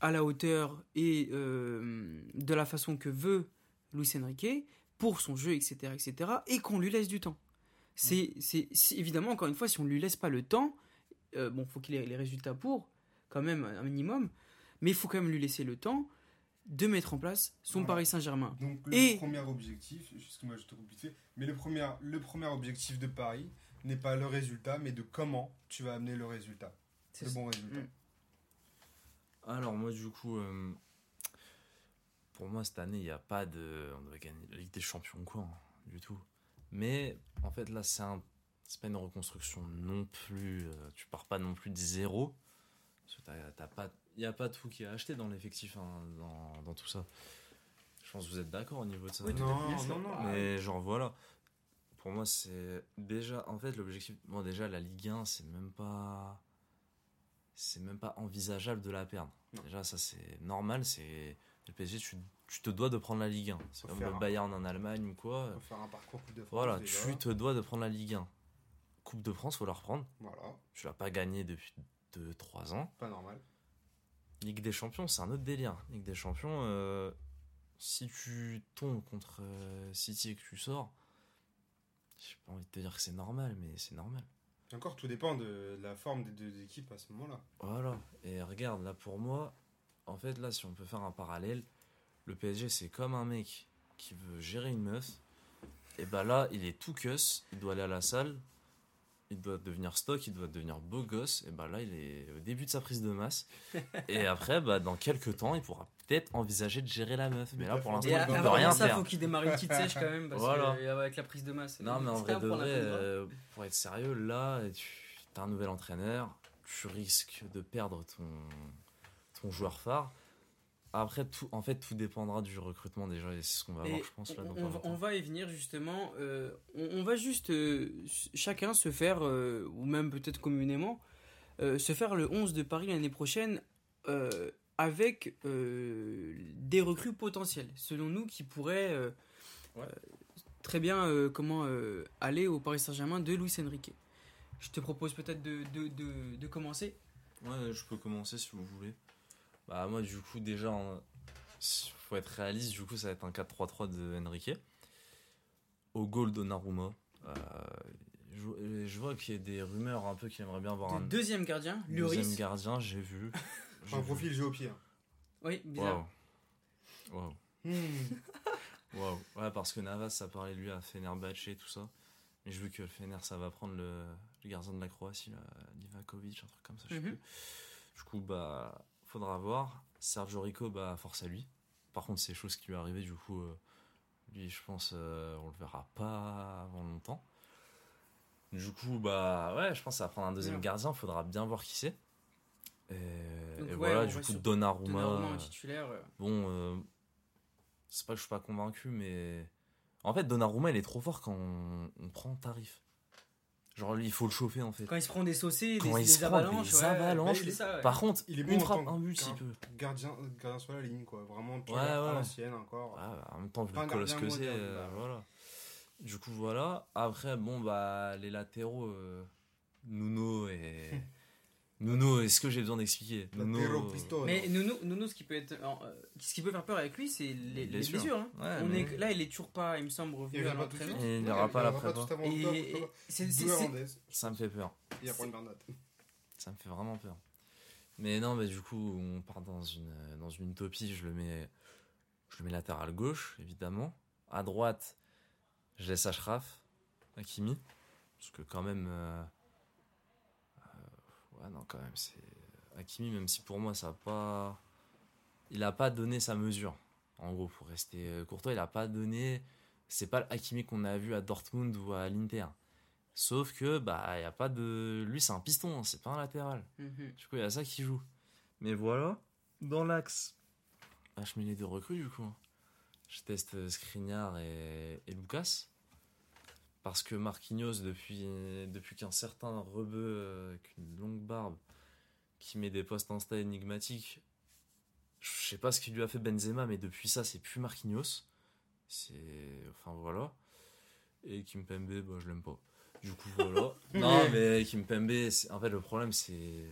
à la hauteur et de la façon que veut Luis Enrique pour son jeu, etc., etc., et qu'on lui laisse du temps. C'est, c'est, évidemment encore une fois si on lui laisse pas le temps, euh, bon faut qu'il ait les résultats pour, quand même un minimum, mais il faut quand même lui laisser le temps de mettre en place son Voilà. Paris Saint-Germain. Donc le Et- premier objectif, juste que moi je te fait, mais le premier, le premier objectif de Paris n'est pas le résultat, mais de comment tu vas amener le résultat, C'est le bon résultat. Mm. Alors, moi, du coup, euh, pour moi, cette année, il n'y a pas de. On doit gagner la Ligue des Champions, quoi, hein, du tout. Mais, en fait, là, c'est un. C'est pas une reconstruction non plus. euh, tu pars pas non plus de zéro. Parce que t'as- t'as pas. Il n'y a pas tout qui est acheté dans l'effectif, hein, dans, dans tout ça. Je pense que vous êtes d'accord au niveau de ça. Oui, Non, non, non. Mais genre voilà. Pour moi, c'est déjà en fait l'objectif. Moi déjà la Ligue 1, c'est même pas c'est même pas envisageable de la perdre. Non. Déjà ça c'est normal, c'est le PSG tu, tu te dois de prendre la Ligue 1. C'est Faut comme le un- Bayern en Allemagne ou quoi. Va faire un parcours Coupe de France. Voilà, déjà. tu te dois de prendre la Ligue 1. Coupe de France, faut la reprendre. Voilà, Tu l'as pas gagné depuis 2-3 ans. pas normal. Ligue des Champions, c'est un autre délire. Ligue des Champions, euh, si tu tombes contre euh, City et que tu sors, j'ai pas envie de te dire que c'est normal, mais c'est normal. Encore, tout dépend de la forme des deux équipes à ce moment-là. Voilà. Et regarde, là pour moi, en fait, là, si on peut faire un parallèle, le PSG, c'est comme un mec qui veut gérer une meuf. Et bah là, il est tout cuss, il doit aller à la salle. il doit devenir stock, il doit devenir beau gosse. Et bah là, il est au début de sa prise de masse. et après, bah, dans quelques temps, il pourra peut-être envisager de gérer la meuf. Mais là, pour l'instant, il à- peut rien ça, faire. faut qu'il démarre une petite sèche quand même, parce Voilà. que, euh, avec la prise de masse. Non, mais en vrai de vrai, euh, pour être sérieux, là, tu as un nouvel entraîneur, tu risques de perdre ton, ton joueur phare. Après, tout, en fait, tout dépendra du recrutement déjà, et c'est ce qu'on va Et voir, je pense, là, on, dans on pas va- longtemps. on va y venir justement. euh, on, on va juste euh, ch- chacun se faire, euh, ou même peut-être communément, euh, se faire le 11 de Paris l'année prochaine euh, avec euh, des recrues potentielles, selon nous, qui pourraient Ouais. très bien euh, comment euh, aller au Paris Saint-Germain de Luis Enrique. Je te propose peut-être de, de, de- de commencer. Ouais, je peux commencer si vous voulez. Bah, moi, du coup, déjà, s- faut être réaliste, du coup, ça va être un 4-3-3 de Enrique. Au goal Donnarumma. Euh, je, je vois qu'il y a des rumeurs un peu qui aimeraient bien avoir De un deuxième gardien, deuxième Lloris. gardien, j'ai vu. J'ai Un profil jeu au pied. hein. Oui, bizarre. Waouh. Waouh. Hmm. Waouh. Ouais, parce que Navas, ça parlait lui à Fenerbahce et tout ça. Mais je veux que le Fener, ça va prendre le, le gardien de la Croatie, là, Livakovic, un truc comme ça, je sais Mhm. plus. Du coup, bah, faudra voir. Sergio Rico, bah, force à lui. Par contre, c'est chose qui lui est arrivée, du coup, euh, lui, je pense, euh, on le verra pas avant longtemps. Du coup, bah, ouais, je pense va prendre un deuxième Ouais. gardien, faudra bien voir qui c'est. Et, Donc, et ouais, voilà, du coup, Donnarumma. Titulaire. euh, Bon, euh, c'est pas que je suis pas convaincu, mais en fait, Donnarumma, il est trop fort quand on, on prend tarif. Genre, il faut le chauffer en fait. Quand il se prend des saucés, des, il des se prend avalanches, des ouais, avalanches, ouais, c'est ça, ouais. Par contre, Il est bon une frappe, un but, s'il peut. Gardien, gardien sur la ligne, quoi. Vraiment, tu Ouais, à l'ancienne encore. Ouais, en même temps, vu le colosse que c'est, moderne, euh, bah. voilà. Du coup, voilà. Après, bon, bah, les latéraux, euh, Nuno et. Nuno, est-ce que j'ai besoin d'expliquer Nuno. Pistola. Mais Nuno, Nuno, ce qui peut être, euh, ce qui peut faire peur avec lui, c'est les, les blessures. blessures. hein. Ouais, On mais- est, là, il est toujours pas, il me semble, Il revenu à tout de l'entraînement. il iraura pas à la reviendra prépa. tout avant Et octobre, et octobre. c'est- D'où c'est- c'est- Hernandez. Ça me fait peur. Il reprend Bernat. Ça me fait vraiment peur. Mais non, mais du coup, on part dans une, dans une utopie. Je le mets, je le mets latéral gauche, évidemment. À droite, je laisse Ashraf, Hakimi. Parce que quand même. euh, euh, ouais, non, quand même, c'est. Hakimi, même si pour moi, ça a pas. Il a pas donné sa mesure. En gros, pour rester euh, courtois, il a pas donné. C'est pas le Hakimi qu'on a vu à Dortmund ou à l'Inter. Sauf que, bah, il y a pas de. Lui, c'est un piston, hein, c'est pas un latéral. Mhm. Du coup, il y a ça qui joue. Mais voilà, dans l'axe. Bah, je mets les deux recrues, du coup. Je teste euh, Skriniar et, et Lucas. Parce que Marquinhos, depuis, depuis qu'un certain rebeu euh, avec une longue barbe qui met des posts Insta énigmatiques, je sais pas ce qu'il lui a fait Benzema, mais depuis ça, c'est plus Marquinhos. C'est. Enfin voilà. Et Kimpembe, bah, je l'aime pas. Du coup, voilà. non, mais Kimpembe, c'est- en fait, le problème, c'est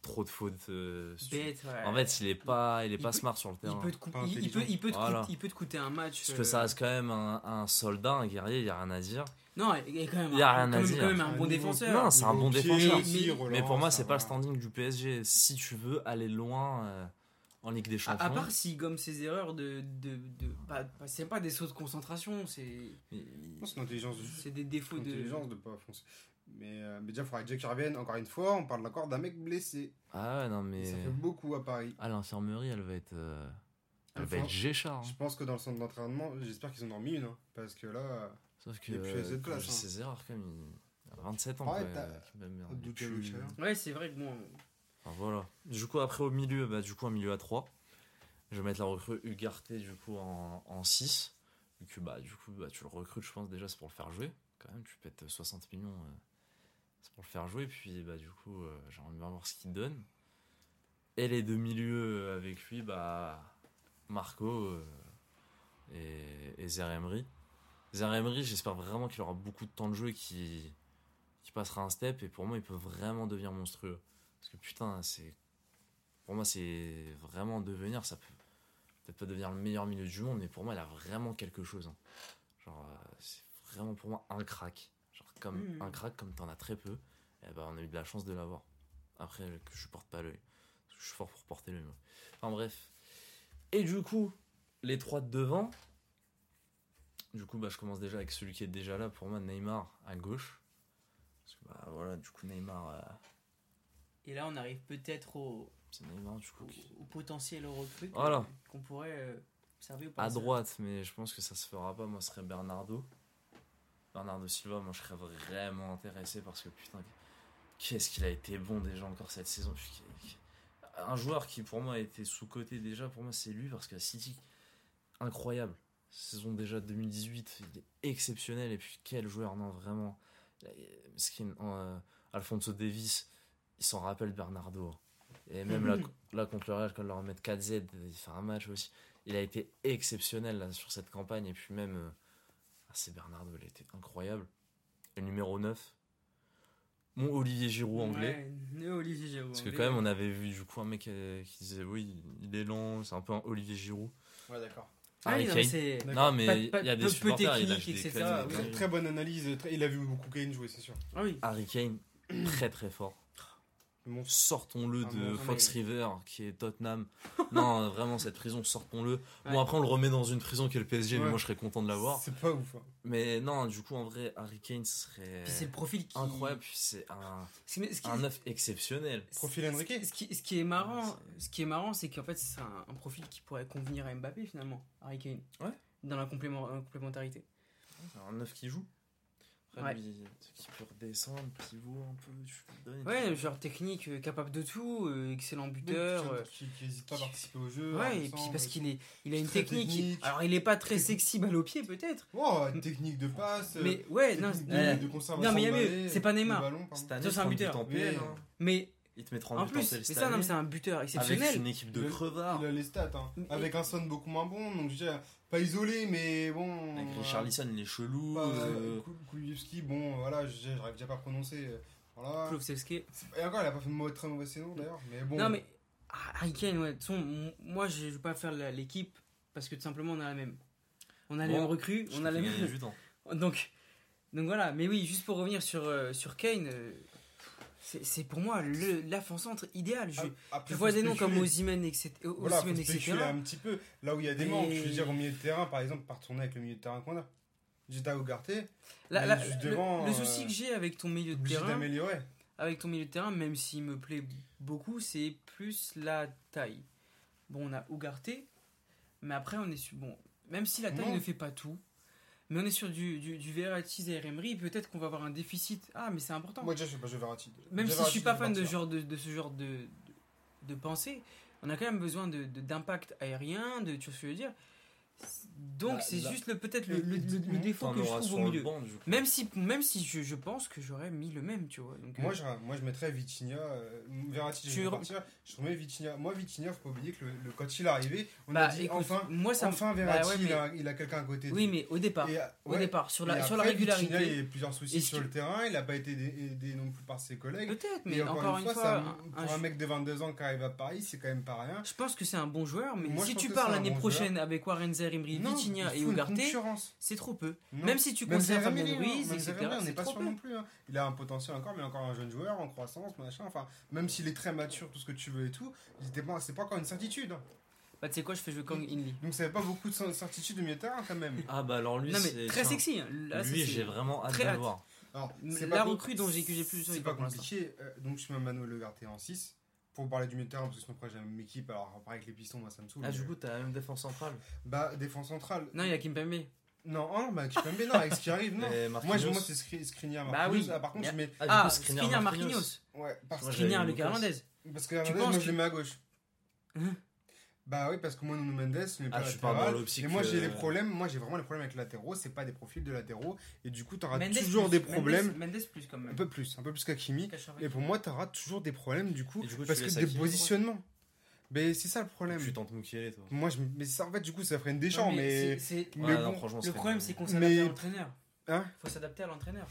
trop de fautes. euh, stu- Bête, ouais. En fait, il est pas, il est Il pas peut- smart sur le il terrain. peut te, cou- Pas il, il peut, intelligent. il, peut te Voilà. coûter, il peut te coûter un match. Parce que euh, ça reste quand même un, un soldat, un guerrier, il y a rien à dire. Non, il est quand même, Il y a rien quand à même, dire. quand même un Un bon défenseur. Non, c'est un bon pied défenseur. Mais- pour moi, c'est pas le standing du PSG. Si tu veux aller loin euh, en Ligue des Champions. à part s'il gomme ses erreurs de. de, de c'est pas des sauts de concentration, c'est c'est l'intelligence de c'est des défauts de. l'intelligence de pas foncer. Mais, euh, mais déjà, il faudrait déjà qu'il revienne. Encore une fois, on parle encore d'un mec blessé. Ah ouais, non, mais. Ça fait beaucoup à Paris. Ah, l'infirmerie, elle va être. euh, Elle va être Géchard. hein. Je pense que dans le centre d'entraînement, j'espère qu'ils en ont mis une. hein, parce que là, Sauf que. il plus de euh, place, j'ai hein. erreurs, quand même. Il a 27 ans. Ouais, quoi, euh, plus-. Ouais, c'est vrai que bon. Enfin, voilà. Du coup, après, au milieu, bah, du coup, un milieu à 3. Je vais mettre la recrue Ugarte, du coup, en, en 6. Vu que, bah, du coup, bah, tu le recrutes, je pense, déjà, c'est pour le faire jouer. Quand même, tu pètes 60 millions. euh, c'est pour le faire jouer. Puis, bah, du coup, euh, j'aimerais bien voir ce qu'il donne. Et les deux milieux euh, avec lui, bah, Marco euh, et, et Zeremri. Zeremri, j'espère vraiment qu'il aura beaucoup de temps de jeu et qu'il passera un step. Et pour moi, il peut vraiment devenir monstrueux. Parce que putain, c'est. Pour moi, c'est vraiment devenir. Ça peut peut-être pas devenir le meilleur milieu du monde, mais pour moi, il a vraiment quelque chose. hein. Genre, euh, c'est vraiment pour moi un crack. Genre, comme Mhm. un crack, comme t'en as très peu. Et ben, on a eu de la chance de l'avoir. Après, que je porte pas l'œil. Je suis fort pour porter l'œil. Enfin, bref. Et du coup, les trois de devant. Du coup, bah, je commence déjà avec celui qui est déjà là. Pour moi, Neymar à gauche. Parce que, bah voilà, du coup, Neymar, euh, Et là, on arrive peut-être au, c'est Neymar, du coup. au, qui- au potentiel recrue Voilà. qu'on pourrait euh, observer À droite, mais je pense que ça se fera pas. Moi, ce serait Bernardo. Bernardo Silva, moi, je serais vraiment intéressé parce que putain, qu'est-ce qu'il a été bon déjà encore cette saison. Un joueur qui, pour moi, a été sous-coté déjà, pour moi, c'est lui parce que City, incroyable. Saison déjà 2018, il est exceptionnel. Et puis, quel joueur, non, vraiment. Est- euh, Alfonso Davis, il s'en rappelle Bernardo. Et même là, là contre le Real, quand ils leur mettent 4Z, il fait un match aussi il a été exceptionnel là, sur cette campagne. Et puis même, euh, ah, c'est Bernardo, il a été incroyable. Le numéro 9, mon Olivier Giroud anglais. Ouais, Olivier Giroud. Parce que anglais. quand même, on avait vu du coup un mec euh, qui disait oui, il est lent, c'est un peu un Olivier Giroud. Ouais, d'accord. Ah Harry oui, non, mais Kane. c'est. Non, mais il y a des peu- peu supporters, il lâche des etc. Très, bonne analyse. très- il a vu beaucoup Kane jouer, c'est sûr. Ah oui. Harry Kane, très très fort. Sortons-le Ah, de bon, Fox River, qui est Tottenham. non, vraiment, cette prison, sortons-le. Ouais. Bon, après, on le remet dans une prison qui est le PSG, mais moi, je serais content de l'avoir. C'est pas ouf. hein. Mais non, du coup, en vrai, Harry Kane, ce serait Puis c'est le profil qui. incroyable. Puis c'est un, C'est- mais ce qui- un œuf exceptionnel. Profil Enrique. Ce qui, ce qui est marrant, Ouais, c'est- ce qui est marrant, c'est qu'en fait c'est un, un profil qui pourrait convenir à Mbappé finalement, Harry Kane. Ouais. Dans la complément- complémentarité. Un œuf qui joue. Après, Ouais. lui, qui peut redescendre, pivot un peu. Ouais, genre technique, euh, capable de tout, euh, excellent buteur. euh, Qui qui hésite pas à participer au jeu. Ouais, et puis parce qu'il est, il a une technique. technique. Alors il est pas très sexy balle au pied peut-être. Oh, technique de passe. Mais ouais, non, technique c'est- de, de conservation non, mais il y a de mieux, c'est pas de Neymar. c'est un 30 buts buteur. en PL. Oui. hein. mais Il te met 30 en plus, en c'est ça, non, c'est un buteur Avec exceptionnel. une équipe de Le- crevards. Il a les stats, hein. Mais- Avec un son beaucoup moins bon, donc dire, pas isolé, mais bon. Avec euh, Richarlison, il est chelou. Bah, euh, Kulusevski, bon, voilà, je- j'arrive déjà pas à prononcer. euh, Voilà. Et encore, il a pas fait de mauvais- très mauvais saison d'ailleurs, mais bon. Non mais ah, Harry Kane, ouais, de toute façon, moi je vais pas faire la- l'équipe parce que tout simplement on a la même. On a les Bon, mêmes recrues, on a les du temps. Donc, donc voilà, mais oui, juste pour revenir sur, euh, sur Kane, euh, c'est pour moi le- l'avant-centre idéal. Je, Ah, je vois des noms comme. Osimhen, etc. Voilà, etc. un petit peu. Là où il y a des manques, je veux dire, au milieu de terrain, par exemple, par tourner avec le milieu de terrain qu'on a. J'étais à Ougarté, Là, là, juste le, devant, le euh, souci que j'ai avec ton milieu de terrain, d'améliorer. avec ton milieu de terrain, même s'il me plaît beaucoup, c'est plus la taille. Bon, on a Ougarté, mais après on est bon, même si la taille Non. ne fait pas tout, mais on est sur du du, du Verratti et Emery, peut-être qu'on va avoir un déficit. Ah, mais c'est important. Moi déjà, je sais pas, je Verratti. Même si je suis pas fan de, genre de, de ce genre de, de, de pensée, on a quand même besoin de- de- d'impact aérien, de, tu vois ce que je veux dire? Donc Bah, c'est juste le peut-être le, le- défaut que je trouve au milieu. banc. Même si, même si je, je pense que j'aurais mis le même, tu vois. Donc, Moi euh, je, moi, je mettrais Vitinha. euh, Verratti, je re-. Je remets Vitinha. Moi, Vitinha, faut pas oublier que le, quand il est arrivé, on bah, a dit écoute, enfin, moi ça enfin bah Verratti, ouais, mais- il a, il a quelqu'un à côté de Oui, mais au départ, Et, au ouais, départ, sur la, sur la après, Vitinha, régularité, il y a eu plusieurs soucis sur que- le terrain, il a pas été aidé, non plus par ses collègues. peut-être, mais encore, une fois, un- pour un- mec de 22 ans qui arrive à Paris, c'est quand même pas rien. je pense que c'est un bon joueur, mais Moi, si tu pars l'année prochaine avec Warren Emery, Non, Vitinha il et Ugarte, c'est trop peu. Non. Même si tu conserves Fabien hein, Ruiz, même etc., on n'est pas sûr peu. non plus. hein. Il a un potentiel encore, mais encore un jeune joueur en croissance, machin. Enfin, même s'il est très mature, tout ce que tu veux et tout, c'est pas encore une certitude. hein. Bah, tu sais quoi, je fais jouer Kang Inly. Donc, ça avait pas beaucoup de certitude de terrain quand même. Ah bah alors lui, Non, mais c'est- très sexy. hein. Là, Lui, j'ai vraiment hâte de le voir. Alors, La c'est pas recrue dont j'ai- que j'ai plus C'est pas compliqué. euh, donc, je mets Manuel Legarté en 6 pour parler du milieu de terrain parce que sinon après j'ai la même équipe. Alors, pareil avec les pistons, moi ça me saoule. Ah, mais- du coup, t'as la même défense centrale. Bah, défense centrale. Non, il y a Kimpembe. Non, oh, non, bah, Kipembe, non, avec ce qui arrive, non. Moi, je- Marquinhos. moi c'est Skri- Skriniar, Bah Marquinhos. oui. Ah, par contre, je mets. Ah, Ah, Skriniar, Skriniar Marquinhos. Marquinhos. Ouais, parce que. Skriniar, le Lucas. Hernandez. Parce que Hernandez, moi, je le mets à gauche. Bah oui, parce que moi, Nuno Mendes, mets pas Ah, latéral. dans l'optique, Et moi, j'ai euh, les problèmes. Moi, j'ai vraiment les problèmes avec latéraux. C'est pas des profils de latéraux. Et du coup, t'auras toujours plus, des problèmes. Mendes, Mendes plus quand Un même. peu plus, un peu plus qu'Akimi. Et pour moi, t'auras toujours des problèmes du coup. Du parce que des positionnements. Mais c'est ça le problème. Tu tentes Moukielé, toi. Moi, je... mais ça, en fait, du coup, ça ferait une. Mais. mais Ouais, bon. non, franchement, Le c'est problème, c'est qu'on s'adapte Mais- à l'entraîneur. Hein faut s'adapter à l'entraîneur.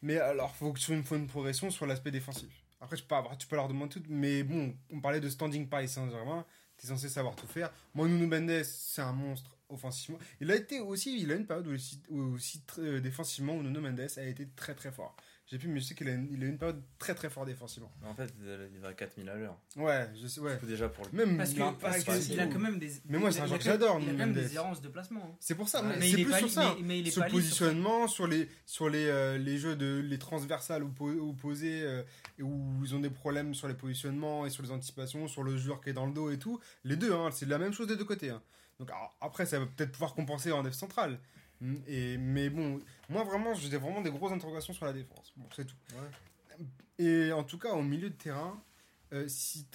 Mais alors, faut que tu faut une progression sur l'aspect défensif. Après, tu peux, avoir, tu peux leur demander tout. Mais bon, on parlait de standing Paris Saint-Germain. T'es censé savoir tout faire. Moi, Nuno Mendes, c'est un monstre offensivement. Il a été aussi, il a une période où aussi, euh, défensivement où Nuno Mendes a été très très fort. J'ai plus, mais je sais qu'il a, une- il a eu une période très très fort défensivement. Mais En fait, il va à 4000 à l'heure. Ouais, je sais, ouais. Déjà pour le. Même Parce que qu'il a quand même des. Mais moi, c'est un joueur que j'adore, Il a quand même des errances de placement. hein. C'est pour ça, Ouais. mais Mais c'est il est plus sur ça. mais- mais il est sur positionnement, sur les, sur les, euh, les jeux de les transversales oppo- opposés euh, où ils ont des problèmes sur les positionnements et sur les anticipations, sur le joueur qui est dans le dos et tout. Les deux, hein, c'est la même chose des deux côtés. hein. Donc alors, après, ça va peut-être pouvoir compenser en F central. Mm, Et, mais bon, moi vraiment, j'ai vraiment des grosses interrogations sur la défense. Bon, c'est tout. Et en tout cas, au milieu de terrain, euh, si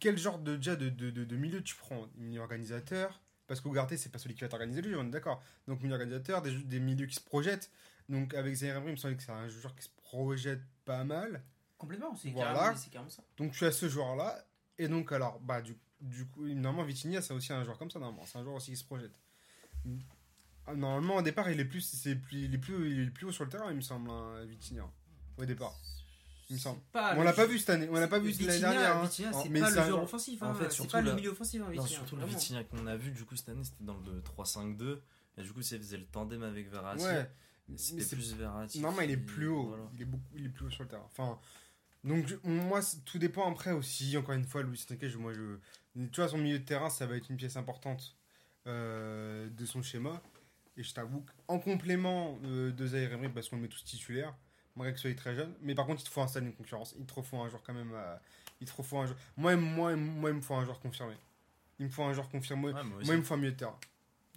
quel genre de, déjà de, de, de, de milieu tu prends? Milieu organisateur? Parce qu'Ougarté, c'est pas celui qui va t'organiser le jeu, on est d'accord. Donc milieu organisateur, des, milieux qui se projettent. Donc avec Zaire il me semble que c'est un joueur qui se projette pas mal. Complètement, c'est Voilà. carrément ça. Donc tu as ce joueur-là. Et donc alors, bah du, du coup, normalement Vitinha, c'est aussi un joueur comme ça, normalement. C'est un joueur aussi qui se projette. Ah, Normalement, au départ, il est plus, c'est plus, il est plus, il est plus haut sur le terrain, il me semble, hein, Vitinha. Au départ, il me semble. Pas on l'a pas vu cette année, on l'a pas vu Vitinha, l'année dernière. hein. Vitinha, c'est Mais pas c'est le joueur offensif. En hein, fait, c'est surtout pas le milieu offensif. hein, Non, Vitinha, surtout le. Vitinha qu'on a vu du coup cette année, c'était dans le 3-5-2. Et du coup, ça faisait le tandem avec Verratti. Ouais. Mais C'était c'est- plus Verratti. Normalement, il est plus haut. voilà. Il est beaucoup, il est plus haut sur le terrain. Enfin, donc moi, tout dépend après aussi. Encore une fois, Louis Enrique, je- moi, je, tu vois, son milieu de terrain, ça va être une pièce importante euh, de son schéma. Et je t'avoue qu'en complément euh, de Zaire Emery, parce qu'on le met tous titulaires, malgré que soit très jeune, mais par contre, il te faut installer une concurrence. Il te faut un joueur quand même. euh, il te faut un joueur. Moi, moi, moi, il me faut un joueur confirmé. Il me faut un joueur confirmé. Ouais, moi il me faut un milieu de terrain.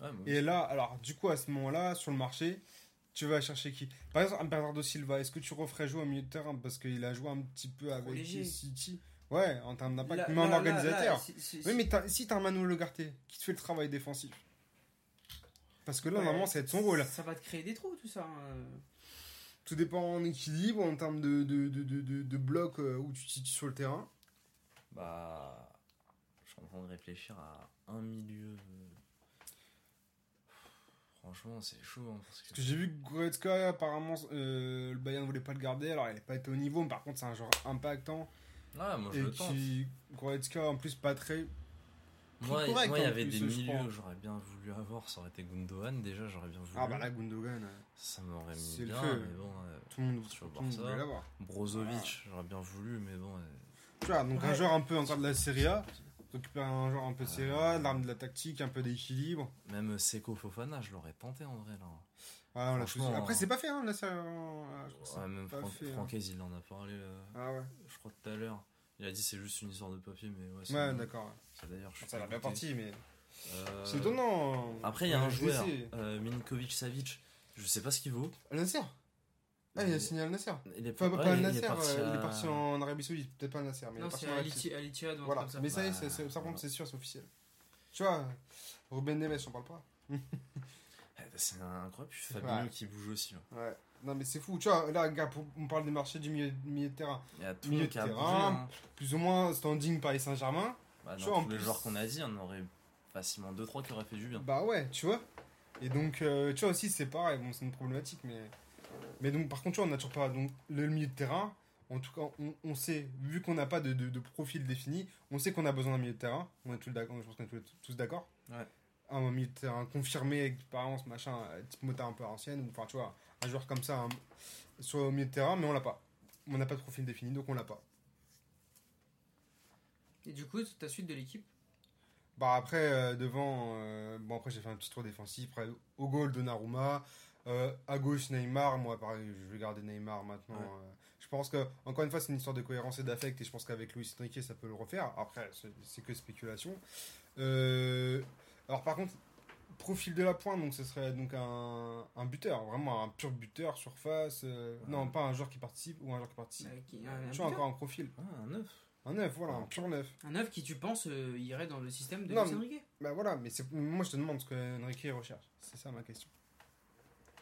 Ouais, Et là, alors, du coup, à ce moment-là, sur le marché, tu vas chercher qui? Par exemple, un Bernardo Silva, est-ce que tu referais jouer au milieu de terrain? Parce qu'il a joué un petit peu avec léger. City. Ouais, en termes d'impact, mais en organisateur. oui, mais si t'as un Manu Legarté qui te fait le travail défensif. Parce que là, Ouais, normalement, ça va être son rôle. Ça va te créer des trous, tout ça. hein. Tout dépend en équilibre, en termes de, de, de, de, de, de blocs euh, où tu te situes sur le terrain. Bah. Je suis en train de réfléchir à un milieu. euh, Franchement, c'est chaud. hein, parce que- Parce que j'ai vu que Goretzka, apparemment, euh, le Bayern ne voulait pas le garder. Alors, il n'a pas été au niveau, mais par contre, c'est un joueur impactant. Ouais, moi je Et le tente. qui, Goretzka, en plus, pas très. Moi, correct, moi, il y en avait plus, des milieux crois. que j'aurais bien voulu avoir. Ça aurait été Gundogan déjà, j'aurais bien voulu. Ah, bah là, Gundogan, euh, Ça m'aurait mis le bien, feu. mais bon. euh, tout le monde, tout le monde voulait l'avoir. Brozovic, j'aurais bien voulu, mais bon. euh, Tu vois, donc un Ouais. joueur un peu encore de la Serie A. Récupérer un joueur un peu de Serie A, l'arme de la tactique, un peu d'équilibre. Même Seko Fofana, je l'aurais tenté en vrai là. Voilà, on l'a tous dit. Franchement, Après, hein. c'est pas fait, hein, la Serie A. Ah, je ça Ouais, même Fran- fait, hein. Francaise, il en a parlé, euh, Ah ouais. je crois, tout à l'heure. Il a dit c'est juste une histoire de papier, mais ouais. c'est Ouais, d'accord. Ça d'ailleurs, je Ça a bien parti, mais. Euh, C'est étonnant. Après, il y a un joueur, euh, Milinkovic Savic. Je sais pas ce qu'il vaut. Al Nasser Ah, il a signé Al Nasser. Il est Enfin, pas il parti il à- est parti en Arabie Saoudite. Peut-être pas Al Nasser, mais il Non, est parti en Arabie Saoudite. Al Ittihad un Voilà, comme ça. mais ça y est, Bah, c'est- c'est- ça, par contre, c'est sûr, c'est officiel. Tu vois, Ruben Neves, on parle pas. C'est incroyable. Puis Ouais. Fabinho qui bouge aussi. là. Ouais. Non, mais c'est fou. Tu vois, là, pour- on parle des marchés du milieu, milieu de terrain. Il y a tout Milieu le de qui a bougé. terrain. hein. Plus ou moins standing Paris Saint-Germain. Bah, Tu dans vois, en tous les plus- joueurs qu'on a dit, on aurait facilement 2-3 qui auraient fait du bien. Bah ouais, tu vois. Et donc, euh, tu vois aussi, c'est pareil. Bon, c'est une problématique, mais. Mais donc, par contre, tu vois, on n'a toujours pas. Donc, le milieu de terrain, en tout cas, on, on sait, vu qu'on n'a pas de, de, de profil défini, on sait qu'on a besoin d'un milieu de terrain. On est tous d'accord, je pense qu'on est tous, tous d'accord. Ouais. Un milieu de terrain confirmé, avec expérience, machin, euh, type motard un peu à l'ancienne, ou enfin, tu vois, un joueur comme ça, un- sur le milieu de terrain, mais on l'a pas. On n'a pas de profil défini, donc on l'a pas. Et du coup, ta suite de l'équipe Bah après, euh, devant, euh, bon après j'ai fait un petit tour défensif, après au goal Donnarumma, euh, à gauche Neymar, moi pareil je vais garder Neymar maintenant. Ouais. euh, je pense que, encore une fois c'est une histoire de cohérence et d'affect et je pense qu'avec Luis Enrique ça peut le refaire, après c'est que spéculation. Alors par contre, profil de la pointe, donc ce serait donc un, un buteur, vraiment un pur buteur, surface, Ouais. non pas un joueur qui participe ou un joueur qui participe. un tu vois encore un profil, Ah, un neuf. Un neuf, voilà, un pur neuf. Un neuf qui, tu penses, euh, irait dans le système de Non, Luis mais- Enrique Bah voilà, mais c'est- moi je te demande ce que Enrique recherche, c'est ça ma question.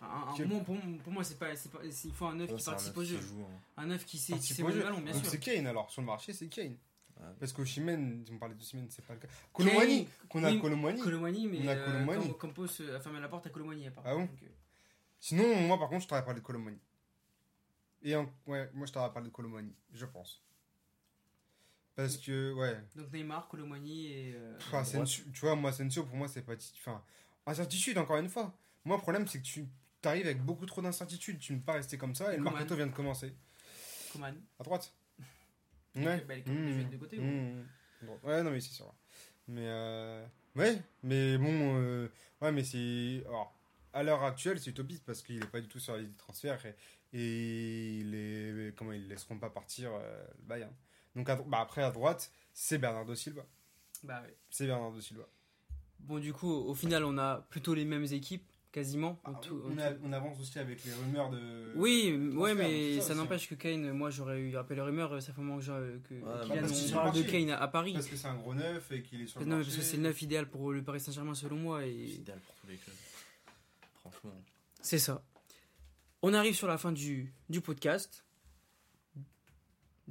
Un- un- pour, pour moi, c'est pas, c'est pas- c'est- il faut un neuf Ouais, qui participe au jeu. hein. Un neuf qui sait, qui Participe sait au jouer le jeu. ballon, bien Donc sûr. c'est Kane alors, sur le marché c'est Kane. Ouais. Parce qu'au Chimène, on parlait de Chimène, c'est pas le cas. Colomani, qu'on a oui, Colomani. Colomani, mais On a euh, Colomani. Cam- Campos euh, a fermé la porte à Colomani à part. Ah bon Donc, euh, Sinon, moi par contre, je t'aurais parlé de Colomani. Et en- ouais, moi je t'aurais parlé de Colomani, je pense. Parce que, ouais, donc Neymar, Colomani et. euh, Enfin, tu vois, moi Sensio, pour moi c'est pas. Enfin, incertitude encore une fois. Moi, le problème c'est que tu. t'arrives avec beaucoup trop d'incertitudes. Tu ne peux pas rester comme ça. Et, Et le Coman. mercato vient de commencer. Coman. À droite. Bah, Ouais. Mmh. déjà de côté, Mmh. Bon, Ouais, non, mais c'est sûr. Mais euh... ouais, mais bon, euh, ouais, mais c'est. Alors, à l'heure actuelle, c'est utopiste parce qu'il est pas du tout sur les transferts et, et il est... comment ils laisseront pas partir le Bayern. Donc à bah, après à droite, c'est Bernardo Silva. Bah ouais. C'est Bernardo Silva. Bon, du coup, au final, on a plutôt les mêmes équipes, quasiment. en Ah, tout- en on, tout. a- on avance aussi avec les rumeurs de. Oui, ouais, transfert, mais c'est ça n'empêche que Kane, moi j'aurais eu rappelé les rumeurs, ça fait un moment que, que Ouais, bah, on parle de. Kane à, à Paris. Parce que c'est un gros neuf et qu'il est sur le Non, mais marché. parce que c'est le neuf idéal pour le Paris Saint-Germain selon moi. C'est Et idéal pour tous les clubs. Franchement. c'est ça. On arrive sur la fin du, du podcast.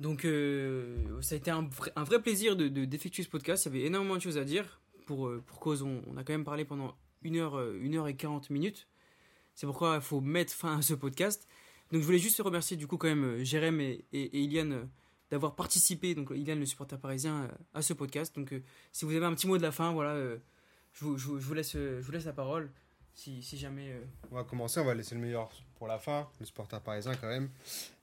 Donc, euh, ça a été un vrai, plaisir de, de- d'effectuer ce podcast. Il y avait énormément de choses à dire. Pour, euh, pour cause, on, a quand même parlé pendant 1 heure, euh, une heure et 40 minutes. C'est pourquoi il faut mettre fin à ce podcast. Donc, je voulais juste remercier du coup quand même euh, Jérém et, et, Iliane euh, d'avoir participé, donc Iliane le supporter parisien, euh, à ce podcast. Donc, euh, si vous avez un petit mot de la fin, voilà, euh, je, vous, vous- laisse, euh, je vous laisse la parole. Si, si jamais. euh, On va commencer, on va laisser le meilleur pour la fin, le supporter parisien quand même.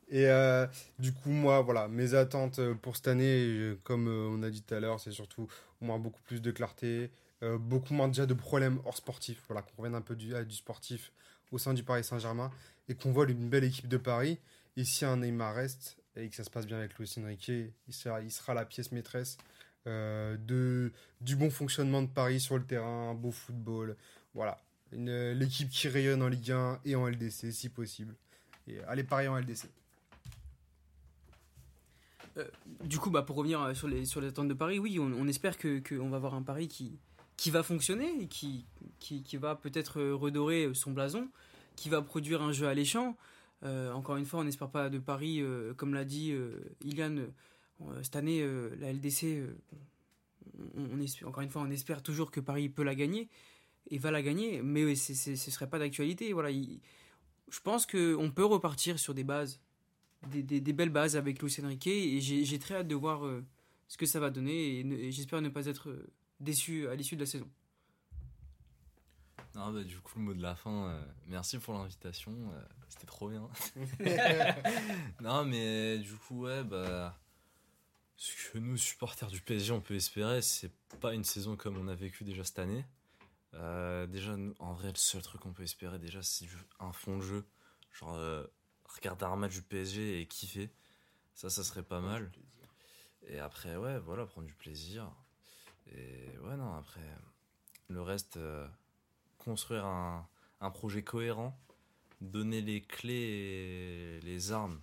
Et euh, du coup, moi, voilà, mes attentes euh, pour cette année, euh, comme on a dit tout à l'heure, c'est surtout au moins beaucoup plus de clarté, beaucoup moins déjà de problèmes hors sportif. Voilà, qu'on revienne un peu du, à du sportif au sein du Paris Saint-Germain et qu'on voit une belle équipe de Paris. Et si un Neymar reste et que ça se passe bien avec Luis Enrique, il sera, il sera la pièce maîtresse de, du bon fonctionnement de Paris sur le terrain, un beau football. Voilà, l'équipe qui rayonne en Ligue 1 et en LDC si possible. Et allez Paris en LDC. Du coup, bah, pour revenir euh, sur les, sur les attentes de Paris, oui, on, espère que qu'on va avoir un Paris qui, qui va fonctionner et qui, qui, qui va peut-être euh, redorer son blason, qui va produire un jeu alléchant. Euh, encore une fois, on n'espère pas de Paris, euh, comme l'a dit euh, Iliane, euh, cette année, euh, la LDC, euh, encore une fois, on espère toujours que Paris peut la gagner et va la gagner, mais ce ne serait pas d'actualité. Voilà, il- je pense qu'on peut repartir sur des bases des, des- des belles bases avec Luis Enrique et j'ai très hâte de voir euh, ce que ça va donner et, j'espère ne pas être euh, déçu à l'issue de la saison. Non, bah, du coup, le mot de la fin, euh, merci pour l'invitation, c'était trop bien. non, mais du coup, ouais, bah. Ce que nous, supporters du PSG, on peut espérer, c'est pas une saison comme on a vécu déjà cette année. Déjà, nous, en vrai, le seul truc qu'on peut espérer, déjà, c'est un fond de jeu. Genre, regarder un match du PSG et kiffer. Ça, ça serait pas mal. Et après, ouais, voilà, prendre du plaisir. Et ouais, non, après, le reste, euh, construire un, un projet cohérent, donner les clés et les armes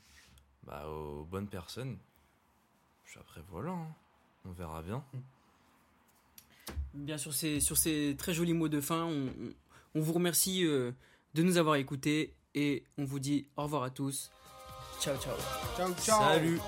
bah, aux bonnes personnes. Puis après, voilà, hein, on verra bien. Bien sûr, ces, sur ces très jolis mots de fin, on vous remercie euh, de nous avoir écoutés et on vous dit au revoir à tous. Ciao, ciao. Ciao, ciao Salut